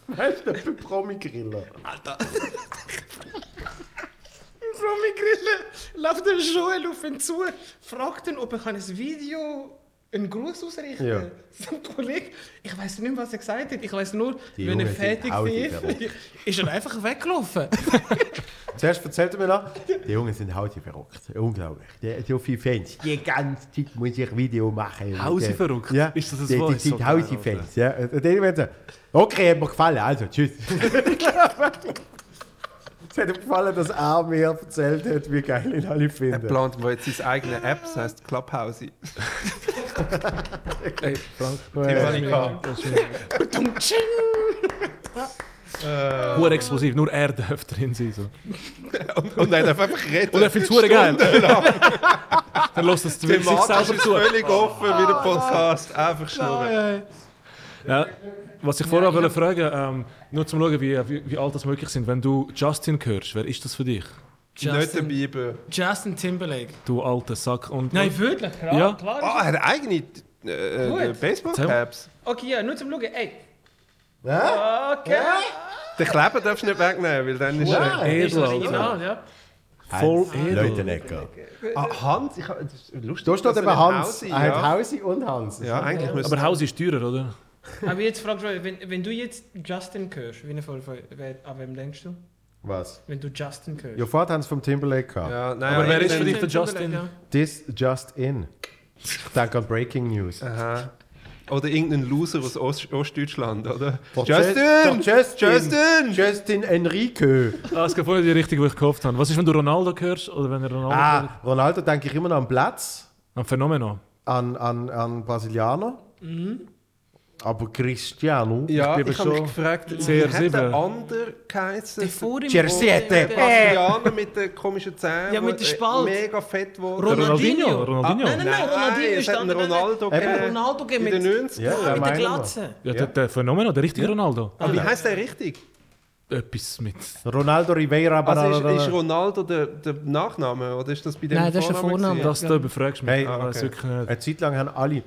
[SPEAKER 1] Weißt du, der Promi-Griller.
[SPEAKER 4] Alter. Romy Grille läuft der Joel auf ihn zu, fragt ihn, ob er ein Video einen Gruß ausrichten
[SPEAKER 1] Ja.
[SPEAKER 4] kann. Sein Kollege, ich weiß nicht was er gesagt hat. Ich weiß nur,
[SPEAKER 1] Die
[SPEAKER 4] wenn er
[SPEAKER 1] Jungen sind
[SPEAKER 4] fertig
[SPEAKER 1] verrückt.
[SPEAKER 4] ist er einfach weggelaufen.
[SPEAKER 1] Zuerst erzählt er mir noch, die Jungen sind Hausi verrückt. Unglaublich. Die, so viele Fans. Die ganze Zeit muss ich Video machen.
[SPEAKER 2] Hausi
[SPEAKER 1] Die-
[SPEAKER 2] verrückt?
[SPEAKER 1] Ja,
[SPEAKER 2] Ist das ein
[SPEAKER 1] die,
[SPEAKER 2] Wort?
[SPEAKER 1] die sind
[SPEAKER 2] So
[SPEAKER 1] Hausi-Fans. Ja. Und dann werden sie, okay, hat mir gefallen, also tschüss. Es hat ihm gefallen, dass er mir erzählt hat, wie geil ihn alle
[SPEAKER 3] Er
[SPEAKER 1] finden.
[SPEAKER 3] plant wo jetzt seine eigene App, das heisst Clubhouse.
[SPEAKER 2] Ey, Frank.
[SPEAKER 4] Dumm, tsching.
[SPEAKER 2] Hure explosiv, nur er darf drin sein. So.
[SPEAKER 3] Und er darf einfach reden.
[SPEAKER 2] Und er findet es hure geil. Dann lässt es sich selber
[SPEAKER 3] ist
[SPEAKER 2] zu.
[SPEAKER 3] völlig offen wie der Podcast. Einfach schnurren.
[SPEAKER 2] Ja, was ich vorher wollte fragen, ähm, nur zum Schauen, wie, wie, wie alt das möglich sind. Wenn du Justin hörst, wer ist das für dich?
[SPEAKER 3] Nicht der
[SPEAKER 4] Justin. Justin Timberlake.
[SPEAKER 2] Du alter Sack. Und,
[SPEAKER 4] Nein, wirklich, klar.
[SPEAKER 2] Ja.
[SPEAKER 4] klar.
[SPEAKER 3] Oh, er hat eigene äh,
[SPEAKER 4] Gut.
[SPEAKER 3] äh, Baseball-Caps.
[SPEAKER 4] Okay, ja, nur zum Schauen. Ey.
[SPEAKER 1] Ja?
[SPEAKER 4] Okay.
[SPEAKER 3] Den Kleber darfst du nicht wegnehmen, weil dann ist er...
[SPEAKER 2] Edel.
[SPEAKER 4] Original, ja.
[SPEAKER 2] Voll edel.
[SPEAKER 1] Leutenecker.
[SPEAKER 3] Ah, Hans, ich, das ist lustig.
[SPEAKER 1] Da steht
[SPEAKER 3] er
[SPEAKER 1] eben Hans.
[SPEAKER 3] Hausi,
[SPEAKER 1] Er hat
[SPEAKER 3] ja.
[SPEAKER 1] Hausi und Hans.
[SPEAKER 3] Ja, eigentlich müsste...
[SPEAKER 2] Aber Haus ist teurer, oder?
[SPEAKER 4] Aber jetzt fragst du, wenn, wenn du jetzt Justin hörst, wie wer, an wem denkst du?
[SPEAKER 1] Was?
[SPEAKER 4] Wenn du Justin hörst.
[SPEAKER 1] Ja, vorher haben sie vom Timberlake gehabt.
[SPEAKER 3] Ja, nein,
[SPEAKER 2] Aber wer ist für dich der Justin?
[SPEAKER 4] Ja.
[SPEAKER 1] This just in. Danke an Breaking News.
[SPEAKER 3] Aha. Oder irgendein Loser aus Ost Ostdeutschland, oder?
[SPEAKER 1] Der
[SPEAKER 3] Justin!
[SPEAKER 1] der Justin!
[SPEAKER 3] Justin!
[SPEAKER 1] Justin Enrique!
[SPEAKER 2] Ah, es geht vorher die Richtung, die ich gehofft habe. Was ist, wenn du Ronaldo hörst? Oder wenn er Ronaldo
[SPEAKER 1] Ah,
[SPEAKER 2] hört?
[SPEAKER 1] Ronaldo denke ich immer noch am Platz,
[SPEAKER 2] Ein Phänomen.
[SPEAKER 1] an, an, an Brasilianer. Aber Cristiano.
[SPEAKER 3] Ja,
[SPEAKER 2] bin
[SPEAKER 3] ich, habe mich
[SPEAKER 2] schon
[SPEAKER 3] gefragt, wie
[SPEAKER 2] CR7.
[SPEAKER 3] hat der andere geheißen?
[SPEAKER 4] Der.
[SPEAKER 1] Cerciete.
[SPEAKER 4] Der-
[SPEAKER 3] Brasilianer mit den komischen Zähnen.
[SPEAKER 4] Ja, mit dem
[SPEAKER 3] äh,
[SPEAKER 4] Spalt.
[SPEAKER 3] Mega fett wurde.
[SPEAKER 2] Ronaldinho.
[SPEAKER 4] Ronaldinho.
[SPEAKER 2] Ronaldinho.
[SPEAKER 4] Nein, nein, nein, Ronaldinho
[SPEAKER 3] es
[SPEAKER 4] ist
[SPEAKER 3] hat
[SPEAKER 4] der
[SPEAKER 3] einen
[SPEAKER 4] andere.
[SPEAKER 3] Ronaldo
[SPEAKER 1] Eben.
[SPEAKER 3] gegeben.
[SPEAKER 4] Ronaldo gegeben
[SPEAKER 3] in den
[SPEAKER 4] mit,
[SPEAKER 3] 90
[SPEAKER 1] Ja, ja,
[SPEAKER 4] mit der. Glatze.
[SPEAKER 2] Ja, der, der Phänomen, der richtige Ronaldo.
[SPEAKER 3] Aber wie heißt der richtig?
[SPEAKER 2] Etwas mit.
[SPEAKER 1] Ronaldo Rivera
[SPEAKER 3] Also ist, ist Ronaldo der, der Nachname oder ist das bei dem
[SPEAKER 4] Nein, das ist der
[SPEAKER 3] Vorname?
[SPEAKER 2] Das da überfragst du mich.
[SPEAKER 1] Hey,
[SPEAKER 2] Ich weiss
[SPEAKER 3] okay.
[SPEAKER 2] wirklich nicht.
[SPEAKER 1] Eine Zeit lang haben alle.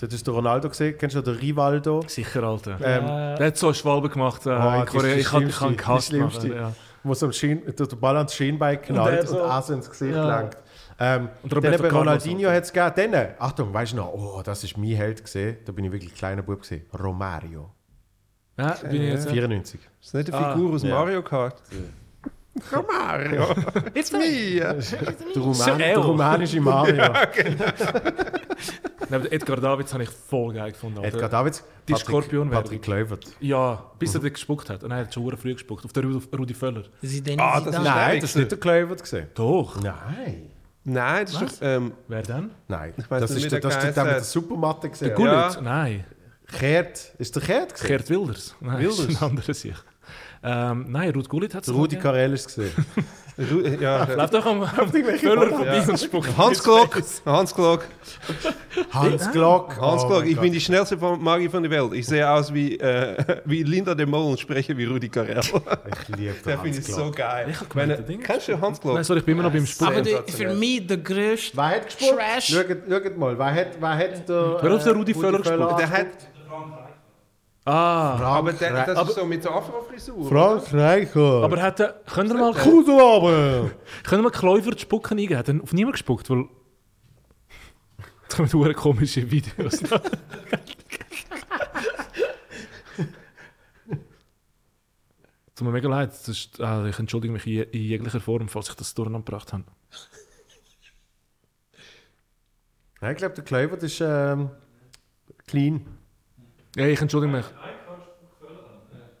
[SPEAKER 1] Das ist der Ronaldo gesehen. Kennst du den Rivaldo?
[SPEAKER 2] Sicher, Alter.
[SPEAKER 1] Ähm,
[SPEAKER 2] Der hat so Schwalbe gemacht äh,
[SPEAKER 1] Oh,
[SPEAKER 2] in Korea. Ich
[SPEAKER 1] das
[SPEAKER 2] gehasst.
[SPEAKER 1] Schlimmste.
[SPEAKER 2] Mann, Ja.
[SPEAKER 1] wo so am Schien, der Ball ans Schienbein knallt und,
[SPEAKER 2] so-
[SPEAKER 1] so ins Gesicht
[SPEAKER 2] Ja.
[SPEAKER 1] lenkt. Ähm,
[SPEAKER 2] Und
[SPEAKER 1] dann
[SPEAKER 2] Roberto Carlos
[SPEAKER 1] Ronaldinho hat es gegeben. Dann, Achtung, weißt du noch, oh, das ist mein Held gesehen. Da bin ich wirklich kleiner Bub gesehen. Romario.
[SPEAKER 2] Ja, bin ich jetzt.
[SPEAKER 1] 94.
[SPEAKER 3] Ist das nicht eine
[SPEAKER 2] Ah,
[SPEAKER 3] Figur aus
[SPEAKER 1] ja.
[SPEAKER 3] Mario Kart? Komm Mario! It's me!
[SPEAKER 1] Der, Roman, der rumänische Mario.
[SPEAKER 2] Neben Edgar Davids habe ich voll geil gefunden. Alter.
[SPEAKER 1] Edgar Davids.
[SPEAKER 2] Die
[SPEAKER 1] Patrick-
[SPEAKER 2] Skorpion-Werbung.
[SPEAKER 1] Patrick Kluivert.
[SPEAKER 2] Ja, bis er gespuckt hat. Und er hat schon früh gespuckt. Auf den Rudi, Rudi Völler.
[SPEAKER 3] Ah, das
[SPEAKER 1] Nein, das ist nicht der Kluivert gesehen.
[SPEAKER 2] Doch.
[SPEAKER 1] Nein.
[SPEAKER 3] Nein, das ist doch. Ähm,
[SPEAKER 2] Wer denn?
[SPEAKER 1] Nein.
[SPEAKER 3] weiss
[SPEAKER 1] Das
[SPEAKER 3] nicht,
[SPEAKER 1] ist der,
[SPEAKER 3] der
[SPEAKER 1] das ist der, der mit der. Supermatte gesehen.
[SPEAKER 2] Gullit?
[SPEAKER 3] Ja.
[SPEAKER 2] Nein.
[SPEAKER 1] Gerd. Ist der Gerd gesehen?
[SPEAKER 2] Gerd Wilders. Nein,
[SPEAKER 3] Wilders?
[SPEAKER 2] Ist ein anderes Sicht. Ähm, nein, Ruth Gullit hat es
[SPEAKER 1] Der Rudi Carell ist gesehen.
[SPEAKER 3] Ru- ja,
[SPEAKER 2] Läuft doch am Völler vorbei und spuckt.
[SPEAKER 3] Hans Glock! Hans Glock!
[SPEAKER 1] Hans Glock.
[SPEAKER 3] Hans
[SPEAKER 1] Oh
[SPEAKER 3] Glock, ich bin die schnellste Magie von der Welt. Ich sehe aus wie, äh, wie Linda de Mol und spreche wie Rudi Carell.
[SPEAKER 1] Ich liebe den
[SPEAKER 3] Der finde ich so geil.
[SPEAKER 2] Ich Ding
[SPEAKER 3] Kennst du Hans Glock?
[SPEAKER 2] Nein, sorry, ich bin immer noch beim Spucken.
[SPEAKER 4] Aber
[SPEAKER 3] Sensationell.
[SPEAKER 4] für mich der grösste
[SPEAKER 1] Wer hat gespuckt?
[SPEAKER 4] Trash.
[SPEAKER 1] Schaut, schaut mal, wer hat, wer hat der...
[SPEAKER 2] Hör auf, der
[SPEAKER 1] äh,
[SPEAKER 2] Rudi Völler gespuckt.
[SPEAKER 3] Der hat,
[SPEAKER 2] Ah,
[SPEAKER 3] aber der, das
[SPEAKER 1] Frank-
[SPEAKER 3] ist so mit so Afro-Frisur.
[SPEAKER 1] Frank Reicher.
[SPEAKER 2] aber hat er, könnt ihr mal,
[SPEAKER 1] Kudelabel.
[SPEAKER 2] könnt ihr mal Kluivert spucken eingeben? Hat er auf niemand gespuckt? Weil... Jetzt kommen hure komische Videos. Tut mir mega leid. Das ist, ah, ich entschuldige mich in, in jeglicher Form, falls ich das durcheinander gebracht habe.
[SPEAKER 1] Ja, ich glaube, der Kluivert ist ähm, clean.
[SPEAKER 2] Ja, ich entschuldige mich.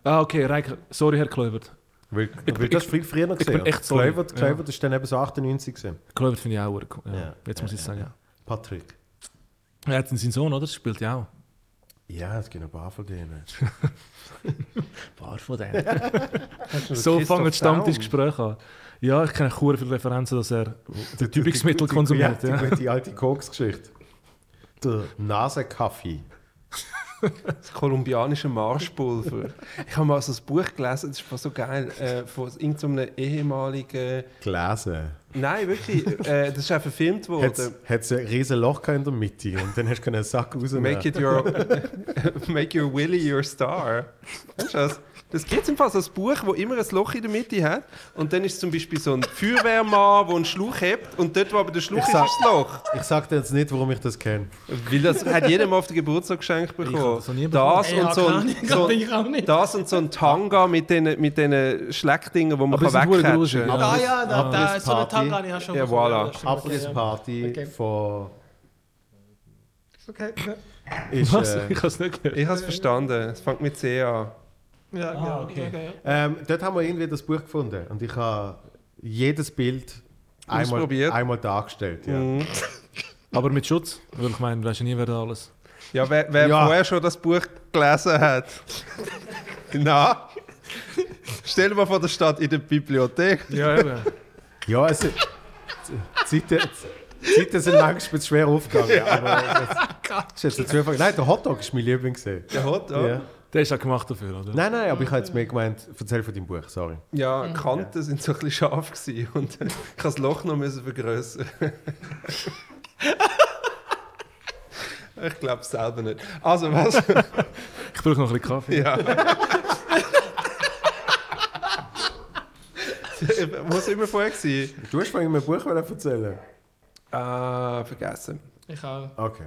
[SPEAKER 2] Ah, okay, Reik, sorry, Herr Kluivert.
[SPEAKER 1] Weil,
[SPEAKER 2] Ich-
[SPEAKER 1] weil das viel früher
[SPEAKER 2] bin
[SPEAKER 1] gesehen.
[SPEAKER 2] echt sorry.
[SPEAKER 1] Kluivert,
[SPEAKER 2] Ja.
[SPEAKER 1] Kluivert ist dann eben so 98 gewesen.
[SPEAKER 2] Kluivert finde ich auch cool. Ja,
[SPEAKER 1] Ja.
[SPEAKER 2] Jetzt muss ich sagen, ja.
[SPEAKER 1] Patrick.
[SPEAKER 2] Er hat seinen Sohn, oder? Das spielt ja auch.
[SPEAKER 1] Ja, es gibt noch ein paar von denen.
[SPEAKER 2] Ein paar von denen. So fangen die? Stammtischgespräche an. Ja, ich kenne hure viele Referenzen, dass er
[SPEAKER 1] Der
[SPEAKER 2] Übungsmittel konsumiert.
[SPEAKER 1] Ja,
[SPEAKER 2] Ja.
[SPEAKER 1] die, die alte Koks-Geschichte. Der Nasenkaffee.
[SPEAKER 3] Das kolumbianische Marschpulver. ich habe mal so ein Buch gelesen, das ist so geil, äh, von irgendeinem ehemaligen
[SPEAKER 1] Gelesen.
[SPEAKER 3] Nein, wirklich. Äh, das ist auch verfilmt worden.
[SPEAKER 1] Hat es ein riesen Loch in der Mitte und dann hast du einen Sack rausnehmen.
[SPEAKER 3] Make it your Make your Willy your star. Weißt du das? Das gibt es im Fall so ein Buch, wo immer ein Loch in der Mitte hat. Und dann ist es zum Beispiel so ein Feuerwehrmann, der einen Schluch hebt. Und dort, wo aber der Schluch
[SPEAKER 1] Ich
[SPEAKER 3] ist,
[SPEAKER 1] sag-
[SPEAKER 3] ist das Loch.
[SPEAKER 1] Ich sag dir jetzt nicht, warum ich das kenne.
[SPEAKER 3] Weil das hat jeder mal auf den Geburtstag geschenkt bekommen.
[SPEAKER 2] das
[SPEAKER 3] und so ein, so, das und ein Tanga mit diesen mit den Schleckdingen, wo man
[SPEAKER 2] Aber die
[SPEAKER 3] kann
[SPEAKER 2] gruselig.
[SPEAKER 3] kann.
[SPEAKER 4] Ah ja, da, da
[SPEAKER 1] Abriss
[SPEAKER 4] so eine. Tanga habe ich auch schon
[SPEAKER 3] Ja, voilà.
[SPEAKER 1] Abrissparty
[SPEAKER 4] Okay.
[SPEAKER 1] von.
[SPEAKER 4] ja. Okay.
[SPEAKER 1] Ist,
[SPEAKER 2] Was?
[SPEAKER 1] äh,
[SPEAKER 2] Ich habe es nicht gehört.
[SPEAKER 3] Ich habe es verstanden. Es fängt mit C an.
[SPEAKER 4] Ja,
[SPEAKER 2] Ah,
[SPEAKER 4] ja,
[SPEAKER 2] okay.
[SPEAKER 4] okay.
[SPEAKER 1] ähm, dort haben wir irgendwie das Buch gefunden und ich habe jedes Bild einmal, einmal dargestellt. Ja.
[SPEAKER 3] Mhm.
[SPEAKER 2] Aber mit Schutz. Weil ich meine, du weißt ja nie, wer da alles.
[SPEAKER 3] Ja, wer, wer
[SPEAKER 1] Ja.
[SPEAKER 3] vorher schon das Buch gelesen hat. Na? Stell dir mal vor, der steht in der Bibliothek.
[SPEAKER 2] Ja, eben.
[SPEAKER 1] Ja, also, die Zeiten, die Zeiten sind manchmal schwer aufgegangen. Aber das ist jetzt ein. Nein, der Hotdog ist mein Liebling. gewesen.
[SPEAKER 3] Der hat,
[SPEAKER 1] Ja.
[SPEAKER 3] ja.
[SPEAKER 2] Der ist auch gemacht dafür, oder?
[SPEAKER 1] Nein, nein, aber ich habe jetzt mehr gemeint, erzähl von deinem Buch, sorry.
[SPEAKER 3] Ja, die Kanten sind so ein bisschen scharf gewesen und ich musste das Loch noch müssen vergrößern. ich glaube es selber nicht. Also was?
[SPEAKER 2] Ich brauche noch ein bisschen Kaffee.
[SPEAKER 3] ja. Wo sind wir vorher gewesen?
[SPEAKER 1] Du hast vorhin mein Buch erzählen
[SPEAKER 3] Ah, vergessen.
[SPEAKER 4] Ich, auch.
[SPEAKER 1] Okay.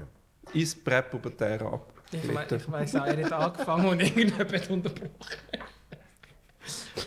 [SPEAKER 3] Ins Präpubertär ab.
[SPEAKER 4] ich, we ich weiss auch, er hat angefangen und irgendjemand hat unterbrochen.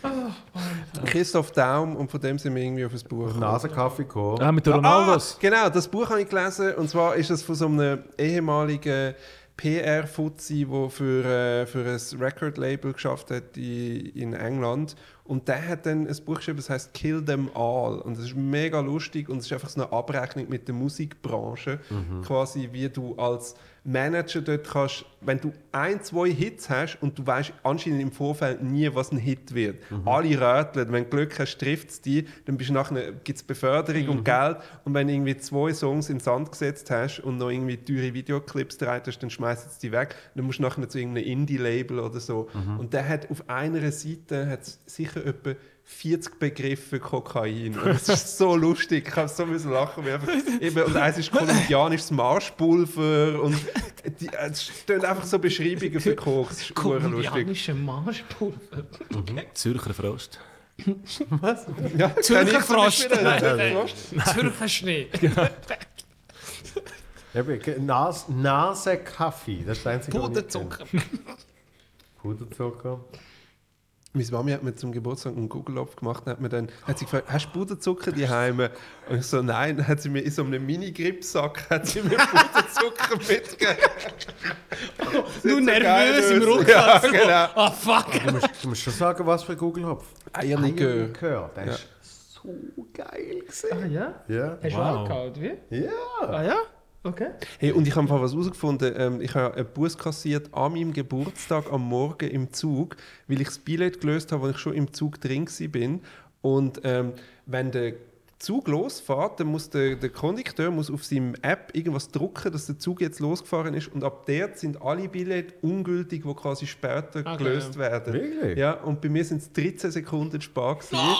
[SPEAKER 3] Christoph Daum und von dem sind wir irgendwie auf das Buch. gekommen.
[SPEAKER 1] Nasenkaffee gekommen.
[SPEAKER 2] Ah, mit den Ronaldos.
[SPEAKER 3] Ah, genau, das Buch habe ich gelesen. Und zwar ist es von so einem ehemaligen PR-Fuzzi, der für, äh, für ein Record-Label geschafft hat in, in England. Und der hat dann ein Buch geschrieben, das heißt Kill Them All. Und das ist mega lustig und es ist einfach so eine Abrechnung mit der Musikbranche. Quasi, wie du als Manager dort kannst, wenn du ein, zwei Hits hast und du weißt anscheinend im Vorfeld nie, was ein Hit wird. Alle röteln, wenn du Glück hast, trifft es dich, dann bist du nachher, gibt es Beförderung und Geld. Und wenn du irgendwie zwei Songs in den Sand gesetzt hast und noch irgendwie teure Videoclips bereit hast, dann schmeißt es die weg, dann musst du nachher zu irgendeinem Indie-Label oder so. Und der hat auf einer Seite hat's sicher etwa 40 Begriffe Kokain. Und es ist so lustig. Ich habe so müssen lachen. Wie einfach, eben, und eins ist kolumbianisches Marschpulver. Und die, es stehen einfach so Beschreibungen für Koks. Das ist urlustig.
[SPEAKER 4] Kolumbianische Marschpulver.
[SPEAKER 2] Zürcher Frost.
[SPEAKER 3] Ja,
[SPEAKER 4] Zürcher Frost. Nein, nein.
[SPEAKER 3] Frost.
[SPEAKER 4] Zürcher Schnee.
[SPEAKER 1] Eben, ge- Nas Nasenkaffee, das ist das einzige, was
[SPEAKER 4] Puderzucker.
[SPEAKER 1] Puderzucker.
[SPEAKER 3] Meine Mami hat mir zum Geburtstag einen Google-Opf gemacht und hat mir dann hat sie gefragt, hast du Puderzucker daheim? Und ich so, nein. Dann hat sie mir in so einem Mini-Gripsack hat sie mir Puderzucker mitgegeben.
[SPEAKER 4] Nur
[SPEAKER 3] so
[SPEAKER 4] nervös im. Rücken.
[SPEAKER 3] Ja,
[SPEAKER 4] so.
[SPEAKER 3] genau.
[SPEAKER 4] Ah, fuck.
[SPEAKER 1] Du musst, du musst schon sagen, was für ein Google-Hopf.
[SPEAKER 3] Eierlikör.
[SPEAKER 1] Eierlikör, der
[SPEAKER 3] Ja.
[SPEAKER 1] ist so geil gewesen.
[SPEAKER 4] Ah ja?
[SPEAKER 1] Ja.
[SPEAKER 4] Hast du
[SPEAKER 2] Wow.
[SPEAKER 4] angehauen, wie?
[SPEAKER 1] Ja.
[SPEAKER 4] Ah ja? Okay.
[SPEAKER 3] Hey, und ich habe was herausgefunden. Ähm, ich habe einen Bus kassiert an meinem Geburtstag am Morgen im Zug, weil ich das Billett gelöst habe, als ich schon im Zug drin bin. Und ähm, wenn der Zug losfährt, dann muss der, der Kondukteur muss auf seinem App irgendwas drucken, dass der Zug jetzt losgefahren ist. Und ab dort sind alle Billette ungültig, die quasi später
[SPEAKER 4] Okay.
[SPEAKER 3] gelöst werden.
[SPEAKER 1] Wirklich?
[SPEAKER 3] Ja, und bei mir sind es 13 Sekunden spart. gewesen.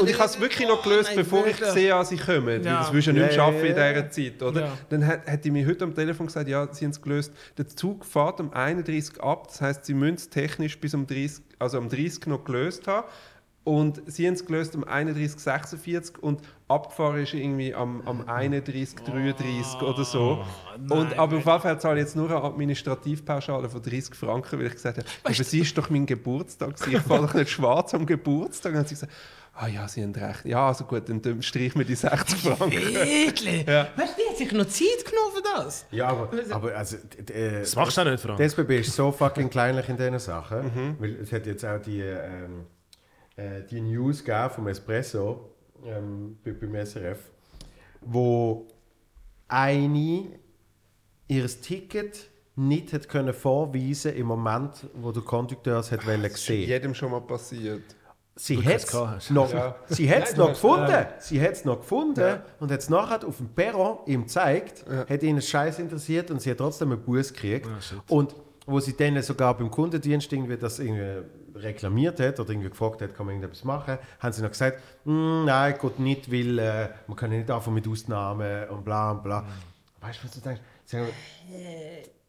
[SPEAKER 3] und ich habe es wirklich noch gelöst,
[SPEAKER 4] nein,
[SPEAKER 3] bevor ich sehe, dass sie kommen. Weil
[SPEAKER 4] Ja.
[SPEAKER 3] das willst du ja nicht
[SPEAKER 1] ja,
[SPEAKER 3] schaffen in dieser Zeit, oder?
[SPEAKER 4] Ja.
[SPEAKER 3] Dann hat, hat die mir heute am Telefon gesagt, ja, sie haben es gelöst. Der Zug fährt am 31 ab, das heißt, sie müssen es technisch bis um 30, also am 30 noch gelöst haben. Und sie haben es gelöst am 31, 46 und abgefahren ist irgendwie am, am 31, 33 oder so. und, aber auf jeden Fall zahle ich jetzt nur eine Administrativpauschale von 30 Franken, weil ich gesagt habe, aber sie ist doch mein Geburtstag, gewesen. ich fahre doch nicht schwarz am Geburtstag. Und dann hat sie gesagt, ah ja, sie haben recht. Ja, also gut, dann, streich mir die 60 Franken.
[SPEAKER 4] Wirklich?
[SPEAKER 3] Ja.
[SPEAKER 4] Weißt du, die hat sich noch Zeit genommen für das?
[SPEAKER 1] Ja, aber, aber also, d- d- äh,
[SPEAKER 2] Das machst du auch nicht, Frank.
[SPEAKER 1] Die SBB ist so fucking kleinlich in diesen Sachen. Weil es hat jetzt auch die, ähm, äh, die News gegeben vom Espresso ähm, bei- beim SRF, wo eine ihr Ticket nicht hat können vorweisen im Moment, wo der Kondukteur es hat wollen sehen.
[SPEAKER 3] Jedem schon mal passiert.
[SPEAKER 1] Sie hat es noch,
[SPEAKER 3] Ja.
[SPEAKER 1] sie hat's
[SPEAKER 3] Nein,
[SPEAKER 1] noch gefunden. Sie hat es noch gefunden
[SPEAKER 3] Ja.
[SPEAKER 1] und hat es nachher auf dem Perron ihm gezeigt,
[SPEAKER 3] Ja.
[SPEAKER 1] hat ihn Scheiß interessiert und sie hat trotzdem einen Bus gekriegt.
[SPEAKER 2] Ah,
[SPEAKER 1] und wo sie dann sogar beim Kundendienst irgendwie das irgendwie reklamiert hat oder irgendwie gefragt hat, kann man irgendetwas machen, haben sie noch gesagt, «Mm, nein, geht nicht, weil äh, man kann nicht anfangen mit Ausnahmen und bla und bla. Weißt du, was du denkst?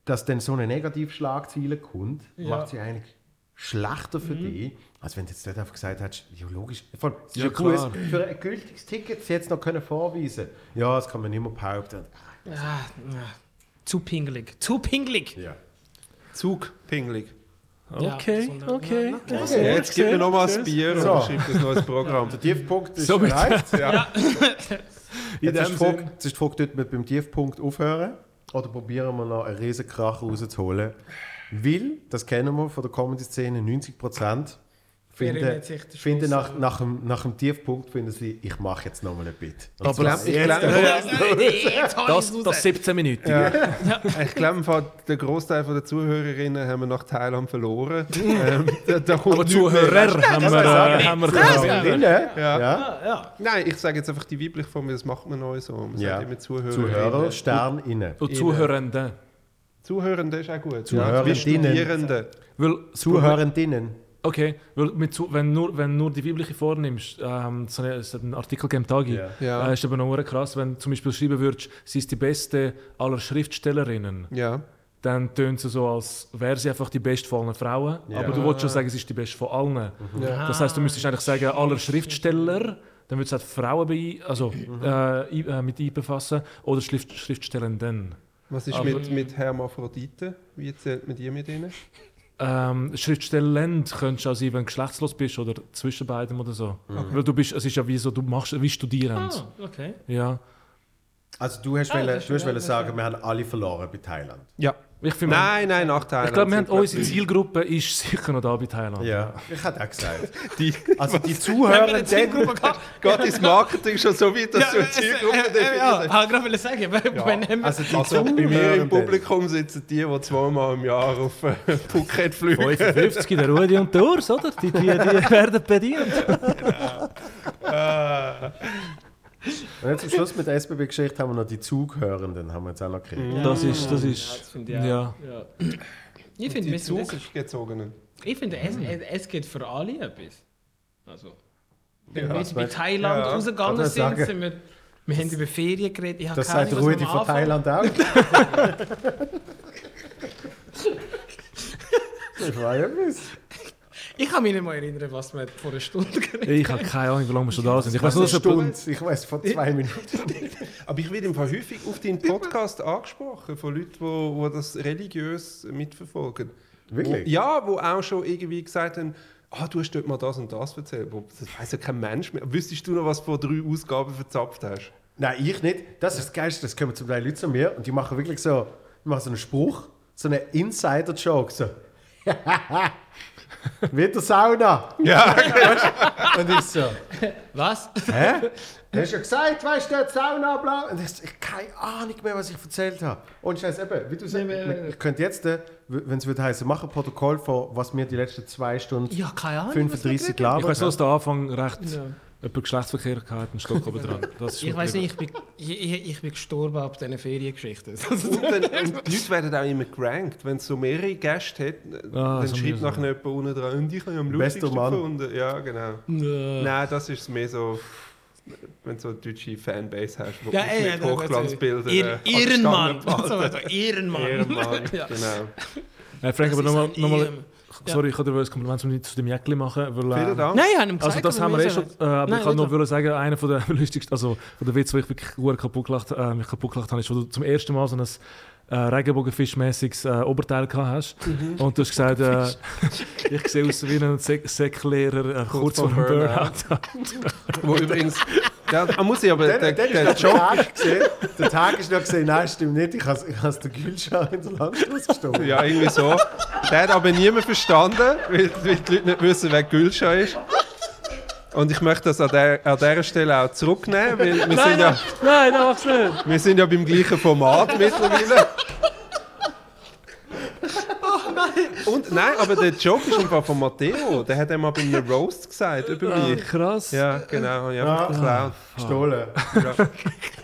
[SPEAKER 1] Dass dann so eine Negativschlagzeile kommt, macht sie eigentlich schlechter für dich, als wenn du jetzt dort einfach gesagt hättest, ja logisch, allem, es ist
[SPEAKER 2] Ja,
[SPEAKER 1] ja, für ein gültiges Ticket sie jetzt noch können vorweisen Ja, das kann man nicht mehr behaupten.
[SPEAKER 4] Ah, ah, zu pingelig. Zu pingelig.
[SPEAKER 1] Ja.
[SPEAKER 3] Zug, pingelig.
[SPEAKER 2] Okay,
[SPEAKER 4] Ja,
[SPEAKER 2] okay.
[SPEAKER 4] ja,
[SPEAKER 3] Also jetzt gib mir noch mal ein Bier
[SPEAKER 1] So.
[SPEAKER 3] und schreib ein neues Programm.
[SPEAKER 1] Der Tiefpunkt ist
[SPEAKER 2] Somit-
[SPEAKER 1] erreicht.
[SPEAKER 3] Ja.
[SPEAKER 1] Jetzt ist, Frage, jetzt ist die Frage, dort mit beim Tiefpunkt aufhören oder probieren wir noch einen riesen Krach rauszuholen? Weil, das kennen wir von der Comedy-Szene, 90% finden, finden nach, nach, dem, nach dem Tiefpunkt finden sie, ich mache jetzt nochmal ein Bit. Und
[SPEAKER 2] Aber
[SPEAKER 1] zwar
[SPEAKER 3] ich
[SPEAKER 1] jetzt-
[SPEAKER 3] glaub-
[SPEAKER 4] Jetzt hau
[SPEAKER 2] Das,
[SPEAKER 4] raus.
[SPEAKER 2] das 17 Minuten.
[SPEAKER 3] Ich glaube, im Fall, der Großteil der Zuhörerinnen haben wir nach Thailand verloren. ähm, da, da
[SPEAKER 2] Aber. Zuhörer haben wir, äh, haben wir
[SPEAKER 1] Ja, ja.
[SPEAKER 3] Ja.
[SPEAKER 1] Ja.
[SPEAKER 4] Ja.
[SPEAKER 3] Nein, ich sage jetzt einfach die weibliche Form, das macht man neu so. Man
[SPEAKER 1] Ja.
[SPEAKER 3] sagt immer Zuhörer.
[SPEAKER 1] Zuhörer, Stern innen.
[SPEAKER 2] Und Zuhörende.
[SPEAKER 3] Zuhörende ist auch gut.
[SPEAKER 1] Zuhörerinnen.
[SPEAKER 3] Wie Studierende.
[SPEAKER 2] Weil das
[SPEAKER 1] Zuhörendinnen.
[SPEAKER 2] Okay, weil mit, wenn, nur, wenn nur die weibliche vornimmst, ähm, so eine, es hat einen Artikel gegeben, Tagi,
[SPEAKER 1] Ja.
[SPEAKER 3] Ja.
[SPEAKER 2] äh, ist aber noch krass, wenn du zum Beispiel schreiben würdest, sie ist die beste aller Schriftstellerinnen,
[SPEAKER 3] Ja.
[SPEAKER 2] dann tönt sie so, als wäre sie einfach die beste von allen Frauen,
[SPEAKER 1] Ja.
[SPEAKER 2] aber du wolltest schon sagen, sie ist die beste von allen.
[SPEAKER 3] ja.
[SPEAKER 2] Das heißt, du müsstest eigentlich sagen, aller Schriftsteller, dann würdest du halt Frauen bei, also, äh, ein- äh, mit einbefassen, oder Schrift, Schriftstellenden.
[SPEAKER 3] Was ist
[SPEAKER 2] Aber-
[SPEAKER 3] mit, mit Hermaphroditen? Wie zählt man die mit ihnen?
[SPEAKER 2] Ähm, Schriftstellend könntest du auch sein, wenn du geschlechtslos bist oder zwischen beiden oder so. Weil du bist, es ist ja wie so, du machst wie Studierend.
[SPEAKER 4] Ah, okay.
[SPEAKER 2] Ja.
[SPEAKER 1] Also du hast,
[SPEAKER 4] Ah,
[SPEAKER 1] wollen, du hast wollen sagen, wir haben alle verloren bei Thailand.
[SPEAKER 3] Ja.
[SPEAKER 2] Ich, finde,
[SPEAKER 3] Nein, nein, nach Thailand.
[SPEAKER 2] ich glaube, wir haben
[SPEAKER 3] sind
[SPEAKER 2] unsere Zielgruppe ist sicher noch da bei Thailand.
[SPEAKER 1] Ja, ich hätte auch gesagt.
[SPEAKER 3] Die,
[SPEAKER 1] Also die Zuhörenden,
[SPEAKER 3] geht ins Marketing schon so weit, dass du eine Zielgruppe
[SPEAKER 4] Ja,
[SPEAKER 3] definierst.
[SPEAKER 4] ich wollte gerade wollen sagen, wenn, wenn
[SPEAKER 1] also die
[SPEAKER 3] Also bei mir im. Publikum sitzen die, die zweimal im Jahr auf äh, Phuket fliegen.
[SPEAKER 2] 55, der Rudi und der Urs, oder? Die, die, die werden bedient.
[SPEAKER 1] Und jetzt zum Schluss mit der SBB-Geschichte haben wir noch die Zughörenden, haben wir jetzt auch noch gekriegt.
[SPEAKER 2] Das ist, das
[SPEAKER 4] Ja,
[SPEAKER 2] ist,
[SPEAKER 4] das finde ich auch.
[SPEAKER 2] ja.
[SPEAKER 4] Ja. Ich finde,
[SPEAKER 3] Die Zuggezogenen.
[SPEAKER 4] ich finde es, es geht für alle etwas. Also, wenn
[SPEAKER 1] Ja,
[SPEAKER 4] wir jetzt bei? Thailand
[SPEAKER 3] Ja,
[SPEAKER 4] rausgegangen
[SPEAKER 1] ich
[SPEAKER 4] sind,
[SPEAKER 1] sagen.
[SPEAKER 4] sind wir, wir haben über Ferien geredet. Ich habe
[SPEAKER 1] Das
[SPEAKER 4] keine
[SPEAKER 1] sagt Rudi
[SPEAKER 4] am
[SPEAKER 1] von Thailand auch. Das war ja etwas.
[SPEAKER 4] Ich kann mich nicht mal erinnern, was wir vor einer Stunde geredet
[SPEAKER 2] Ich habe keine Ahnung, wie lange wir schon da sind. Ich weiß nur,
[SPEAKER 1] eine
[SPEAKER 2] dass
[SPEAKER 1] Stunde, ich weiß von zwei Minuten.
[SPEAKER 3] Aber ich werde im Fall häufig auf deinen Podcast angesprochen von Leuten, die wo, wo das religiös mitverfolgen.
[SPEAKER 1] Wirklich?
[SPEAKER 3] Wo, ja, wo auch schon irgendwie gesagt haben, ah, du hast dort mal das und das erzählt. Das weiß ja kein Mensch mehr. Wüsstest du noch, was du vor drei Ausgaben verzapft hast?
[SPEAKER 1] Nein, ich nicht. Das ist das Geilste. Das kommen zum Teil Leute zu mir und die machen wirklich so, die machen so einen Spruch, so einen Insider-Joke. So. Wieder Sauna.
[SPEAKER 3] Ja,
[SPEAKER 1] Und ich so,
[SPEAKER 4] Was?
[SPEAKER 1] hä? Du hast ja gesagt, weißt du, Sauna, bla. Und ich so, ich hab keine Ahnung mehr, was ich erzählt habe. Und Scheiß, eben, wie du sagst,
[SPEAKER 4] Nee,
[SPEAKER 1] ich könnte jetzt, äh, wenn es würde heißen, mach ein Protokoll von, was wir die letzten zwei Stunden
[SPEAKER 4] Ja, keine Ahnung.
[SPEAKER 1] 35
[SPEAKER 2] ich
[SPEAKER 1] labern.
[SPEAKER 2] weiß nur, dass der Anfang recht
[SPEAKER 4] Ja.
[SPEAKER 2] Jemand Geschlechtsverkehr gehabt einen Stock oben dran.
[SPEAKER 4] Ich weiß nicht, ich bin, ich, ich, bin gestorben ab diesen Feriengeschichten.
[SPEAKER 3] und, dann, und die Leute werden auch immer gerankt. Wenn es so mehrere Gäste hat,
[SPEAKER 2] Ah,
[SPEAKER 3] dann
[SPEAKER 2] so
[SPEAKER 3] schreibt nachher jemand unten dran, und ich habe am lustigsten gefunden. Ja, genau.
[SPEAKER 4] Nein.
[SPEAKER 3] Nein, das ist mehr so, wenn du so eine deutsche Fanbase hast, wo
[SPEAKER 4] Ja,
[SPEAKER 3] mit
[SPEAKER 4] ey, ja,
[SPEAKER 3] Hochglanzbildern äh, der
[SPEAKER 4] Ehrenmann. Ehrenmann.
[SPEAKER 3] Ehrenmann,
[SPEAKER 4] Ja.
[SPEAKER 3] genau.
[SPEAKER 2] Äh, Frank, aber nochmal, noch sorry, ich wollte dir ein Kompliment zu, dem Jäckli machen. Weil,
[SPEAKER 3] Vielen Dank.
[SPEAKER 4] Nein, ich habe ihm
[SPEAKER 2] Also
[SPEAKER 4] gesagt,
[SPEAKER 2] das
[SPEAKER 4] aber
[SPEAKER 2] haben wir eh schon, äh, aber
[SPEAKER 4] Nein,
[SPEAKER 2] ich kann nur wollen sagen, einer von der lustigsten, also von der Witz, wo ich wirklich kaputt gelacht, äh, mich kaputt gelacht habe, ist, wo du zum ersten Mal so ein äh, Regenbogenfischmäßiges äh, Oberteil gehabt hast
[SPEAKER 3] Mhm.
[SPEAKER 2] und du hast gesagt, äh, ich sehe aus wie ein Sek Säcklehrer äh, kurz vor
[SPEAKER 3] vor
[SPEAKER 2] dem.
[SPEAKER 3] Burnout. Wo übrigens, ja, man muss ich aber,
[SPEAKER 1] Dann,
[SPEAKER 3] der,
[SPEAKER 1] dann
[SPEAKER 3] der,
[SPEAKER 1] ist der Tag gesehen. Der Tag ist noch gesehen, nein, stimmt nicht. Ich habe ich den Gülschau in der Landstraße gestohlen.
[SPEAKER 3] ja, irgendwie so. Der hat aber niemand verstanden, weil, weil die Leute nicht wissen, wer Gülscha ist. Und ich möchte das an, der, an dieser Stelle auch zurücknehmen, weil wir sind, ja,
[SPEAKER 2] Nein, du nicht.
[SPEAKER 3] wir sind ja beim gleichen Format mittlerweile. Und nein, aber der Joke ist einfach von Matteo. Der hat einmal bei einem Roast gesagt über mich.
[SPEAKER 2] Krass.
[SPEAKER 3] Ja, genau, habe ich einfach geklaut.
[SPEAKER 1] Gestohlen.
[SPEAKER 3] Ja.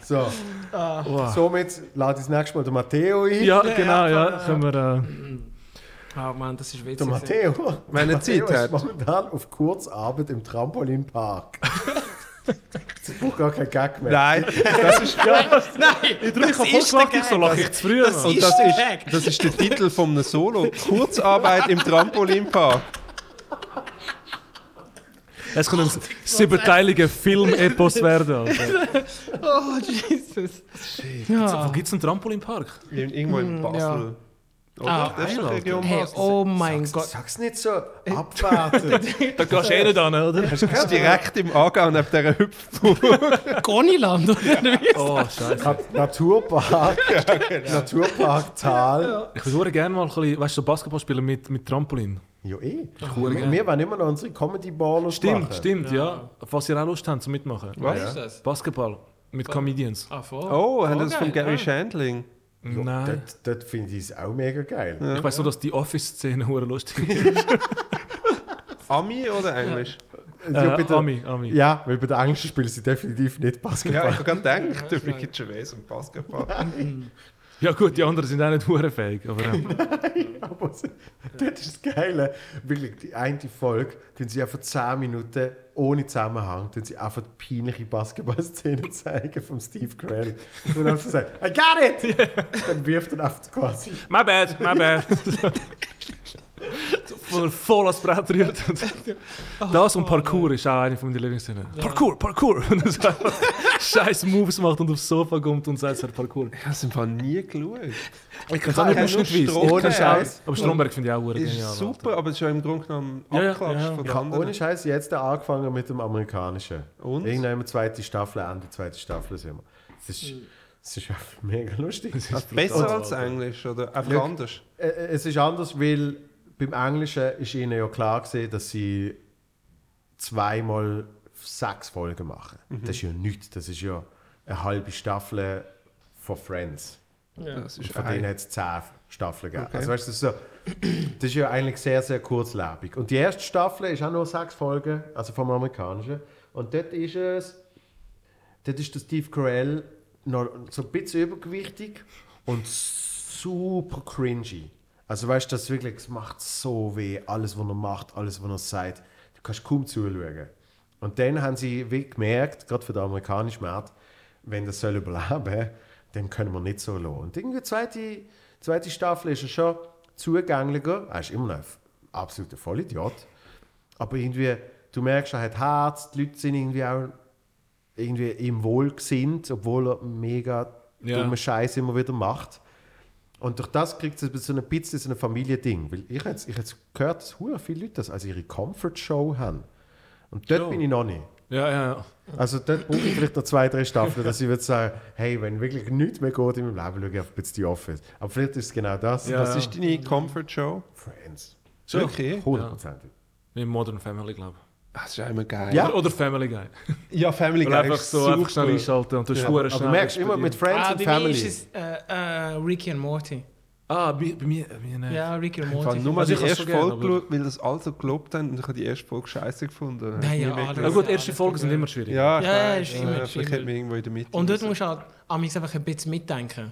[SPEAKER 1] So,
[SPEAKER 2] Wow.
[SPEAKER 1] somit lade ich das nächste Mal den Matteo ein.
[SPEAKER 2] Ja, genau, ja. Können wir, äh,
[SPEAKER 4] Ah Mann, das ist witzig.
[SPEAKER 1] Der Matteo.
[SPEAKER 3] Wenn er
[SPEAKER 1] Matteo
[SPEAKER 3] Zeit hat.
[SPEAKER 1] momentan auf Kurzarbeit im Trampolinpark. Ich brauche gar keinen Gag mehr.
[SPEAKER 3] Nein, das ist
[SPEAKER 4] Nein,
[SPEAKER 2] Ich drücke voll gelacht, ich so lache ich zu früh.
[SPEAKER 4] Das.
[SPEAKER 3] Und
[SPEAKER 4] ist
[SPEAKER 3] das
[SPEAKER 4] der
[SPEAKER 3] ist, das ist der Titel von einem Solo. Kurzarbeit im Trampolinpark.
[SPEAKER 2] Es könnte ein siebenteiliger Film-Epos werden. Alter.
[SPEAKER 4] Oh, Jesus.
[SPEAKER 2] Wo
[SPEAKER 4] Ja.
[SPEAKER 2] gibt es einen Trampolinpark?
[SPEAKER 3] Ir- Irgendwo in Basel. Oder?
[SPEAKER 4] Ah,
[SPEAKER 3] das ist doch Region
[SPEAKER 4] Hey,
[SPEAKER 3] Basel.
[SPEAKER 4] oh mein Gott.
[SPEAKER 1] Sag's nicht so abwarten.
[SPEAKER 2] Da gehst du eh nicht an, oder?
[SPEAKER 3] Das ist direkt im Angang neben dieser Hüpfburg.
[SPEAKER 4] Goniland, oder wie?
[SPEAKER 2] Oh, scheiße.
[SPEAKER 1] Nat- Naturpark.
[SPEAKER 3] genau.
[SPEAKER 1] Naturpark Tal.
[SPEAKER 2] Ich würde gerne mal ein bisschen, weißt du, so Basketball spielen mit, mit Trampolin.
[SPEAKER 1] Ja, eh.
[SPEAKER 2] hure
[SPEAKER 1] Wir, wir wollen immer noch unsere Comedy-Baller
[SPEAKER 2] Stimmt,
[SPEAKER 1] machen.
[SPEAKER 2] stimmt, ja. Falls ihr auch Lust habt zum Mitmachen.
[SPEAKER 3] Was?
[SPEAKER 4] ist das?
[SPEAKER 2] Basketball mit Comedians.
[SPEAKER 4] Ah, voll.
[SPEAKER 3] Oh, haben
[SPEAKER 4] Voll
[SPEAKER 3] das von Gary
[SPEAKER 4] ja.
[SPEAKER 2] Nein.
[SPEAKER 1] Dort, dort finde ich es auch mega geil.
[SPEAKER 2] Ich weiß nur, dass die Office-Szene hure lustig ist.
[SPEAKER 3] Ami oder Englisch?
[SPEAKER 1] Ja,
[SPEAKER 2] Äh,
[SPEAKER 1] bitte.
[SPEAKER 2] Ami, Ami.
[SPEAKER 1] Ja, weil bei den Englischen spielen sie definitiv nicht
[SPEAKER 3] Ja,
[SPEAKER 1] Basketball.
[SPEAKER 3] ich habe gerade gedacht, du bist Gervais und Basketball.
[SPEAKER 2] Ja gut, die anderen sind auch nicht hurefähig. Aber ähm,
[SPEAKER 1] Aber es- das ist das Geile. Wirklich, die eine Folge, tun sie einfach 10 Minuten ohne Zusammenhang, tun sie einfach die peinliche Basketballszene zeigen von Steve Carell. Und dann sagt, I got it! Dann wirft er einfach quasi.
[SPEAKER 2] my bad, my bad. So voll, voll ans Brett rührt. Das und Parkour ist auch eine von meinen Lieblingsszenen. Parkour, Parkour! Und er einfach scheiß Moves macht und aufs Sofa kommt und sagt, es hat Parkour.
[SPEAKER 3] Ich habe es einfach nie geschaut.
[SPEAKER 2] Ich kann es auch nicht.
[SPEAKER 3] Stromberg.
[SPEAKER 2] Ohne Scheiß. Aber Stromberg finde ich auch hure
[SPEAKER 3] Ist
[SPEAKER 2] genial.
[SPEAKER 3] super, aber es ist ja im Grunde genommen
[SPEAKER 2] Ja, ja,
[SPEAKER 3] abgeklatscht
[SPEAKER 2] ja.
[SPEAKER 3] von den
[SPEAKER 1] habe ohne
[SPEAKER 3] anderen.
[SPEAKER 1] Scheiß jetzt angefangen mit dem Amerikanischen.
[SPEAKER 3] Und?
[SPEAKER 1] Irgendwann zweite Staffel, Ende zweite Staffel sind wir. Es ist, es ist einfach mega lustig.
[SPEAKER 3] Besser
[SPEAKER 2] brutal,
[SPEAKER 3] als Englisch oder einfach
[SPEAKER 1] Look.
[SPEAKER 3] anders?
[SPEAKER 1] Äh, äh, Es ist anders, weil beim Englischen ist ihnen ja klar gewesen, dass sie zweimal sechs Folgen machen.
[SPEAKER 3] Mhm.
[SPEAKER 1] Das ist ja nichts. Das ist ja eine halbe Staffel von Friends.
[SPEAKER 3] Ist
[SPEAKER 1] von denen hat es zehn Staffeln gegeben.
[SPEAKER 3] Okay.
[SPEAKER 1] Also weißt du, das ist, so, das ist ja eigentlich sehr, sehr kurzlebig. Und die erste Staffel ist auch nur sechs Folgen, also vom Amerikanischen. Und dort ist es, dort ist der Steve Carell noch so ein bisschen übergewichtig und super cringy. Also weißt du, das wirklich, es macht so weh, alles, was er macht, alles, was er sagt. Du kannst kaum zuschauen. Und dann haben sie wie gemerkt, gerade für den amerikanischen Markt, wenn das soll überleben, dann können wir nicht so lassen. Und irgendwie die zweite, zweite Staffel ist er schon zugänglicher. Er ist immer noch ein absoluter Vollidiot. Aber irgendwie, du merkst, er hat Herz, die Leute sind irgendwie auch irgendwie ihm wohlgesinnt, obwohl er mega
[SPEAKER 2] Ja.
[SPEAKER 1] dummen Scheiß immer wieder macht. Und durch das kriegt es so ein bisschen so ein Familiending. Weil ich habe jetzt, ich habe jetzt gehört, dass viele Leute das als ihre Comfort-Show haben. Und dort
[SPEAKER 2] Ja.
[SPEAKER 1] bin ich noch nicht.
[SPEAKER 2] Ja, ja, ja.
[SPEAKER 1] Also dort brauche ich vielleicht noch zwei, drei Staffeln, dass ich würde sagen, hey, wenn wirklich nichts mehr geht in meinem Leben, schaue ich ein bisschen die Office. Aber vielleicht ist es genau das.
[SPEAKER 2] Ja.
[SPEAKER 3] Was ist deine Comfort Show?
[SPEAKER 1] Friends.
[SPEAKER 2] Schon.
[SPEAKER 3] Okay.
[SPEAKER 1] Hundertprozentig.
[SPEAKER 2] Wie Modern Family, glaube
[SPEAKER 3] Das ist ja immer geil.
[SPEAKER 1] Ja.
[SPEAKER 2] Oder Family Guy.
[SPEAKER 3] ja Family Guy
[SPEAKER 2] einfach
[SPEAKER 3] ist
[SPEAKER 2] so einfach schnell
[SPEAKER 3] super.
[SPEAKER 2] einschalten und du
[SPEAKER 3] Ja.
[SPEAKER 1] Aber du merkst immer mit Friends
[SPEAKER 4] Ah,
[SPEAKER 1] und
[SPEAKER 4] bei mir
[SPEAKER 1] Family.
[SPEAKER 4] ist es äh, äh, Ricky und Morty.
[SPEAKER 2] Ah, bei, bei mir, bei mir nicht.
[SPEAKER 4] Ja, Ricky und
[SPEAKER 3] Ich habe
[SPEAKER 4] Morty.
[SPEAKER 3] nur mal die erste
[SPEAKER 2] so
[SPEAKER 3] Folge geschaut, weil das alle so gelobt haben und ich habe die erste Folge scheiße gefunden.
[SPEAKER 4] Nein,
[SPEAKER 3] Nie
[SPEAKER 4] ja, alles.
[SPEAKER 2] Ja
[SPEAKER 3] geschaut.
[SPEAKER 2] gut, erste Folgen sind immer schwierig.
[SPEAKER 3] Ja, ich
[SPEAKER 4] Ja, ja, ist immer
[SPEAKER 3] Äh, Vielleicht
[SPEAKER 4] schwierig.
[SPEAKER 3] hätte man irgendwo in der Mitte.
[SPEAKER 4] Und dort musst du halt amigs einfach ein bisschen mitdenken.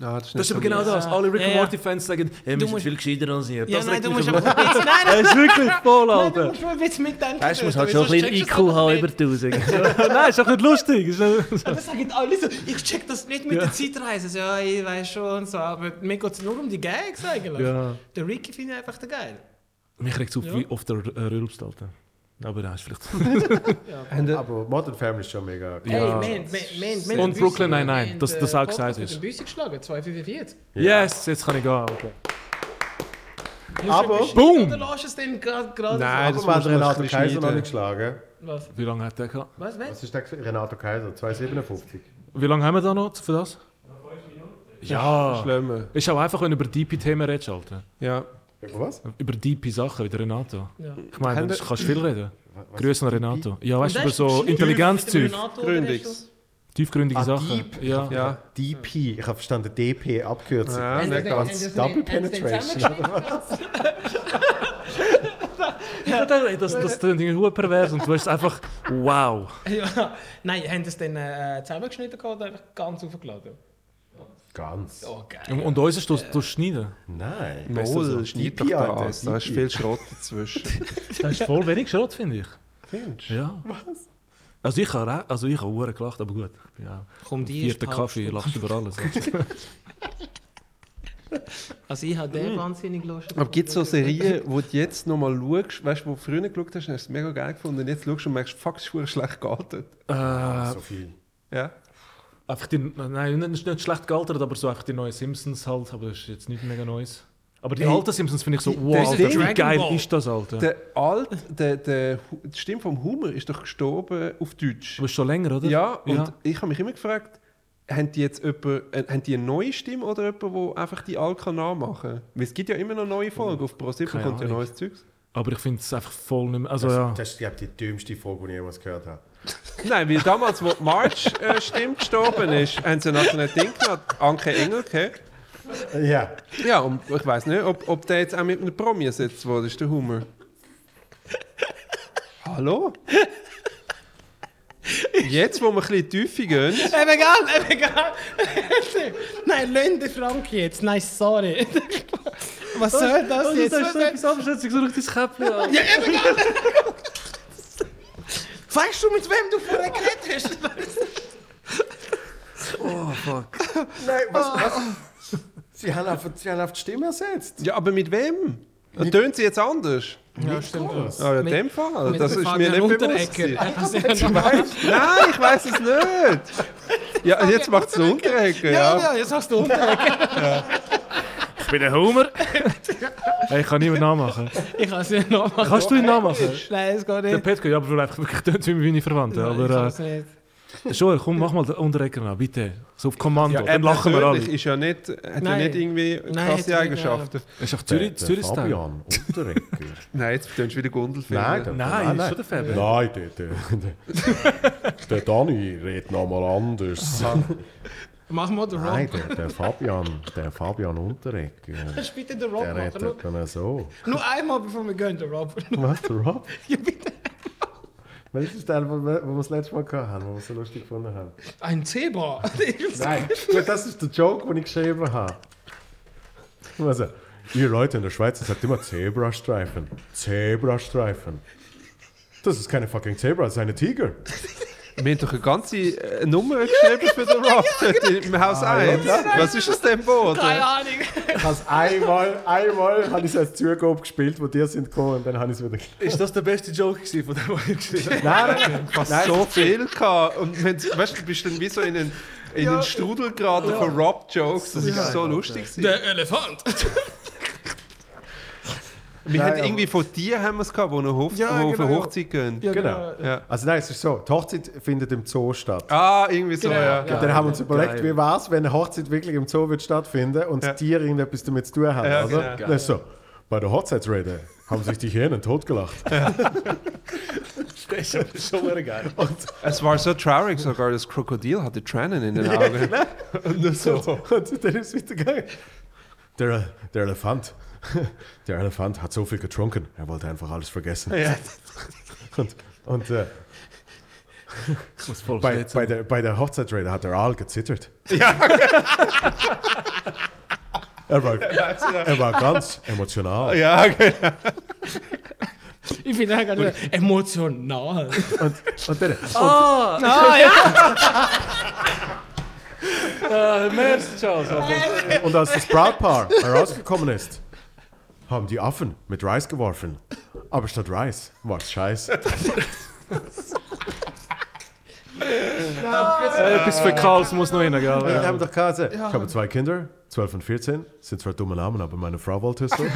[SPEAKER 3] Ah, das ist,
[SPEAKER 2] Das ist aber genau das. Alle Rick and. Morty-Fans sagen, hey,
[SPEAKER 4] Du
[SPEAKER 2] wir sind
[SPEAKER 4] musst-
[SPEAKER 2] viel gescheiter als ihr.
[SPEAKER 4] Ja,
[SPEAKER 2] Das
[SPEAKER 4] nein, du musst
[SPEAKER 2] aber-
[SPEAKER 4] ein bisschen... Nein,
[SPEAKER 2] Das
[SPEAKER 4] nein,
[SPEAKER 2] ist wirklich voll,
[SPEAKER 4] nein, du
[SPEAKER 2] Alter.
[SPEAKER 4] musst ein bisschen mitdenken.
[SPEAKER 2] Weißt du, musst halt schon ein bisschen IQ haben über 1000. Nein, ist doch nicht lustig.
[SPEAKER 4] Das sagen alle so, ich check das nicht mit
[SPEAKER 2] Ja.
[SPEAKER 4] der Zeitreise. Ja, ich weiß schon so, aber mir geht es nur um die Gags eigentlich.
[SPEAKER 2] Ja.
[SPEAKER 4] Der Ricky finde ich einfach der geil.
[SPEAKER 2] Mich regt es auf,
[SPEAKER 4] Ja.
[SPEAKER 2] wie oft der äh, rülpst, Alter. Aber das ist vielleicht...
[SPEAKER 3] Die-
[SPEAKER 1] Aber Modern Family ist schon mega
[SPEAKER 2] Ja.
[SPEAKER 4] Hey, man, man, man, man,
[SPEAKER 2] Und Brooklyn Nine-Nine, das- das auch gesagt ist.
[SPEAKER 4] Ich Büsse geschlagen, 245.
[SPEAKER 2] Yes, jetzt kann ich gehen. Okay.
[SPEAKER 1] Aber-
[SPEAKER 2] Boom!
[SPEAKER 4] Oder lässt es denn gerade...
[SPEAKER 3] Nein, das
[SPEAKER 1] man Renato Kaiser noch nicht geschlagen.
[SPEAKER 4] Was?
[SPEAKER 2] Wie lange hat der gehabt?
[SPEAKER 4] Was, was?
[SPEAKER 1] Was ist der? Renato Kaiser, 257.
[SPEAKER 2] Wie lange haben wir da noch für das? Ja.
[SPEAKER 3] Schlimmer.
[SPEAKER 2] Ist auch einfach, wenn du über deepe Themen redest, Alter.
[SPEAKER 3] Ja.
[SPEAKER 1] Über was?
[SPEAKER 2] Über deepe Sachen, wie der Renato.
[SPEAKER 4] Ja.
[SPEAKER 2] Ich meine, du kannst viel reden. Grüße an Renato. Ja, weißt du, über so. Intelligenzzeug,
[SPEAKER 4] hast
[SPEAKER 2] tiefgründige
[SPEAKER 1] Ah,
[SPEAKER 2] Sachen.
[SPEAKER 1] deep.
[SPEAKER 2] Ja.
[SPEAKER 3] Ja.
[SPEAKER 1] DP, ich habe verstanden DP, Abkürzung.
[SPEAKER 3] Ja, nicht ganz.
[SPEAKER 1] Double Penetration.
[SPEAKER 2] Ja, das, das, klingt irgendwie pervers und du hast einfach wow.
[SPEAKER 4] Ja. Nein, haben Sie es dann äh, zusammengeschnitten gehabt oder einfach ganz aufgeladen?
[SPEAKER 1] Ganz.
[SPEAKER 4] Oh, geil.
[SPEAKER 2] Und, unser du, du schneiden.
[SPEAKER 1] Nein. besser so.
[SPEAKER 3] Schneid doch
[SPEAKER 1] Alter,
[SPEAKER 3] das. Da ist viel Schrott dazwischen.
[SPEAKER 2] Das ist voll wenig Schrott, finde ich.
[SPEAKER 3] Findest du?
[SPEAKER 2] Ja. Was? Also ich habe auch- also ich habe hure gelacht, aber gut. Ich bin ja
[SPEAKER 4] Komm, die
[SPEAKER 2] vierter Kaffee, lachst über alles.
[SPEAKER 4] Also ich habe den wahnsinnig lustig.
[SPEAKER 3] Aber gibt es so Serien, wo du jetzt nochmal schaust, weißt du, wo du früher geschaut hast, hast du es mega geil gefunden und jetzt schaust du und merkst, fuck, es ist schlecht gealtert.
[SPEAKER 2] äh,
[SPEAKER 1] So viel.
[SPEAKER 3] Ja?
[SPEAKER 2] Einfach die, nein, nicht, nicht schlecht gealtert, aber so einfach die neuen Simpsons halt, aber das ist jetzt nicht mega Neues. Aber die
[SPEAKER 3] Hey,
[SPEAKER 2] alten Simpsons finde ich so,
[SPEAKER 3] die-
[SPEAKER 2] wow,
[SPEAKER 3] das
[SPEAKER 2] Alter, wie geil
[SPEAKER 4] Ball.
[SPEAKER 2] ist das, Alter?
[SPEAKER 3] Der Alt, der, der, die Stimme vom Humor ist doch gestorben auf Deutsch.
[SPEAKER 2] Du bist schon länger, oder?
[SPEAKER 3] Ja, und
[SPEAKER 2] Ja.
[SPEAKER 3] ich habe mich immer gefragt, haben die jetzt jemand, äh, haben die eine neue Stimme oder jemand, der einfach die Alka nachmachen? Weil es gibt ja immer noch neue Folgen. Auf ProSieben
[SPEAKER 2] Keine
[SPEAKER 3] kommt ja neues Zeugs.
[SPEAKER 2] Aber ich finde es einfach voll nicht mehr, also
[SPEAKER 1] Das,
[SPEAKER 2] ja.
[SPEAKER 1] das ist, glaube ich, die dümmste Frage, die ich jemals gehört habe.
[SPEAKER 3] Nein, weil damals, wo die March-Stimme gestorben ist, haben sie nachher ein Ding gehabt, Anke Engelke.
[SPEAKER 1] Ja.
[SPEAKER 3] Ja, und ich weiß nicht, ob, ob der jetzt auch mit einem Promi ersetzt wurde, ist der Humor. Hallo? Jetzt, wo wir ein bisschen tiefer gehen,
[SPEAKER 4] Eben egal, eben egal. Nein, Lönde Frank jetzt. Nein, sorry. Was soll das jetzt? Was soll-
[SPEAKER 2] etwas anderes, ich suche dein Käppchen an.
[SPEAKER 4] Ja, eben egal. Weißt du, mit wem du vorher geredet hast?
[SPEAKER 2] Oh, fuck.
[SPEAKER 1] Nein, was? was? Sie, haben einfach, sie haben einfach die Stimme ersetzt.
[SPEAKER 3] ja, aber mit wem? Tönt sie jetzt anders?
[SPEAKER 4] Ja, stimmt.
[SPEAKER 3] Ah, in
[SPEAKER 4] Mit-
[SPEAKER 3] dem Fall.
[SPEAKER 4] Mit
[SPEAKER 3] Das ist mir nicht bewusst.
[SPEAKER 4] Ja,
[SPEAKER 3] Nein, ich weiß es nicht. Ja, jetzt macht es Unterrecker,
[SPEAKER 4] ja,
[SPEAKER 3] ja.
[SPEAKER 4] ja, jetzt hast du Unterrecker.
[SPEAKER 2] Ich bin der Homer. hey, ich kann niemand nachmachen.
[SPEAKER 4] Ich kann es nicht nachmachen.
[SPEAKER 2] Kannst du ihn nachmachen?
[SPEAKER 4] Nein, es geht
[SPEAKER 2] Der
[SPEAKER 4] nicht.
[SPEAKER 2] Petko, ja, aber du einfach wirklich tönt wie meine Verwandten.
[SPEAKER 4] Nein, ich
[SPEAKER 2] Aber
[SPEAKER 4] kann es nicht.
[SPEAKER 2] äh, schon, komm, mach mal den Unterrecker nach, bitte. So auf Kommando,
[SPEAKER 3] Ja,
[SPEAKER 2] dann lachen wir alle.
[SPEAKER 3] Ist ja nicht, hat ja
[SPEAKER 4] Nein.
[SPEAKER 3] nicht irgendwie
[SPEAKER 4] Nein,
[SPEAKER 3] krasse
[SPEAKER 4] er
[SPEAKER 3] Eigenschaften.
[SPEAKER 2] Das ist doch Zürich,
[SPEAKER 1] der
[SPEAKER 2] Zürich Style.
[SPEAKER 1] Fabian Unterrecker.
[SPEAKER 3] Nein, jetzt tönst du wieder Gundelfinger.
[SPEAKER 1] Nein, der,
[SPEAKER 2] Nein, ist schon der Fabian.
[SPEAKER 1] Nein, der, der, der, der Dani redet nochmal anders.
[SPEAKER 4] Mach mal den
[SPEAKER 1] Nein,
[SPEAKER 4] Rob.
[SPEAKER 1] der, der Fabian, der Fabian Unterrecker.
[SPEAKER 4] Das ist bitte der Rob
[SPEAKER 1] Der
[SPEAKER 4] machen.
[SPEAKER 1] Redet dann so.
[SPEAKER 4] nur einmal, bevor wir gehen, der Rob.
[SPEAKER 1] Was, der Rob?
[SPEAKER 4] Ja, bitte.
[SPEAKER 1] Welches ist der, wo wir, wo wir das letzte Mal gehabt haben, wo wir so lustig gefunden haben?
[SPEAKER 4] Ein Zebra.
[SPEAKER 1] Nein, gut, das ist der Joke, den ich geschrieben habe. Also, ihr Leute in der Schweiz ihr sagt immer Zebrastreifen. Zebrastreifen. Das ist keine fucking Zebra, das ist eine Tiger.
[SPEAKER 3] Wir haben doch eine ganze äh, Nummer geschrieben für den Rob dort im Haus 1. Was ist aus dem Boot?
[SPEAKER 4] Keine Ahnung.
[SPEAKER 1] Ich habe einmal, einmal habe ich es als Zugabe gespielt, wo die sind gekommen und dann habe ich es wieder
[SPEAKER 2] Ist das der beste Joke gewesen, von dem was ich geschrieben habe?
[SPEAKER 1] Nein, nein,
[SPEAKER 3] Fast
[SPEAKER 1] nein.
[SPEAKER 3] so viel gehabt. Und wenn, weißt du, du bist dann wie so in einen, in einen Strudel geraten von Rob-Jokes. Das ist so lustig.
[SPEAKER 4] Der Elefant.
[SPEAKER 3] Wir
[SPEAKER 1] Nein,
[SPEAKER 3] haben irgendwie von dir haben wir es gehabt, wo, eine Hof
[SPEAKER 1] Ja,
[SPEAKER 3] wo auf eine
[SPEAKER 1] genau.
[SPEAKER 3] Hochzeit gehen.
[SPEAKER 4] Ja,
[SPEAKER 1] Genau.
[SPEAKER 3] Ja.
[SPEAKER 1] Also nein, es ist so, die Hochzeit findet im Zoo statt.
[SPEAKER 3] Ah, irgendwie so,
[SPEAKER 4] Genau,
[SPEAKER 3] ja.
[SPEAKER 4] ja.
[SPEAKER 1] Und dann haben wir uns überlegt,
[SPEAKER 2] geil.
[SPEAKER 1] wie war es, wenn eine Hochzeit wirklich im Zoo wird stattfinden und
[SPEAKER 3] Ja.
[SPEAKER 1] die Tiere irgendetwas damit zu tun haben,
[SPEAKER 3] Ja,
[SPEAKER 1] oder?
[SPEAKER 3] genau.
[SPEAKER 1] Das ist so. Bei der Hochzeitsrede haben sich die Hyänen totgelacht.
[SPEAKER 2] Das ist schon wieder geil.
[SPEAKER 3] Es war so traurig, sogar das Krokodil hatte Tränen in den Augen.
[SPEAKER 1] Und nur so. Und dann ist es weitergegangen. Der, der Elefant. Der Elefant hat so viel getrunken, er wollte einfach alles vergessen.
[SPEAKER 3] Ja.
[SPEAKER 1] Und, und äh,
[SPEAKER 2] Ich muss voll
[SPEAKER 1] bei, bei, der, bei der Hochzeitsrede hat der Aal gezittert. er, war, er war ganz emotional.
[SPEAKER 3] Ja, genau.
[SPEAKER 4] Ich finde das gerade emotional.
[SPEAKER 1] Und, und dann,
[SPEAKER 2] Ah,
[SPEAKER 4] Ah, ja.
[SPEAKER 2] äh, Charles. Also,
[SPEAKER 1] Und als das Brautpaar herausgekommen ist, haben die Affen mit Reis geworfen. Aber statt Reis war es Scheiß.
[SPEAKER 2] äh, etwas Fäkales muss noch rein, gell?
[SPEAKER 1] Wir haben doch gesagt, ich habe zwei Kinder, 12 und 14, sind zwar dumme Namen, aber meine Frau wollte es so.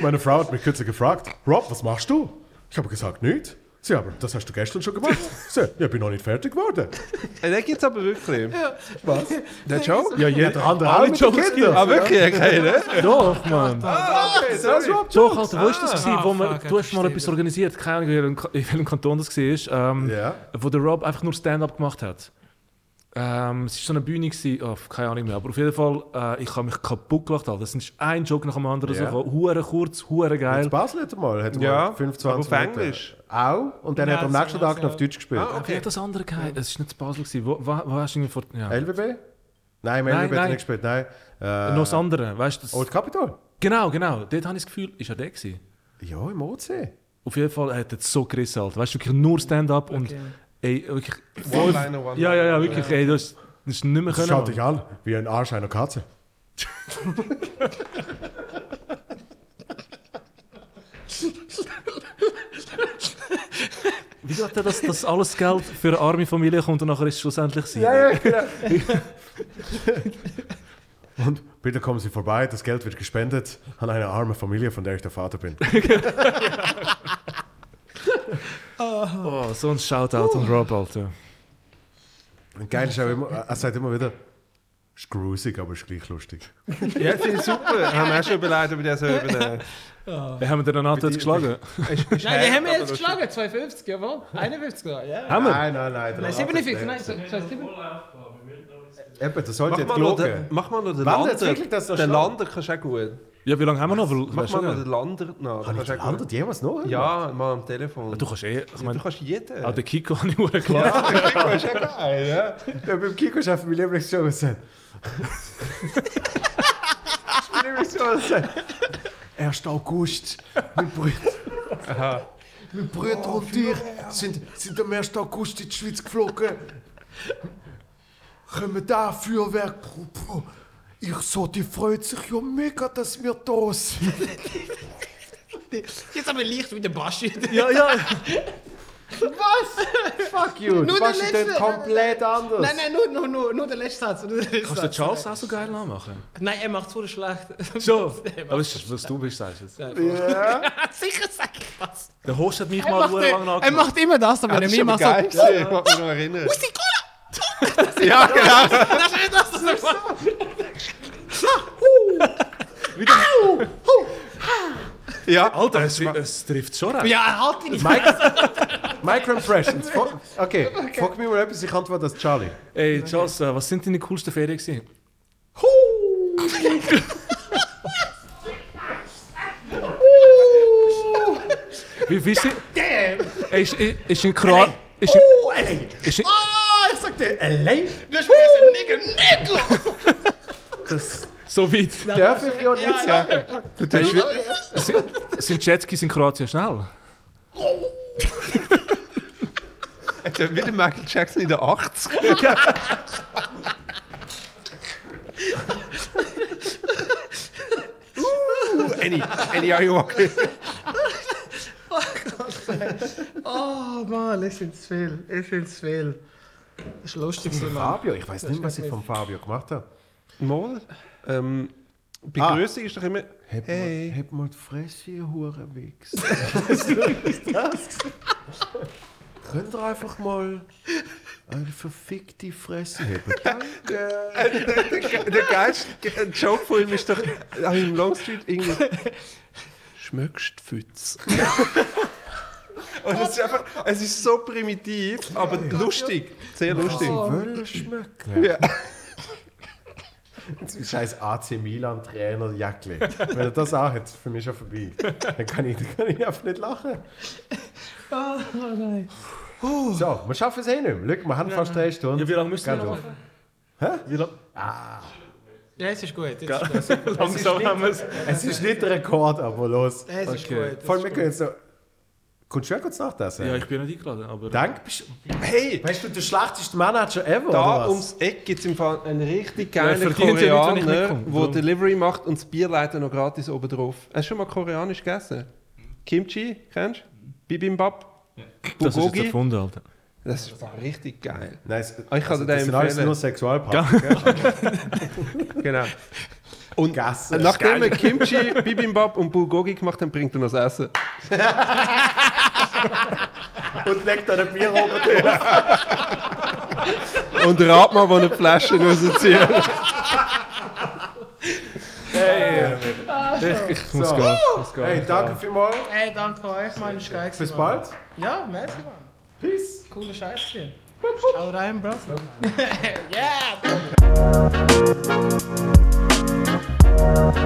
[SPEAKER 1] meine Frau hat mich kürzlich gefragt, Rob, was machst du? Ich habe gesagt, nichts. Sie, aber das hast du gestern schon gemacht. Sie, ja, bin noch nicht fertig geworden.
[SPEAKER 3] Äh, Den gibt es aber wirklich.
[SPEAKER 1] Was?
[SPEAKER 3] Der Joke?
[SPEAKER 1] Ja, jeder andere auch mit den
[SPEAKER 2] Jokes
[SPEAKER 1] Kindern.
[SPEAKER 3] Ah, wirklich? Okay, ne?
[SPEAKER 2] Doch, Mann.
[SPEAKER 1] Okay, das ist Rob
[SPEAKER 2] Doch, Alter, wo ist das gewesen, wo
[SPEAKER 4] Ah,
[SPEAKER 2] man,
[SPEAKER 4] fuck,
[SPEAKER 2] du hast
[SPEAKER 4] ich
[SPEAKER 2] mal etwas organisiert, keine Ahnung, in welchem- Kanton das war, ähm,
[SPEAKER 1] Ja.
[SPEAKER 2] wo der Rob einfach nur Stand-up gemacht hat. Ähm, es war so eine Bühne, gewesen, oh, keine Ahnung mehr, aber auf jeden Fall, äh, ich habe mich kaputt gelacht. Alter. Es ist ein Joke nach dem anderen,
[SPEAKER 1] Ja.
[SPEAKER 2] so hure kurz, hure geil.
[SPEAKER 1] In Basel hat er mal, hat er
[SPEAKER 3] Ja,
[SPEAKER 1] mal 25
[SPEAKER 3] aber auf
[SPEAKER 1] Minuten.
[SPEAKER 3] Englisch.
[SPEAKER 1] Auch. Und dann
[SPEAKER 4] Ja,
[SPEAKER 1] hat er am
[SPEAKER 4] das
[SPEAKER 1] nächsten Tag noch auf. Deutsch gespielt.
[SPEAKER 3] Ah,
[SPEAKER 2] Wie hat das andere geheißen? Es war nicht zu Basel. Gewesen. Wo, wo, wo hast du irgendwie vor... Ja.
[SPEAKER 1] LBB? Nein, im
[SPEAKER 2] Nein,
[SPEAKER 1] LBB hat er nicht gespielt, nein. Äh,
[SPEAKER 2] Noch das andere, weißt du? das-
[SPEAKER 1] Old Capitol?
[SPEAKER 2] Genau, genau. Dort habe ich das Gefühl, ist er der gewesen.
[SPEAKER 1] Ja, im OC.
[SPEAKER 2] Auf jeden Fall hat er es so gerissen, Alter. Weißt du, wirklich nur Stand-up und
[SPEAKER 4] Okay.
[SPEAKER 2] Ey, wirklich voll...
[SPEAKER 3] One-Liner, One-Liner.
[SPEAKER 2] Ja, ja, ja, wirklich. Ey, das, das ist nicht mehr können.
[SPEAKER 1] Schaut dich an, wie ein Arsch einer Katze.
[SPEAKER 2] Wie sagt er, dass, dass alles Geld für eine arme Familie kommt und nachher ist es schlussendlich sie?
[SPEAKER 1] ja, genau. Und bitte kommen Sie vorbei, das Geld wird gespendet an eine arme Familie, von der ich der Vater bin.
[SPEAKER 2] Oh, so ein Shoutout an Rob, Alter.
[SPEAKER 1] Und geil ist auch immer, er sagt immer wieder, ist grusig, aber ist gleich lustig.
[SPEAKER 3] Ja, finde ich super. Haben wir auch schon überlegt, ob wir das so übernehmen.
[SPEAKER 2] Hey, haben wir den Renato jetzt geschlagen?
[SPEAKER 3] Ist- ist
[SPEAKER 4] Nein,
[SPEAKER 3] hart,
[SPEAKER 4] haben wir
[SPEAKER 3] aber
[SPEAKER 4] jetzt geschlagen, 250, jawohl. 51 sogar, ja.
[SPEAKER 2] Haben wir?
[SPEAKER 1] Nein, nein, nein.
[SPEAKER 4] Nein, 47, nein, so- so- sieben-
[SPEAKER 1] Eben, das sollte jetzt gelogen.
[SPEAKER 3] den, mach mal noch den Lander. den
[SPEAKER 1] schnell?
[SPEAKER 3] Lander kannst du auch gut.
[SPEAKER 2] Ja, wie lange haben wir noch?
[SPEAKER 3] Mach
[SPEAKER 2] weißt
[SPEAKER 3] mal
[SPEAKER 2] du,
[SPEAKER 3] noch
[SPEAKER 2] ja.
[SPEAKER 3] den Lander nach.
[SPEAKER 1] Habe ich den anderen jemals noch?
[SPEAKER 3] Ja, mal am Telefon.
[SPEAKER 2] du kannst eh... Ich
[SPEAKER 3] du
[SPEAKER 2] meine,
[SPEAKER 3] kannst jeden.
[SPEAKER 2] auch den Kiko habe ich hure klar.
[SPEAKER 3] das ist ja geil, ja.
[SPEAKER 1] Ja, beim Kiko ist einfach mein Lieblingsshow. Das ist mein Lieblingsshow. 1. August. Mein Bruder. Mein Bruder und ich sind, sind am 1. August in die Schweiz geflogen. Kommen da Feuerwerk. Ich so, die freut sich ja mega, dass wir da sind.
[SPEAKER 4] Jetzt aber leicht wie der Baschi.
[SPEAKER 2] ja, ja.
[SPEAKER 1] Was? Fuck you.
[SPEAKER 4] Nur
[SPEAKER 1] du machst
[SPEAKER 4] der
[SPEAKER 1] den
[SPEAKER 4] letzte.
[SPEAKER 1] komplett anders.
[SPEAKER 4] Nein, nein, nur, nur, nur, nur der letzte Satz. Nur der letzte
[SPEAKER 2] Kannst du
[SPEAKER 4] Satz.
[SPEAKER 2] Charles auch so geil nachmachen?
[SPEAKER 4] Nein, er macht es voll schlecht.
[SPEAKER 2] Schon. Aber es ist, was du bist, sagst du jetzt.
[SPEAKER 1] Ja.
[SPEAKER 4] Sicher sag ich das.
[SPEAKER 2] Der Host hat mich
[SPEAKER 4] Er
[SPEAKER 2] mal hure lang
[SPEAKER 4] er
[SPEAKER 2] nachgemacht.
[SPEAKER 4] macht immer das, aber
[SPEAKER 3] Ah,
[SPEAKER 4] er
[SPEAKER 3] das ist
[SPEAKER 4] mir
[SPEAKER 3] aber
[SPEAKER 4] macht so...
[SPEAKER 3] geil. gewesen. Ich mag mich noch erinnern.
[SPEAKER 4] Ist Cola?
[SPEAKER 3] Ja, genau.
[SPEAKER 4] Das ist nicht das, was er macht.
[SPEAKER 3] Ja.
[SPEAKER 2] Alter, es, es trifft schon recht.
[SPEAKER 4] Ja, halt ihn nicht.
[SPEAKER 1] Microimpressions. Fo- Okay, frag mich mal etwas, ich antworte das Charlie.
[SPEAKER 2] Ey, Charles, äh, was sind deine coolsten Ferien gewesen? Wie, wie sie? Ey, Ist, ist, ist in Kroatien... Ist, in-
[SPEAKER 1] Oh,
[SPEAKER 2] ist, in-
[SPEAKER 1] Ah, ich sagte, LA?
[SPEAKER 4] Du spielst ein Nigger, Nigger!
[SPEAKER 1] Das
[SPEAKER 2] so weit.
[SPEAKER 1] darf ich ja nicht sagen.
[SPEAKER 3] Du tust
[SPEAKER 2] Sind, sind Jetskis in Kroatien schnell?
[SPEAKER 3] wie der Michael Jackson in den 80 Uh, Annie, Annie, are you okay?
[SPEAKER 4] Oh Mann, ich finde es viel. Ich finde es viel. Das ist lustig.
[SPEAKER 1] Fabio, ich weiß nicht, was ich von Fabio gemacht habe.
[SPEAKER 3] Mal. Ähm, Begrüßung ist doch immer.
[SPEAKER 1] Heb
[SPEAKER 3] Hey.
[SPEAKER 1] mal, heb mal die Fresse, ihr Hurenwichs. Könnt ihr einfach mal eine verfickte Fresse haben? Danke.
[SPEAKER 3] Der geilste Joke von ihm ist doch auch im Longstreet irgendwie. Schmöckst Pfütz. Und es ist einfach, es ist so primitiv, aber lustig. Sehr lustig.
[SPEAKER 1] Wollen schmecken.
[SPEAKER 3] Ja.
[SPEAKER 1] Das ist scheiß AC Milan Trainer Jackli. Wenn er das auch hat, für mich schon vorbei. Dann kann ich, dann kann ich einfach nicht lachen.
[SPEAKER 4] Oh nein.
[SPEAKER 1] So, wir schaffen es eh nicht mehr. Schau, wir haben fast drei Stunden.
[SPEAKER 2] Ja, wie lange müssen wir noch machen? Wie lang?
[SPEAKER 4] Ja, es ist gut. Jetzt ist gut.
[SPEAKER 2] Langsam haben wir es.
[SPEAKER 1] Es ist nicht der Rekord, aber los.
[SPEAKER 4] Es ist
[SPEAKER 2] Okay.
[SPEAKER 4] gut.
[SPEAKER 1] Vor allem, wir können jetzt noch... Kommst du ja kurz nachdessen?
[SPEAKER 2] Ja, ich bin nicht eingeladen, aber...
[SPEAKER 1] Danke. Bist,
[SPEAKER 3] Hey,
[SPEAKER 1] weißt du, der schlechteste Manager ever,
[SPEAKER 3] da ums Eck gibt es im Fall einen richtig
[SPEAKER 2] Ja,
[SPEAKER 3] geilen
[SPEAKER 2] ja
[SPEAKER 3] Koreaner, der
[SPEAKER 2] Darum.
[SPEAKER 3] Delivery macht und das Bier leitet noch gratis oben drauf. Hast du schon mal koreanisch gegessen? Kimchi, kennst du? Bibimbap?
[SPEAKER 2] das ist jetzt erfunden, Alter.
[SPEAKER 3] Das ist richtig geil.
[SPEAKER 1] Nein, es,
[SPEAKER 3] Ah, ich kann dir
[SPEAKER 1] das sind alles nur Sexualpartner. gell?
[SPEAKER 3] Genau. Und
[SPEAKER 1] Gassen.
[SPEAKER 3] nachdem wir Kimchi, Bibimbap und Bulgogi gemacht haben, bringt er noch das Essen.
[SPEAKER 1] Und legt da ein Bier oben drauf.
[SPEAKER 3] Und rat mal, wo eine Flasche rausziehen.
[SPEAKER 2] Ich, ich muss
[SPEAKER 1] So.
[SPEAKER 2] gehen. Ich muss gehen.
[SPEAKER 1] Hey, danke vielmals.
[SPEAKER 4] Hey, danke euch, Mann. Ist geil
[SPEAKER 1] Bis bald.
[SPEAKER 4] Ja, merci, Mann.
[SPEAKER 1] Peace.
[SPEAKER 4] Cooler Scheiß hier. Schau rein, Bro. yeah! Thank